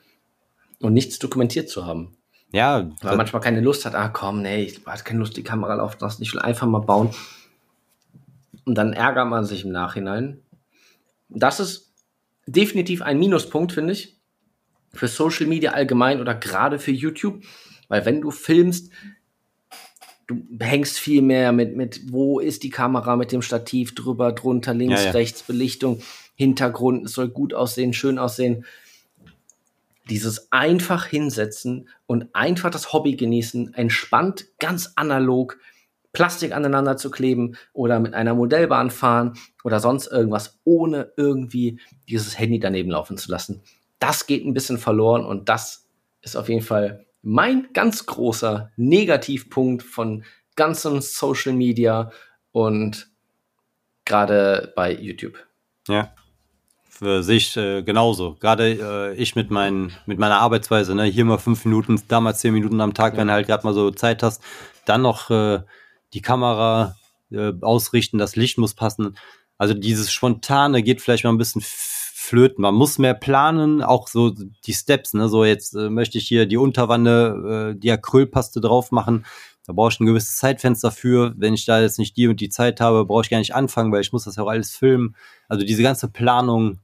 und nichts dokumentiert zu haben. Ja. Weil man manchmal keine Lust hat, ah komm, nee, ich habe keine Lust, die Kamera laufen lassen, ich will einfach mal bauen. Und dann ärgert man sich im Nachhinein. Das ist definitiv ein Minuspunkt, finde ich, für Social Media allgemein oder gerade für YouTube, weil wenn du filmst, du hängst viel mehr mit, mit, wo ist die Kamera mit dem Stativ drüber, drunter, links, ja, ja. rechts, Belichtung, Hintergrund, es soll gut aussehen, schön aussehen. Dieses einfach hinsetzen und einfach das Hobby genießen, entspannt, ganz analog, Plastik aneinander zu kleben oder mit einer Modellbahn fahren oder sonst irgendwas, ohne irgendwie dieses Handy daneben laufen zu lassen. Das geht ein bisschen verloren und das ist auf jeden Fall mein ganz großer Negativpunkt von ganzem Social Media und gerade bei YouTube. Ja, für sich äh, genauso. Gerade äh, ich mit, mein, mit meiner Arbeitsweise, ne? hier mal fünf Minuten, damals zehn Minuten am Tag, ja. wenn du halt gerade mal so Zeit hast, dann noch äh, die Kamera äh, ausrichten, das Licht muss passen. Also dieses Spontane geht vielleicht mal ein bisschen flöten. Man muss mehr planen, auch so die Steps, ne? So jetzt äh, möchte ich hier die Unterwanne, äh, die Acrylpaste drauf machen. Da brauche ich ein gewisses Zeitfenster für. Wenn ich da jetzt nicht die und die Zeit habe, brauche ich gar nicht anfangen, weil ich muss das ja auch alles filmen. Also diese ganze Planung,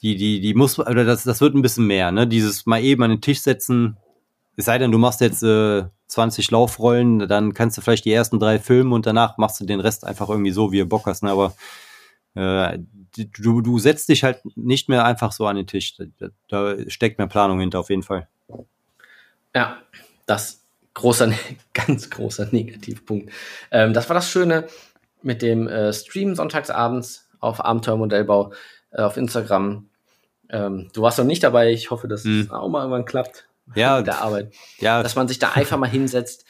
die, die, die muss, oder das, das wird ein bisschen mehr, ne? Dieses mal eben an den Tisch setzen. Es sei denn, du machst jetzt äh, 20 Laufrollen, dann kannst du vielleicht die ersten drei filmen und danach machst du den Rest einfach irgendwie so, wie du Bock hast. Ne? Aber äh, du, du setzt dich halt nicht mehr einfach so an den Tisch. Da, da steckt mehr Planung hinter, auf jeden Fall. Ja, das großer, ganz großer Negativpunkt. Ähm, das war das Schöne mit dem äh, Stream sonntagsabends. auf Abenteuermodellbau äh, auf Instagram. Ähm, du warst noch nicht dabei. Ich hoffe, dass Hm. es auch mal irgendwann klappt Ja, mit der Arbeit. ja, Dass man sich da einfach mal hinsetzt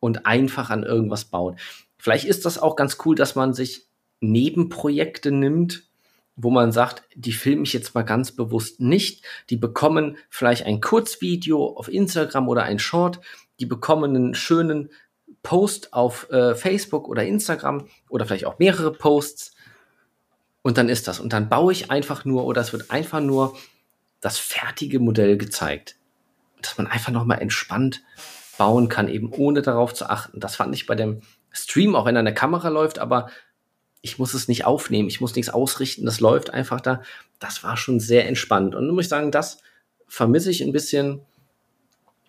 und einfach an irgendwas baut. Vielleicht ist das auch ganz cool, dass man sich Nebenprojekte nimmt, wo man sagt, die filme ich jetzt mal ganz bewusst nicht. Die bekommen vielleicht ein Kurzvideo auf Instagram oder ein Short. Die bekommen einen schönen Post auf äh, Facebook oder Instagram oder vielleicht auch mehrere Posts. Und dann ist das. Und dann baue ich einfach nur oder es wird einfach nur das fertige Modell gezeigt. Dass man einfach nochmal entspannt bauen kann, eben ohne darauf zu achten. Das fand ich bei dem Stream, auch wenn da eine Kamera läuft, aber ich muss es nicht aufnehmen, ich muss nichts ausrichten, das läuft einfach da. Das war schon sehr entspannt. Und da muss ich sagen, das vermisse ich ein bisschen.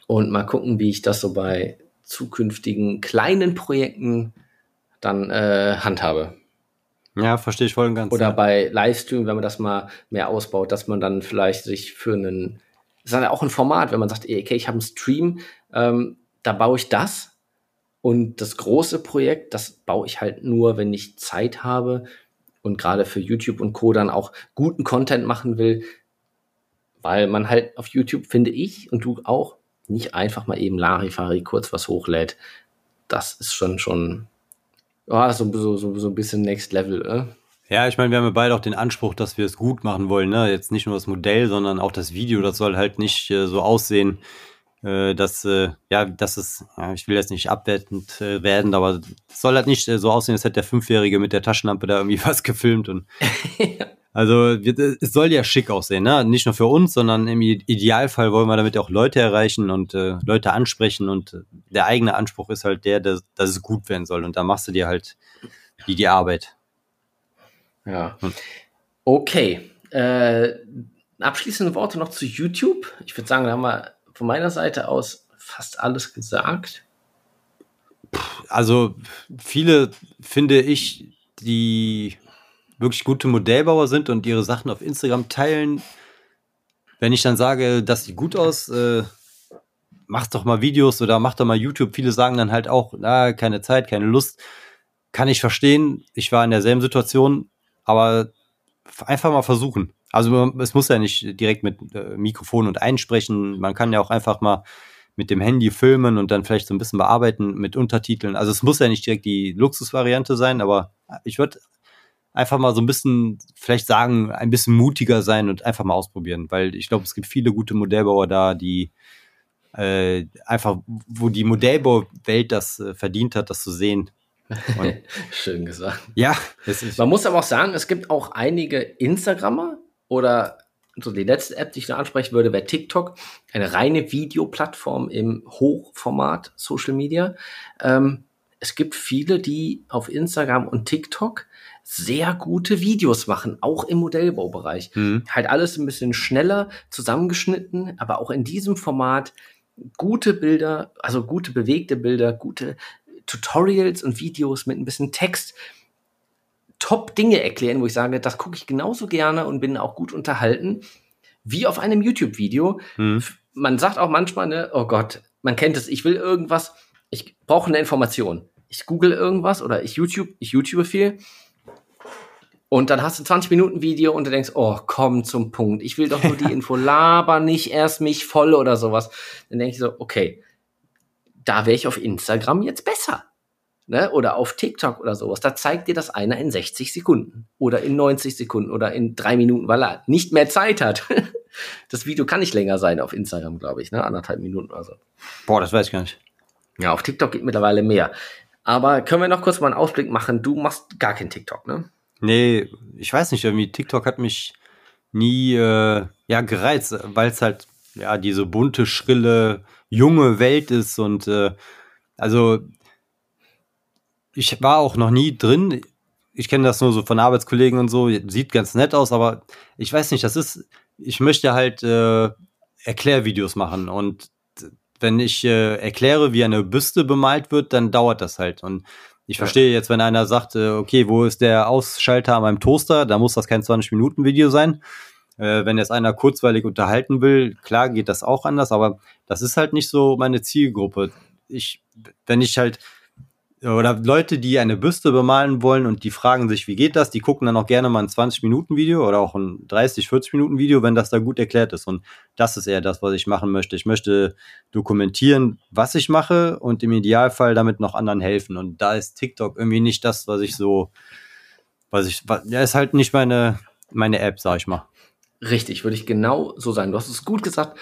Und mal gucken, wie ich das so bei zukünftigen kleinen Projekten dann äh, handhabe. ja, verstehe ich voll und ganz. Oder bei Livestream, wenn man das mal mehr ausbaut, dass man dann vielleicht sich für einen, das ist ja auch ein Format, wenn man sagt, okay, ich habe einen Stream, ähm, da baue ich das und das große Projekt, das baue ich halt nur, wenn ich Zeit habe und gerade für YouTube und Co. dann auch guten Content machen will, weil man halt auf YouTube, finde ich, und du auch, nicht einfach mal eben Larifari kurz was hochlädt. Das ist schon, schon, ja, so, so, so, so ein bisschen Next Level, äh? Ja, ich meine, wir haben ja beide auch den Anspruch, dass wir es gut machen wollen. Ne? Jetzt nicht nur das Modell, sondern auch das Video. Das soll halt nicht äh, so aussehen, dass, äh, ja, dass es, ja, ich will jetzt nicht abwertend äh, werden, aber es soll halt nicht äh, so aussehen, als hätte der Fünfjährige mit der Taschenlampe da irgendwie was gefilmt. Und also es soll ja schick aussehen, ne? Nicht nur für uns, sondern im Idealfall wollen wir damit auch Leute erreichen und äh, Leute ansprechen. Und äh, der eigene Anspruch ist halt der, dass, dass es gut werden soll. Und da machst du dir halt die, die Arbeit. Ja. Hm. Okay. Äh, abschließende Worte noch zu YouTube. Ich würde sagen, da haben wir von meiner Seite aus fast alles gesagt. also viele finde ich, die wirklich gute Modellbauer sind und ihre Sachen auf Instagram teilen. Wenn ich dann sage, das sieht gut aus, äh, mach doch mal Videos oder mach doch mal YouTube. Viele sagen dann halt auch, na, keine Zeit, keine Lust. Kann ich verstehen. Ich war in derselben Situation, aber einfach mal versuchen. Also es muss ja nicht direkt mit äh, Mikrofon und einsprechen. Man kann ja auch einfach mal mit dem Handy filmen und dann vielleicht so ein bisschen bearbeiten mit Untertiteln. Also es muss ja nicht direkt die Luxusvariante sein, aber ich würde einfach mal so ein bisschen, vielleicht sagen, ein bisschen mutiger sein und einfach mal ausprobieren, weil ich glaube, es gibt viele gute Modellbauer da, die äh, einfach, wo die Modellbauwelt das äh, verdient hat, das zu sehen. Schön gesagt. ja, es ist, Man muss aber auch sagen, es gibt auch einige Instagrammer oder so die letzte App, die ich da ansprechen würde, wäre TikTok, eine reine Videoplattform im Hochformat Social Media. Ähm, es gibt viele, die auf Instagram und TikTok sehr gute Videos machen, auch im Modellbaubereich. hm, Halt alles ein bisschen schneller zusammengeschnitten, aber auch in diesem Format gute Bilder, also gute bewegte Bilder, gute Tutorials und Videos mit ein bisschen Text, top Dinge erklären, wo ich sage, das gucke ich genauso gerne und bin auch gut unterhalten, wie auf einem YouTube-Video. hm, Man sagt auch manchmal, ne, oh Gott, man kennt es, ich will irgendwas, ich brauche eine Information. Ich google irgendwas oder ich YouTube, ich YouTube viel. Und dann hast du 20 Minuten Video und du denkst, oh, komm zum Punkt. Ich will doch nur die Info, laber nicht erst mich voll oder sowas. Dann denke ich so, okay, da wäre ich auf Instagram jetzt besser. Ne? Oder auf TikTok oder sowas. Da zeigt dir das einer in 60 Sekunden oder in 90 Sekunden oder in drei Minuten, weil er nicht mehr Zeit hat. Das Video kann nicht länger sein auf Instagram, glaube ich, ne? Anderthalb Minuten oder so. boah, das weiß ich gar nicht. Ja, auf TikTok geht mittlerweile mehr. Aber können wir noch kurz mal einen Ausblick machen? Du machst gar kein TikTok, ne? Nee, ich weiß nicht, irgendwie TikTok hat mich nie äh, ja gereizt, weil es halt ja diese bunte, schrille, junge Welt ist und äh, also ich war auch noch nie drin. Ich kenne das nur so von Arbeitskollegen und so, sieht ganz nett aus, aber ich weiß nicht, das ist, ich möchte halt äh, Erklärvideos machen und wenn ich äh, erkläre, wie eine Büste bemalt wird, dann dauert das halt und ich verstehe jetzt, wenn einer sagt, äh, okay, wo ist der Ausschalter an meinem Toaster, da muss das kein 20-Minuten-Video sein. Äh, wenn jetzt einer kurzweilig unterhalten will, klar geht das auch anders, aber das ist halt nicht so meine Zielgruppe. Ich, wenn ich halt oder Leute, die eine Büste bemalen wollen und die fragen sich, wie geht das? Die gucken dann auch gerne mal ein 20-Minuten-Video oder auch ein 30, 40-Minuten-Video, wenn das da gut erklärt ist. Und das ist eher das, was ich machen möchte. Ich möchte dokumentieren, was ich mache und im Idealfall damit noch anderen helfen. Und da ist TikTok irgendwie nicht das, was ich so, was ich, ja, ist halt nicht meine, meine App, sag ich mal. Richtig, würde ich genau so sagen. Du hast es gut gesagt.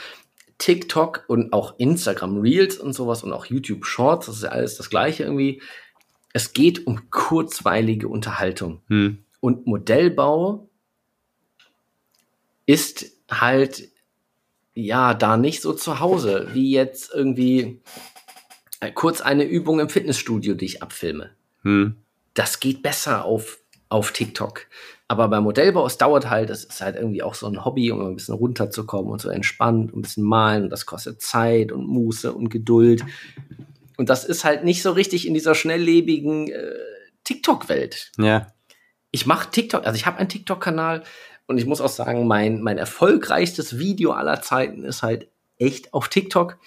TikTok und auch Instagram Reels und sowas und auch YouTube Shorts, das ist ja alles das gleiche irgendwie. Es geht um kurzweilige Unterhaltung. Hm. Und Modellbau ist halt ja da nicht so zu Hause, wie jetzt irgendwie äh, kurz eine Übung im Fitnessstudio, die ich abfilme. Hm. Das geht besser auf, auf TikTok. Aber beim Modellbau, es dauert halt, es ist halt irgendwie auch so ein Hobby, um ein bisschen runterzukommen und so entspannt, ein bisschen malen. Und das kostet Zeit und Muße und Geduld. Und das ist halt nicht so richtig in dieser schnelllebigen äh, TikTok-Welt. Ja. Ich mache TikTok, also ich habe einen TikTok-Kanal und ich muss auch sagen, mein, mein erfolgreichstes Video aller Zeiten ist halt echt auf TikTok.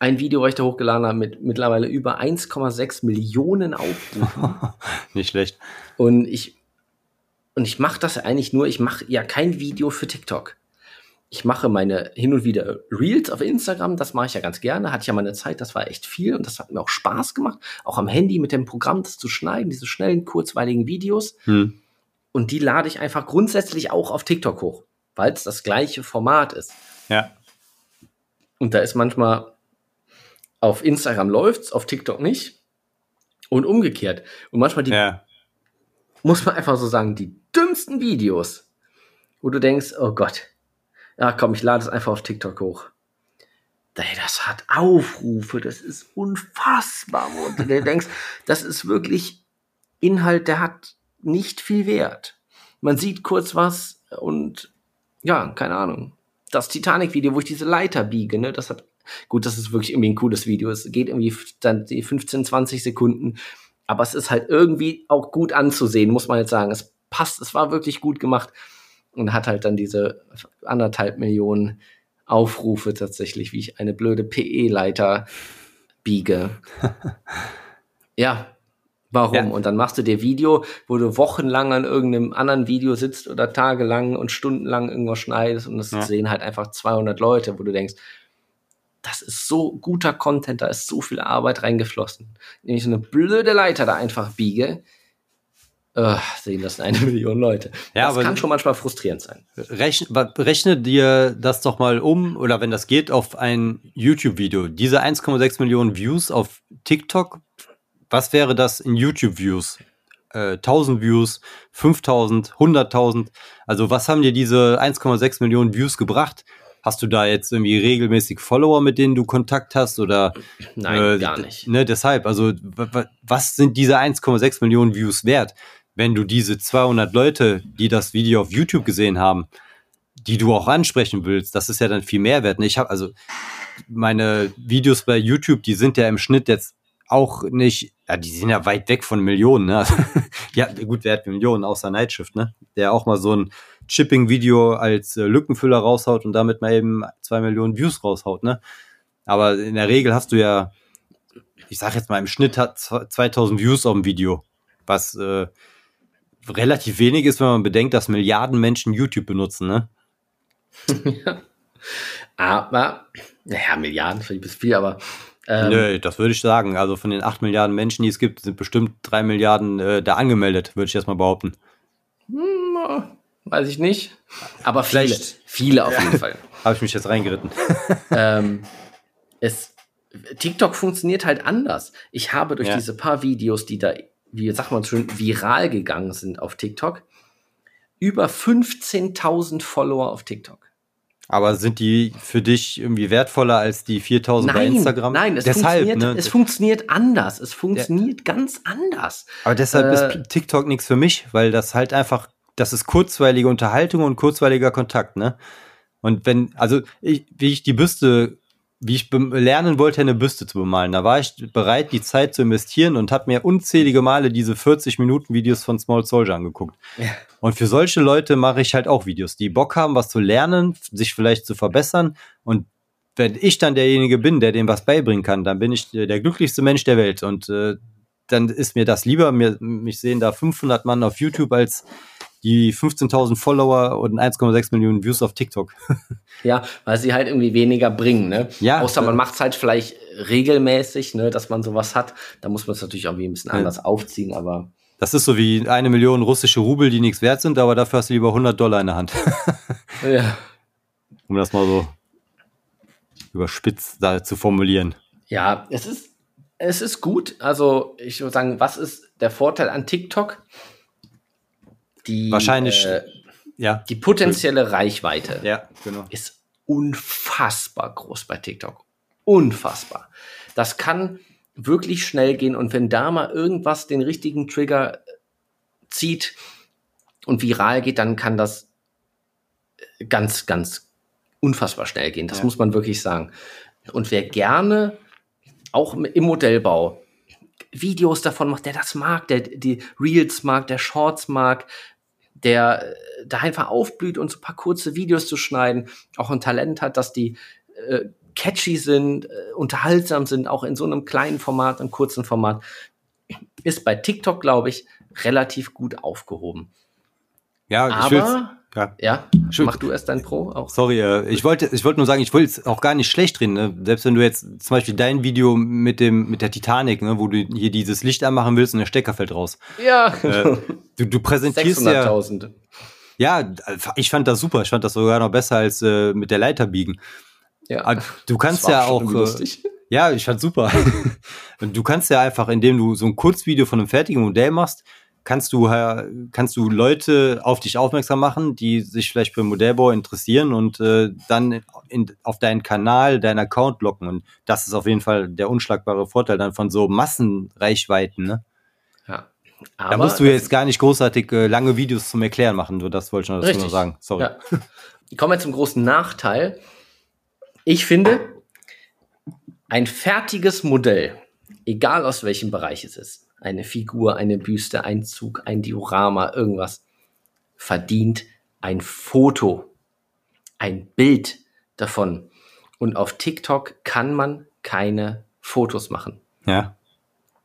Ein Video, was ich da hochgeladen habe, mit mittlerweile über 1,6 Millionen Aufrufen. Nicht schlecht. Und ich und ich mache das eigentlich nur, ich mache ja kein Video für TikTok. Ich mache meine hin und wieder Reels auf Instagram, das mache ich ja ganz gerne. Hatte ich ja mal eine Zeit, das war echt viel und das hat mir auch Spaß gemacht. Auch am Handy mit dem Programm das zu schneiden, diese schnellen, kurzweiligen Videos. Hm. Und die lade ich einfach grundsätzlich auch auf TikTok hoch, weil es das gleiche Format ist. Ja. Und da ist manchmal auf Instagram läuft's, auf TikTok nicht. Und umgekehrt. Und manchmal die, ja. Muss man einfach so sagen, die dümmsten Videos, wo du denkst, oh Gott, ja komm, ich lade es einfach auf TikTok hoch. Ey, das hat Aufrufe, das ist unfassbar. Und du denkst, das ist wirklich Inhalt, der hat nicht viel Wert. Man sieht kurz was und ja, keine Ahnung. Das Titanic-Video, wo ich diese Leiter biege, ne, das hat, gut, das ist wirklich irgendwie ein cooles Video. Es geht irgendwie dann die 15, 20 Sekunden, aber es ist halt irgendwie auch gut anzusehen, muss man jetzt sagen. Es passt, es war wirklich gut gemacht und hat halt dann diese anderthalb Millionen Aufrufe tatsächlich, wie ich eine blöde PE-Leiter biege. ja, warum? Ja. Und dann machst du dir Video, wo du wochenlang an irgendeinem anderen Video sitzt oder tagelang und stundenlang irgendwas schneidest und das ja. sehen halt einfach 200 Leute, wo du denkst, das ist so guter Content, da ist so viel Arbeit reingeflossen. Wenn ich so eine blöde Leiter da einfach biege, Uh, sehen das eine Million Leute. Ja, das kann schon manchmal frustrierend sein. Rechne, rechne dir das doch mal um, oder wenn das geht, auf ein YouTube-Video. Diese 1,6 Millionen Views auf TikTok, was wäre das in YouTube-Views? Äh, 1000 Views, 5000, 100.000. Also was haben dir diese 1,6 Millionen Views gebracht? Hast du da jetzt irgendwie regelmäßig Follower, mit denen du Kontakt hast oder? Nein, äh, gar nicht. Ne, deshalb, also was sind diese 1,6 Millionen Views wert? wenn du diese 200 Leute, die das Video auf YouTube gesehen haben, die du auch ansprechen willst, das ist ja dann viel mehr wert. Ich habe also meine Videos bei YouTube, die sind ja im Schnitt jetzt auch nicht, ja, die sind ja weit weg von Millionen. Ne? ja, gut, wer hat Millionen außer Nightshift, ne? Der auch mal so ein Chipping-Video als äh, Lückenfüller raushaut und damit mal eben zwei Millionen Views raushaut, ne? Aber in der Regel hast du ja, ich sag jetzt mal, im Schnitt hat 2000 Views auf dem Video, was äh, relativ wenig ist, wenn man bedenkt, dass Milliarden Menschen YouTube benutzen, ne? ja. Aber, naja, Milliarden vielleicht bis viel, aber. Ähm, Nö, das würde ich sagen. Also von den 8 Milliarden Menschen, die es gibt, sind bestimmt 3 Milliarden äh, da angemeldet, würde ich erstmal behaupten. Hm, weiß ich nicht. Aber vielleicht viele, viele auf jeden Fall. Habe ich mich jetzt reingeritten. ähm, es, TikTok funktioniert halt anders. Ich habe durch ja. diese paar Videos, die da wie sagt man schon, viral gegangen sind auf TikTok. Über 15.000 Follower auf TikTok. Aber sind die für dich irgendwie wertvoller als die 4000 bei Instagram? Nein, es, deshalb, funktioniert, ne? es funktioniert anders. Es funktioniert ja. ganz anders. Aber deshalb äh, ist TikTok nichts für mich, weil das halt einfach, das ist kurzweilige Unterhaltung und kurzweiliger Kontakt, ne? Und wenn, also ich, wie ich die Büste wie ich lernen wollte, eine Büste zu bemalen. Da war ich bereit, die Zeit zu investieren und habe mir unzählige Male diese 40 Minuten Videos von Small Soldier angeguckt. Ja. Und für solche Leute mache ich halt auch Videos, die Bock haben, was zu lernen, sich vielleicht zu verbessern. Und wenn ich dann derjenige bin, der dem was beibringen kann, dann bin ich der glücklichste Mensch der Welt. Und äh, dann ist mir das lieber. Mir, mich sehen da 500 Mann auf YouTube als die 15.000 Follower und 1,6 Millionen Views auf TikTok. ja, weil sie halt irgendwie weniger bringen, ne? Ja. Außer man macht es halt vielleicht regelmäßig, ne, dass man sowas hat. Da muss man es natürlich auch ein bisschen anders ja. aufziehen, aber. Das ist so wie eine Million russische Rubel, die nichts wert sind, aber dafür hast du lieber 100 Dollar in der Hand. ja. Um das mal so überspitzt da zu formulieren. Ja, es ist, es ist gut. Also, ich würde sagen, was ist der Vorteil an TikTok? Die, Wahrscheinlich, äh, ja. Die potenzielle Reichweite ja, genau. ist unfassbar groß bei TikTok. Unfassbar. Das kann wirklich schnell gehen und wenn da mal irgendwas den richtigen Trigger zieht und viral geht, dann kann das ganz, ganz unfassbar schnell gehen. Das ja. muss man wirklich sagen. Und wer gerne auch im Modellbau Videos davon macht, der das mag, der die Reels mag, der Shorts mag, der äh, da einfach aufblüht und so ein paar kurze Videos zu schneiden, auch ein Talent hat, dass die äh, catchy sind, äh, unterhaltsam sind, auch in so einem kleinen Format, einem kurzen Format, ist bei TikTok, glaube ich, relativ gut aufgehoben. Ja, ich Aber ja, ja mach du erst dein Pro auch. Sorry, äh, ich wollte, ich wollte nur sagen, ich wollte es auch gar nicht schlecht reden. Ne? Selbst wenn du jetzt zum Beispiel dein Video mit dem mit der Titanic, ne, wo du hier dieses Licht anmachen willst und der Stecker fällt raus. Ja. Äh, du, du präsentierst ja. Ja, ich fand das super. Ich fand das sogar noch besser als äh, mit der Leiter biegen. Ja. Aber du kannst ja auch. Äh, ja, ich fand super. du kannst ja einfach, indem du so ein Kurzvideo von einem fertigen Modell machst, kannst du, kannst du Leute auf dich aufmerksam machen, die sich vielleicht für Modellbau interessieren und äh, dann in, auf deinen Kanal, deinen Account locken. Und das ist auf jeden Fall der unschlagbare Vorteil dann von so Massenreichweiten. Ne? Ja. Aber da musst du jetzt gar nicht großartig äh, lange Videos zum Erklären machen. So, das wollte ich noch dazu noch sagen. Sorry. Ja. Kommen wir zum großen Nachteil. Ich finde, ein fertiges Modell, egal aus welchem Bereich es ist, eine Figur, eine Büste, ein Zug, ein Diorama, irgendwas, verdient ein Foto, ein Bild davon. Und auf TikTok kann man keine Fotos machen. Ja.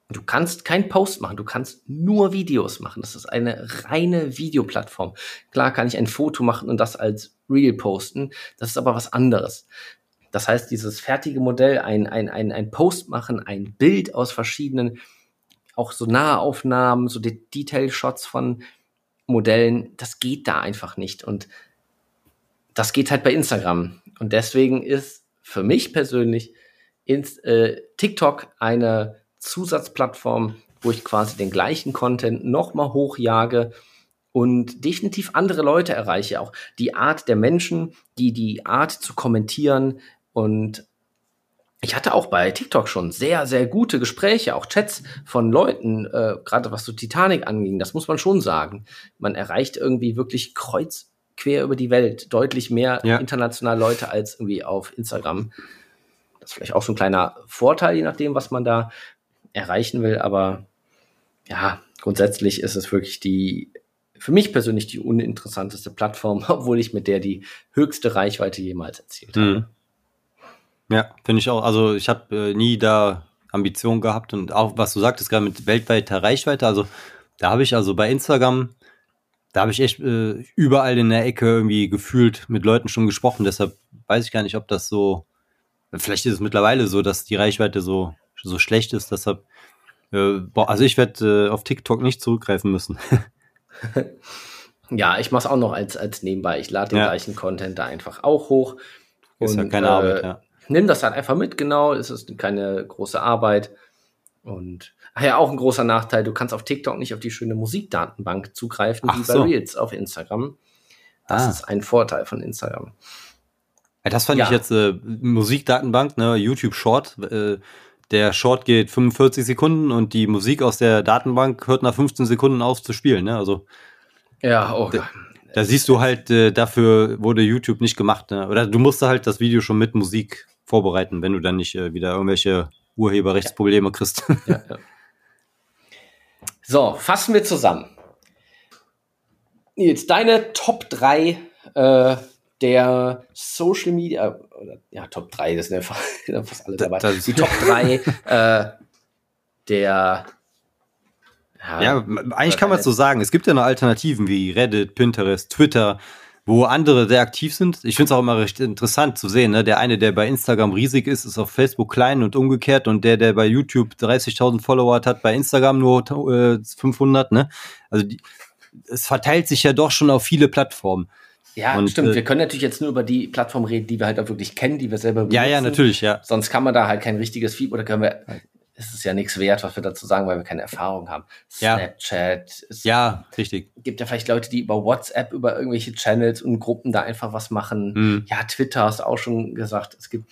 Du kannst keinen Post machen, du kannst nur Videos machen. Das ist eine reine Videoplattform. Klar kann ich ein Foto machen und das als Reel posten. Das ist aber was anderes. Das heißt, dieses fertige Modell, ein, ein, ein, ein Post machen, ein Bild aus verschiedenen auch so Nahaufnahmen, so Detail-Shots von Modellen, das geht da einfach nicht. Und das geht halt bei Instagram. Und deswegen ist für mich persönlich ins, äh, TikTok eine Zusatzplattform, wo ich quasi den gleichen Content nochmal hochjage und definitiv andere Leute erreiche. Auch die Art der Menschen, die die Art zu kommentieren und ich hatte auch bei TikTok schon sehr, sehr gute Gespräche, auch Chats von Leuten, äh, gerade was so Titanic anging, das muss man schon sagen. Man erreicht irgendwie wirklich kreuz quer über die Welt deutlich mehr ja. international Leute als irgendwie auf Instagram. Das ist vielleicht auch so ein kleiner Vorteil, je nachdem, was man da erreichen will, aber ja, grundsätzlich ist es wirklich die, für mich persönlich die uninteressanteste Plattform, obwohl ich mit der die höchste Reichweite jemals erzielt habe. Ja, finde ich auch. Also ich habe äh, nie da Ambitionen gehabt und auch was du sagtest gerade mit weltweiter Reichweite. Also da habe ich also bei Instagram, da habe ich echt äh, überall in der Ecke irgendwie gefühlt mit Leuten schon gesprochen. Deshalb weiß ich gar nicht, ob das so. Vielleicht ist es mittlerweile so, dass die Reichweite so so schlecht ist. Deshalb, äh, boah, also ich werde äh, auf TikTok nicht zurückgreifen müssen. ja, ich mache es auch noch als als nebenbei. Ich lade den ja. gleichen Content da einfach auch hoch. Ist und, ja keine Arbeit, äh, ja nimm das halt einfach mit, genau, es ist keine große Arbeit. Und ach ja, auch ein großer Nachteil, du kannst auf TikTok nicht auf die schöne Musikdatenbank zugreifen, ach wie bei so. Reels auf Instagram. Das ah. ist ein Vorteil von Instagram. Das fand ja. ich jetzt äh, Musikdatenbank, ne, YouTube Short. Äh, der Short geht 45 Sekunden und die Musik aus der Datenbank hört nach 15 Sekunden auf zu spielen. Ne? Also ja, oh, da siehst du halt, äh, dafür wurde YouTube nicht gemacht. Ne? Oder du musst halt das Video schon mit Musik vorbereiten, wenn du dann nicht äh, wieder irgendwelche Urheberrechtsprobleme kriegst. Ja, ja. So, fassen wir zusammen. Jetzt deine Top 3 äh, der Social Media, oder, ja, Top 3, das sind ja fast, alle dabei. Das- die Top 3 äh, der Ja, eigentlich kann man es so sagen. Es gibt ja noch Alternativen wie Reddit, Pinterest, Twitter, wo andere sehr aktiv sind. Ich finde es auch immer recht interessant zu sehen. Ne? Der eine, der bei Instagram riesig ist, ist auf Facebook klein und umgekehrt. Und der, der bei YouTube 30.000 Follower hat, bei Instagram nur äh, 500. Ne? Also die, es verteilt sich ja doch schon auf viele Plattformen. Ja, Und, stimmt. äh, wir können natürlich jetzt nur über die Plattform reden, die wir halt auch wirklich kennen, die wir selber Ja, ja, benutzen. natürlich, ja. Sonst kann man da halt kein richtiges Feed oder können wir, es ist ja nichts wert, was wir dazu sagen, weil wir keine Erfahrung haben. Ja. Snapchat, es Ja, richtig. gibt ja vielleicht Leute, die über WhatsApp, über irgendwelche Channels und Gruppen da einfach was machen. Hm. Ja, Twitter hast du auch schon gesagt. Es gibt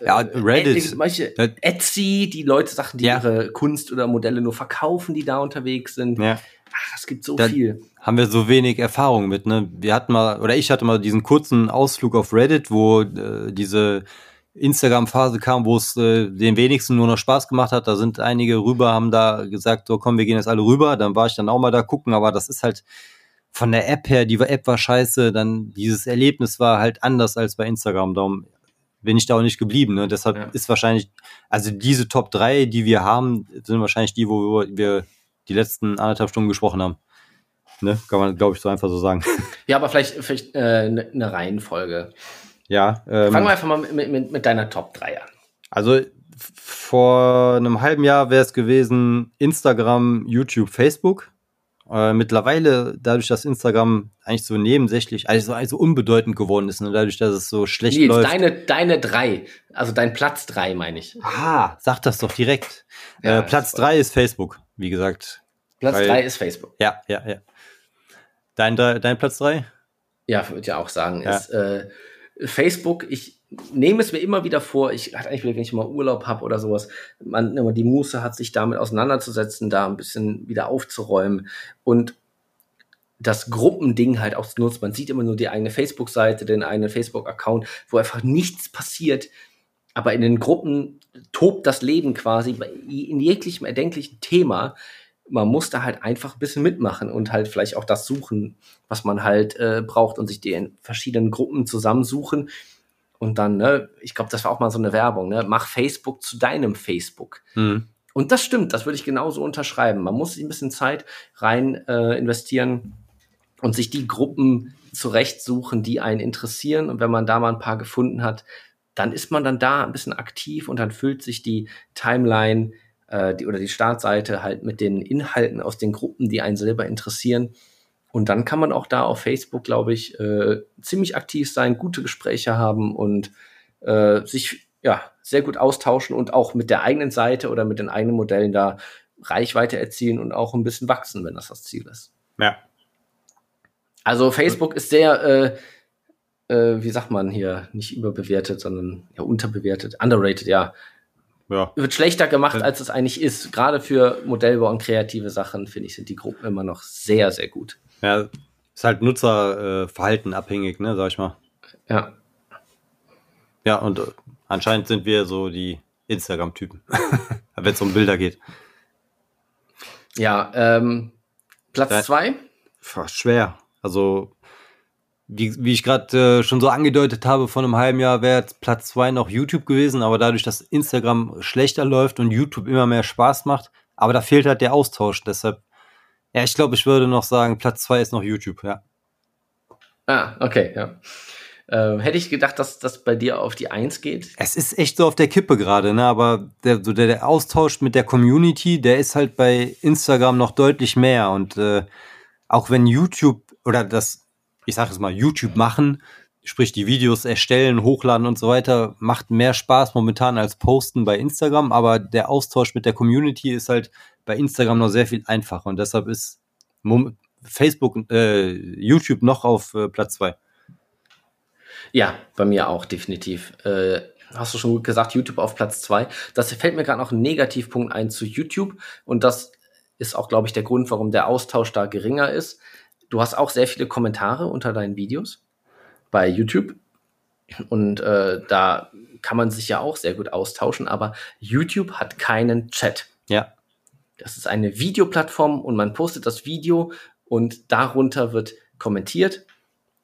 Ja, äh, Reddit. manche Etsy, die Leute Sachen, die Ja. ihre Kunst oder Modelle nur verkaufen, die da unterwegs sind. Ja. Ach, es gibt so Da- viel. haben wir so wenig Erfahrung mit. Ne? Wir hatten mal, oder ich hatte mal diesen kurzen Ausflug auf Reddit, wo äh, diese Instagram-Phase kam, wo es äh, den wenigsten nur noch Spaß gemacht hat. Da sind einige rüber, haben da gesagt, so komm, wir gehen jetzt alle rüber. Dann war ich dann auch mal da gucken, aber das ist halt von der App her, die App war scheiße, dann dieses Erlebnis war halt anders als bei Instagram. Darum bin ich da auch nicht geblieben. Ne? Deshalb Ja. ist wahrscheinlich, also diese Top 3, die wir haben, sind wahrscheinlich die, wo wir die letzten anderthalb Stunden gesprochen haben. Ne? Kann man, glaube ich, so einfach so sagen. Ja, aber vielleicht, vielleicht äh, eine ne Reihenfolge. Ja. Ähm, Fangen wir einfach mal mit, mit, mit deiner Top 3 an. Also vor einem halben Jahr wäre es gewesen Instagram, YouTube, Facebook. Äh, mittlerweile, dadurch, dass Instagram eigentlich so nebensächlich, also, also unbedeutend geworden ist, ne? dadurch, dass es so schlecht Nils, läuft. deine, deine drei, also dein Platz drei, meine ich. Ah, sag das doch direkt. Ja, äh, Platz ist voll. ist Facebook, wie gesagt. Platz Weil- drei ist Facebook. Ja, ja, ja. Dein, dein Platz drei? Ja, würde ich ja auch sagen, Ja. ist äh, Facebook. Ich nehme es mir immer wieder vor. Ich hatte eigentlich, wenn ich mal Urlaub habe oder sowas, man immer die Muße hat, sich damit auseinanderzusetzen, da ein bisschen wieder aufzuräumen und das Gruppending halt auch zu nutzen. Man sieht immer nur die eigene Facebook-Seite, den eigenen Facebook-Account, wo einfach nichts passiert. Aber in den Gruppen tobt das Leben quasi in jeglichem erdenklichen Thema. Man muss da halt einfach ein bisschen mitmachen und halt vielleicht auch das suchen, was man halt äh, braucht und sich die in verschiedenen Gruppen zusammensuchen. Und dann, ne, ich glaube, das war auch mal so eine Werbung, ne? Mach Facebook zu deinem Facebook. Hm. Und das stimmt, das würde ich genauso unterschreiben. Man muss sich ein bisschen Zeit rein äh, investieren und sich die Gruppen zurechtsuchen, die einen interessieren. Und wenn man da mal ein paar gefunden hat, dann ist man dann da ein bisschen aktiv und dann füllt sich die Timeline äh, die, oder die Startseite halt mit den Inhalten aus den Gruppen, die einen selber interessieren. Und dann kann man auch da auf Facebook, glaube ich, äh, ziemlich aktiv sein, gute Gespräche haben und äh, sich ja sehr gut austauschen und auch mit der eigenen Seite oder mit den eigenen Modellen da Reichweite erzielen und auch ein bisschen wachsen, wenn das das Ziel ist. Ja. Also Facebook ist sehr, äh, äh, wie sagt man hier, nicht überbewertet, sondern ja unterbewertet, underrated, ja. Ja. Wird schlechter gemacht, Ja. als es eigentlich ist. Gerade für Modellbau und kreative Sachen, finde ich, sind die Gruppen immer noch sehr, sehr gut. Ja, ist halt Nutzerverhalten äh, abhängig, ne, sag ich mal. Ja. Ja, und äh, anscheinend sind wir so die Instagram-Typen, wenn es um Bilder geht. Ja, ähm, Platz zwei. Pff, schwer. Also, wie, wie ich gerade äh, schon so angedeutet habe, vor einem halben Jahr wäre jetzt Platz zwei noch YouTube gewesen, aber dadurch, dass Instagram schlechter läuft und YouTube immer mehr Spaß macht, aber da fehlt halt der Austausch. Deshalb, ja, ich glaube, ich würde noch sagen, Platz zwei ist noch YouTube, ja. Ah, okay, ja. Ähm, hätte ich gedacht, dass das bei dir auf die Eins geht. Es ist echt so auf der Kippe gerade, ne? Aber der, so der, der Austausch mit der Community, der ist halt bei Instagram noch deutlich mehr. Und äh, auch wenn YouTube oder das, ich sage es mal, YouTube machen, sprich die Videos erstellen, hochladen und so weiter, macht mehr Spaß momentan als Posten bei Instagram. Aber der Austausch mit der Community ist halt bei Instagram noch sehr viel einfacher. Und deshalb ist Facebook, äh, YouTube noch auf äh, Platz zwei. Ja, bei mir auch definitiv. Äh, hast du schon gut gesagt, YouTube auf Platz zwei. Das fällt mir gerade noch ein Negativpunkt ein zu YouTube und das ist auch, glaube ich, der Grund, warum der Austausch da geringer ist. Du hast auch sehr viele Kommentare unter deinen Videos bei YouTube und äh, da kann man sich ja auch sehr gut austauschen, aber YouTube hat keinen Chat. Ja. Das ist eine Videoplattform und man postet das Video und darunter wird kommentiert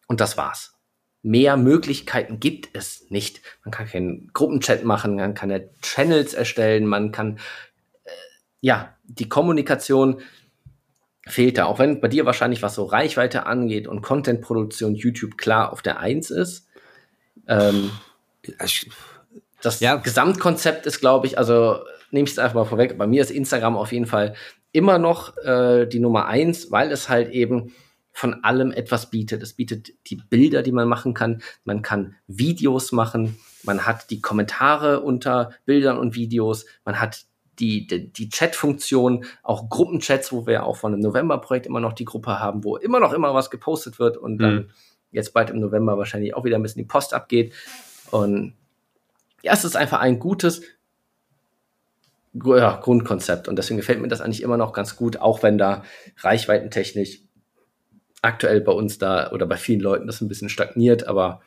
und das war's. mehr Möglichkeiten gibt es nicht. Man kann keinen Gruppenchat machen, man kann ja Channels erstellen, man kann äh, ja die Kommunikation fehlt da. Auch wenn bei dir wahrscheinlich was so Reichweite angeht und Contentproduktion YouTube klar auf der Eins ist. Ähm, das ja. Gesamtkonzept ist, glaube ich, also nehme ich es einfach mal vorweg. Bei mir ist Instagram auf jeden Fall immer noch äh, die Nummer eins, weil es halt eben von allem etwas bietet. Es bietet die Bilder, die man machen kann. Man kann Videos machen. Man hat die Kommentare unter Bildern und Videos. Man hat die, die, die Chat-Funktion, auch Gruppenchats, wo wir auch von dem November-Projekt immer noch die Gruppe haben, wo immer noch immer was gepostet wird und dann mhm. jetzt bald im November wahrscheinlich auch wieder ein bisschen die Post abgeht. Und ja, es ist einfach ein gutes ja, Grundkonzept und deswegen gefällt mir das eigentlich immer noch ganz gut, auch wenn da reichweitentechnisch aktuell bei uns da oder bei vielen Leuten das ein bisschen stagniert, aber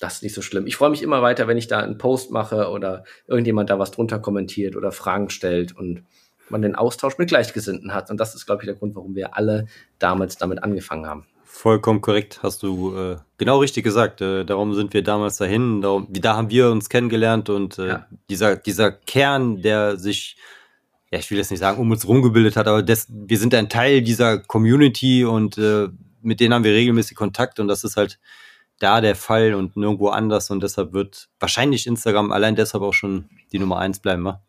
das ist nicht so schlimm. Ich freue mich immer weiter, wenn ich da einen Post mache oder irgendjemand da was drunter kommentiert oder Fragen stellt und man den Austausch mit Gleichgesinnten hat. Und das ist, glaube ich, der Grund, warum wir alle damals damit angefangen haben. Vollkommen korrekt, hast du äh, genau richtig gesagt. Äh, darum sind wir damals dahin. Darum, da haben wir uns kennengelernt und äh, ja. dieser, dieser Kern, der sich ja, ich will jetzt nicht sagen, um uns rumgebildet hat, aber das, wir sind ein Teil dieser Community und äh, mit denen haben wir regelmäßig Kontakt und das ist halt da der Fall und nirgendwo anders und deshalb wird wahrscheinlich Instagram allein deshalb auch schon die Nummer eins bleiben, wa?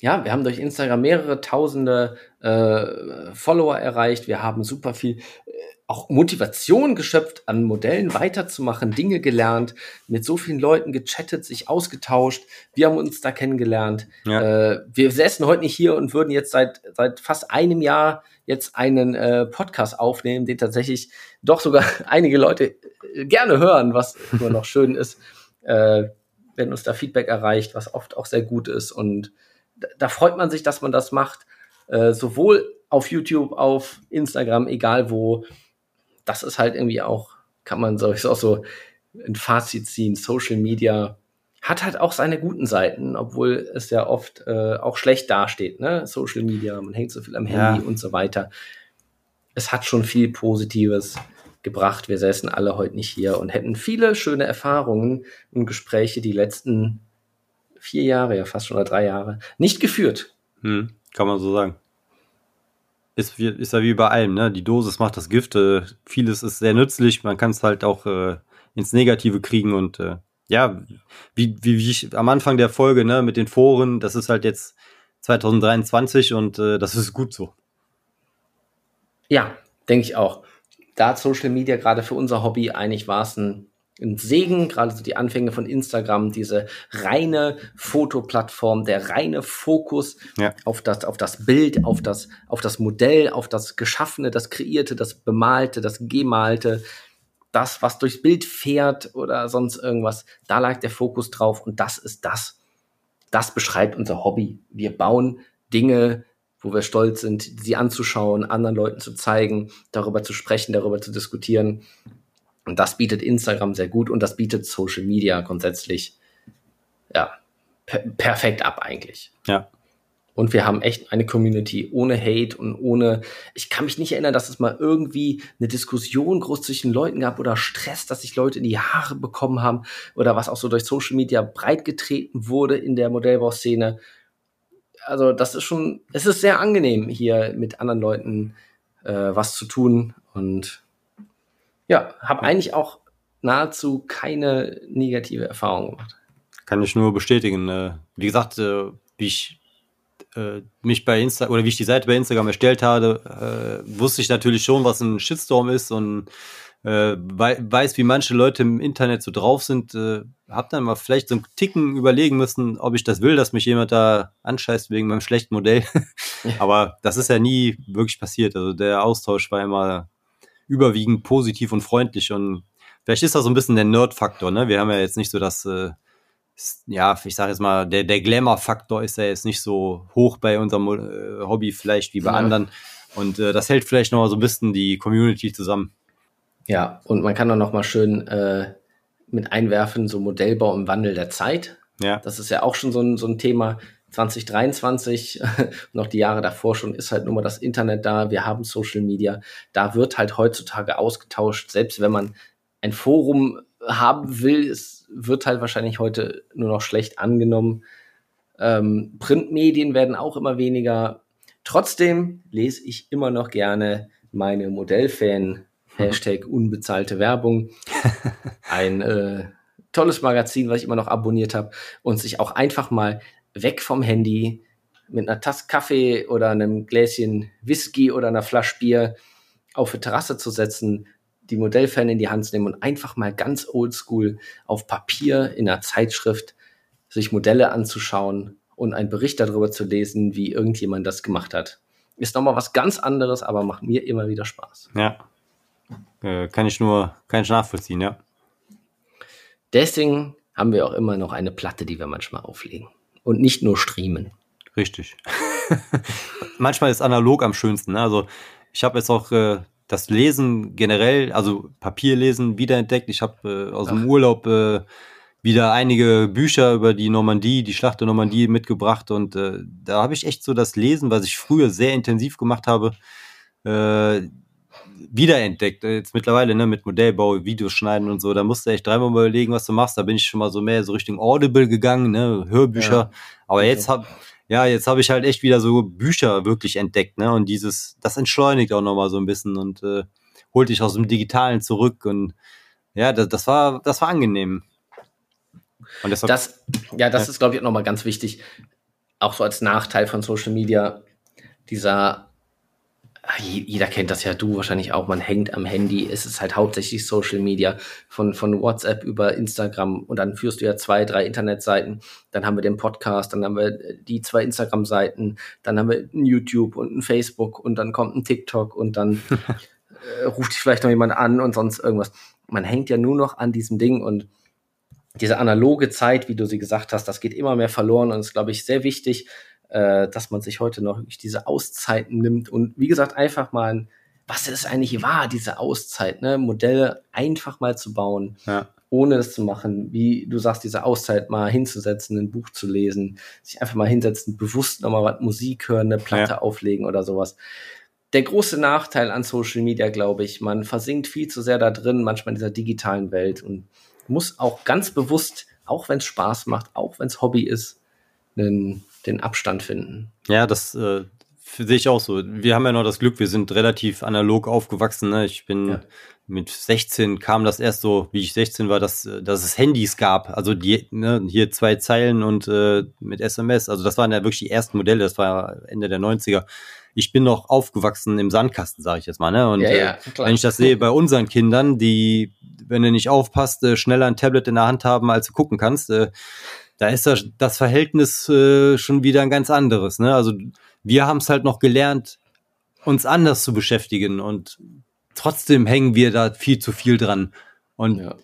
Ja, wir haben durch Instagram mehrere tausende äh, Follower erreicht. Wir haben super viel äh, auch Motivation geschöpft, an Modellen weiterzumachen, Dinge gelernt, mit so vielen Leuten gechattet, sich ausgetauscht. Wir haben uns da kennengelernt. Ja. Äh, wir säßen heute nicht hier und würden jetzt seit, seit fast einem Jahr jetzt einen äh, Podcast aufnehmen, den tatsächlich doch sogar einige Leute äh, gerne hören, was immer noch schön ist, äh, wenn uns da Feedback erreicht, was oft auch sehr gut ist. Und da, da freut man sich, dass man das macht, äh, sowohl auf YouTube, auf Instagram, egal wo das ist halt irgendwie auch, kann man so, ist auch so ein Fazit ziehen. Social Media hat halt auch seine guten Seiten, obwohl es ja oft äh, auch schlecht dasteht, ne? Social Media, man hängt so viel am Handy ja. und so weiter. Es hat schon viel Positives gebracht. Wir säßen alle heute nicht hier und hätten viele schöne Erfahrungen und Gespräche die letzten vier Jahre, ja fast schon oder drei Jahre, nicht geführt. Hm, kann man so sagen ist, ist ja wie bei allem, ne? Die Dosis macht das Gift. Äh, vieles ist sehr nützlich, man kann es halt auch äh, ins Negative kriegen und äh, ja, wie, wie, wie ich am Anfang der Folge, ne, mit den Foren, das ist halt jetzt 2023 und äh, das ist gut so. Ja, denke ich auch. Da Social Media gerade für unser Hobby eigentlich war es ein ein Segen, gerade so die Anfänge von Instagram, diese reine Fotoplattform, der reine Fokus ja. auf das, auf das Bild, auf das, auf das Modell, auf das Geschaffene, das Kreierte, das Bemalte, das Gemalte, das, was durchs Bild fährt oder sonst irgendwas. Da lag der Fokus drauf und das ist das. Das beschreibt unser Hobby. Wir bauen Dinge, wo wir stolz sind, sie anzuschauen, anderen Leuten zu zeigen, darüber zu sprechen, darüber zu diskutieren. Und das bietet Instagram sehr gut und das bietet Social Media grundsätzlich ja per perfekt ab eigentlich. Ja. Und wir haben echt eine Community ohne Hate und ohne, ich kann mich nicht erinnern, dass es mal irgendwie eine Diskussion groß zwischen Leuten gab oder Stress, dass sich Leute in die Haare bekommen haben oder was auch so durch Social Media breitgetreten wurde in der Modellbauszene. Also das ist schon, es ist sehr angenehm, hier mit anderen Leuten äh, was zu tun und ja, habe eigentlich auch nahezu keine negative Erfahrung gemacht. Kann ich nur bestätigen. Äh, wie gesagt, äh, wie ich äh, mich bei Insta oder wie ich die Seite bei Instagram erstellt habe, wusste ich natürlich schon, was ein Shitstorm ist und weiß, wie manche Leute im Internet so drauf sind, hab dann mal vielleicht so einen Ticken überlegen müssen, ob ich das will, dass mich jemand da anscheißt wegen meinem schlechten Modell. Aber das ist ja nie wirklich passiert. Also der Austausch war immer überwiegend positiv und freundlich und vielleicht ist das so ein bisschen der Nerd-Faktor, ne? Wir haben ja jetzt nicht so das, äh, ja, ich sage jetzt mal, der, der Glamour-Faktor ist ja jetzt nicht so hoch bei unserem äh, Hobby vielleicht wie bei ja. anderen und äh, das hält vielleicht noch mal so ein bisschen die Community zusammen. Ja, und man kann dann noch mal schön äh, mit einwerfen, so Modellbau im Wandel der Zeit. Ja. Das ist ja auch schon so ein, so ein Thema. 2023, noch die Jahre davor schon, ist halt nur mal das Internet da, wir haben Social Media, da wird halt heutzutage ausgetauscht, selbst wenn man ein Forum haben will, es wird halt wahrscheinlich heute nur noch schlecht angenommen. Ähm, Printmedien werden auch immer weniger. Trotzdem lese ich immer noch gerne meine Modellfan Hashtag unbezahlte Werbung. Ein äh, tolles Magazin, was ich immer noch abonniert habe und sich auch einfach mal weg vom Handy mit einer Tasse Kaffee oder einem Gläschen Whisky oder einer Flasche Bier auf eine Terrasse zu setzen, die Modellfan in die Hand zu nehmen und einfach mal ganz oldschool auf Papier in einer Zeitschrift sich Modelle anzuschauen und einen Bericht darüber zu lesen, wie irgendjemand das gemacht hat. Ist nochmal was ganz anderes, aber macht mir immer wieder Spaß. Ja. Äh, kann ich nur, kann ich nachvollziehen, ja. Deswegen haben wir auch immer noch eine Platte, die wir manchmal auflegen. Und nicht nur streamen. Richtig. manchmal ist analog am schönsten. Ne? Also ich habe jetzt auch äh, das Lesen generell, also Papierlesen wiederentdeckt. Ich habe äh, aus Ach. dem Urlaub äh, wieder einige Bücher über die Normandie, die Schlacht der Normandie mitgebracht und äh, da habe ich echt so das Lesen, was ich früher sehr intensiv gemacht habe, äh, wiederentdeckt. Jetzt mittlerweile ne, mit Modellbau, Videos schneiden und so. Da musst du echt dreimal überlegen, was du machst. Da bin ich schon mal so mehr so Richtung Audible gegangen, ne, Hörbücher. Ja. Aber jetzt hab ja, jetzt habe ich halt echt wieder so Bücher wirklich entdeckt, ne? Und dieses, das entschleunigt auch nochmal so ein bisschen und äh, holt dich aus dem Digitalen zurück. Und ja, das, das war, das war angenehm. Und deshalb, das, ja, das ja. ist, glaube ich, auch nochmal ganz wichtig. Auch so als Nachteil von Social Media, dieser jeder kennt das ja, du wahrscheinlich auch, man hängt am Handy, es ist halt hauptsächlich Social Media, von, von WhatsApp über Instagram und dann führst du ja zwei, drei Internetseiten, dann haben wir den Podcast, dann haben wir die zwei Instagram-Seiten, dann haben wir ein YouTube und ein Facebook und dann kommt ein TikTok und dann äh, ruft dich vielleicht noch jemand an und sonst irgendwas. Man hängt ja nur noch an diesem Ding und diese analoge Zeit, wie du sie gesagt hast, das geht immer mehr verloren und ist, glaube ich, sehr wichtig, äh, dass man sich heute noch diese Auszeiten nimmt und wie gesagt, einfach mal, was ist eigentlich wahr, diese Auszeit, ne? Modelle einfach mal zu bauen, ja. ohne es zu machen, wie du sagst, diese Auszeit mal hinzusetzen, ein Buch zu lesen, sich einfach mal hinsetzen, bewusst nochmal was Musik hören, eine Platte ja. auflegen oder sowas. Der große Nachteil an Social Media, glaube ich, man versinkt viel zu sehr da drin, manchmal in dieser digitalen Welt und muss auch ganz bewusst, auch wenn es Spaß macht, auch wenn es Hobby ist, einen den Abstand finden. Ja, das äh, sehe ich auch so. Wir haben ja noch das Glück, wir sind relativ analog aufgewachsen. Ne? Ich bin ja. mit 16 kam das erst so, wie ich 16 war, dass, dass es Handys gab. Also die, ne, hier zwei Zeilen und äh, mit SMS. Also das waren ja wirklich die ersten Modelle, das war Ende der 90er. Ich bin noch aufgewachsen im Sandkasten, sage ich jetzt mal. Ne? Und ja, ja, äh, wenn ich das sehe bei unseren Kindern, die, wenn du nicht aufpasst, äh, schneller ein Tablet in der Hand haben, als du gucken kannst, äh, da ist das, das Verhältnis äh, schon wieder ein ganz anderes. Ne? Also wir haben es halt noch gelernt, uns anders zu beschäftigen und trotzdem hängen wir da viel zu viel dran. Und ja.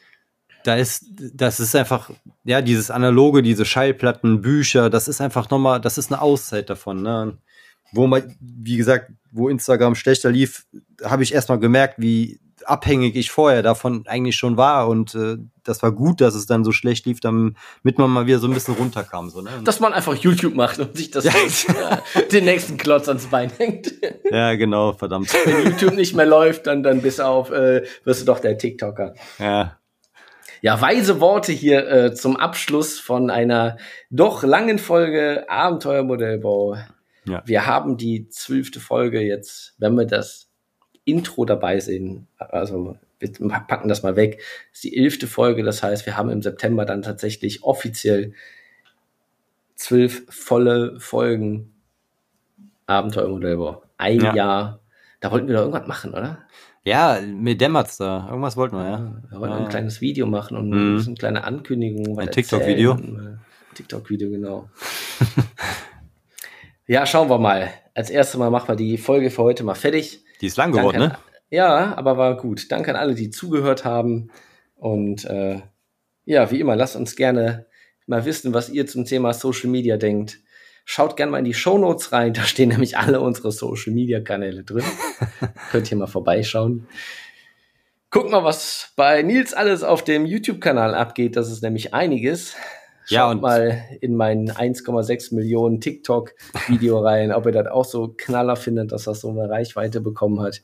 da ist, das ist einfach, ja, dieses Analoge, diese Schallplatten, Bücher, das ist einfach nochmal, das ist eine Auszeit davon. Ne? Wo man, wie gesagt, wo Instagram schlechter lief, habe ich erstmal gemerkt, wie abhängig ich vorher davon eigentlich schon war und äh, das war gut, dass es dann so schlecht lief, damit man mal wieder so ein bisschen runterkam. So, ne? Dass man einfach YouTube macht und sich das ja. den nächsten Klotz ans Bein hängt. Ja, genau, verdammt. Wenn YouTube nicht mehr läuft, dann, dann bist du auf, äh, wirst du doch der TikToker. Ja. Ja, weise Worte hier äh, zum Abschluss von einer doch langen Folge Abenteuermodellbau. Ja. Wir haben die zwölfte Folge jetzt, wenn wir das Intro dabei sehen. Also wir packen das mal weg. Das ist die elfte Folge, das heißt, wir haben im September dann tatsächlich offiziell zwölf volle Folgen Abenteuermodellbau. Ein ja. Jahr. Da wollten wir doch irgendwas machen, oder? Ja, mir dämmert's da. Irgendwas wollten wir, ja. Wir wollten ja. ein kleines Video machen und mhm. eine kleine Ankündigung. Ein TikTok-Video. TikTok-Video, genau. ja, schauen wir mal. Als erstes Mal machen wir die Folge für heute mal fertig. Die ist lang geworden, ne? Ja, aber war gut. Danke an alle, die zugehört haben. Und äh, ja, wie immer, lasst uns gerne mal wissen, was ihr zum Thema Social Media denkt. Schaut gerne mal in die Show Notes rein, da stehen nämlich alle unsere Social Media Kanäle drin. Könnt ihr mal vorbeischauen. Guckt mal, was bei Nils alles auf dem YouTube-Kanal abgeht. Das ist nämlich einiges. Schaut ja, und mal in mein 1,6 Millionen TikTok-Video rein, ob ihr das auch so knaller findet, dass das so eine Reichweite bekommen hat.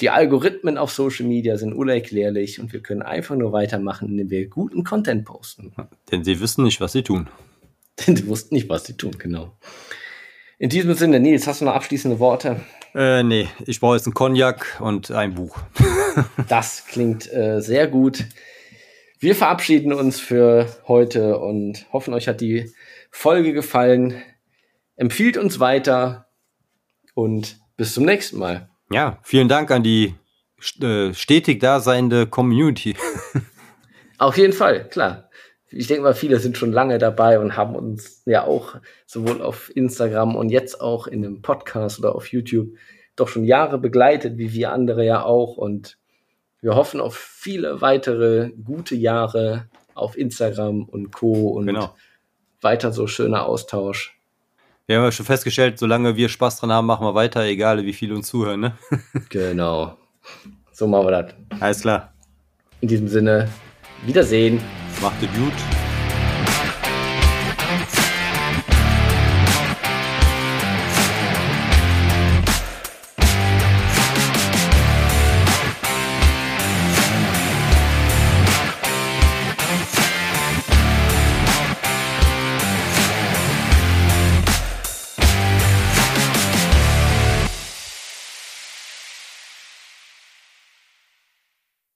Die Algorithmen auf Social Media sind unerklärlich und wir können einfach nur weitermachen, indem wir guten Content posten. Denn sie wissen nicht, was sie tun. Denn sie wussten nicht, was sie tun, genau. In diesem Sinne, Nils, hast du noch abschließende Worte? Äh, nee, ich brauche jetzt einen Cognac und ein Buch. das klingt äh, sehr gut. Wir verabschieden uns für heute und hoffen, euch hat die Folge gefallen. Empfiehlt uns weiter und bis zum nächsten Mal. Ja, vielen Dank an die äh, stetig daseinende Community. Auf jeden Fall, klar. Ich denke mal, viele sind schon lange dabei und haben uns ja auch sowohl auf Instagram und jetzt auch in einem Podcast oder auf YouTube doch schon Jahre begleitet, wie wir andere ja auch. Und wir hoffen auf viele weitere gute Jahre auf Instagram und Co. und genau. weiter so schöner Austausch. Wir haben ja schon festgestellt, solange wir Spaß dran haben, machen wir weiter, egal wie viele uns zuhören. Ne? genau. So machen wir das. Alles klar. In diesem Sinne, Wiedersehen. Macht es gut.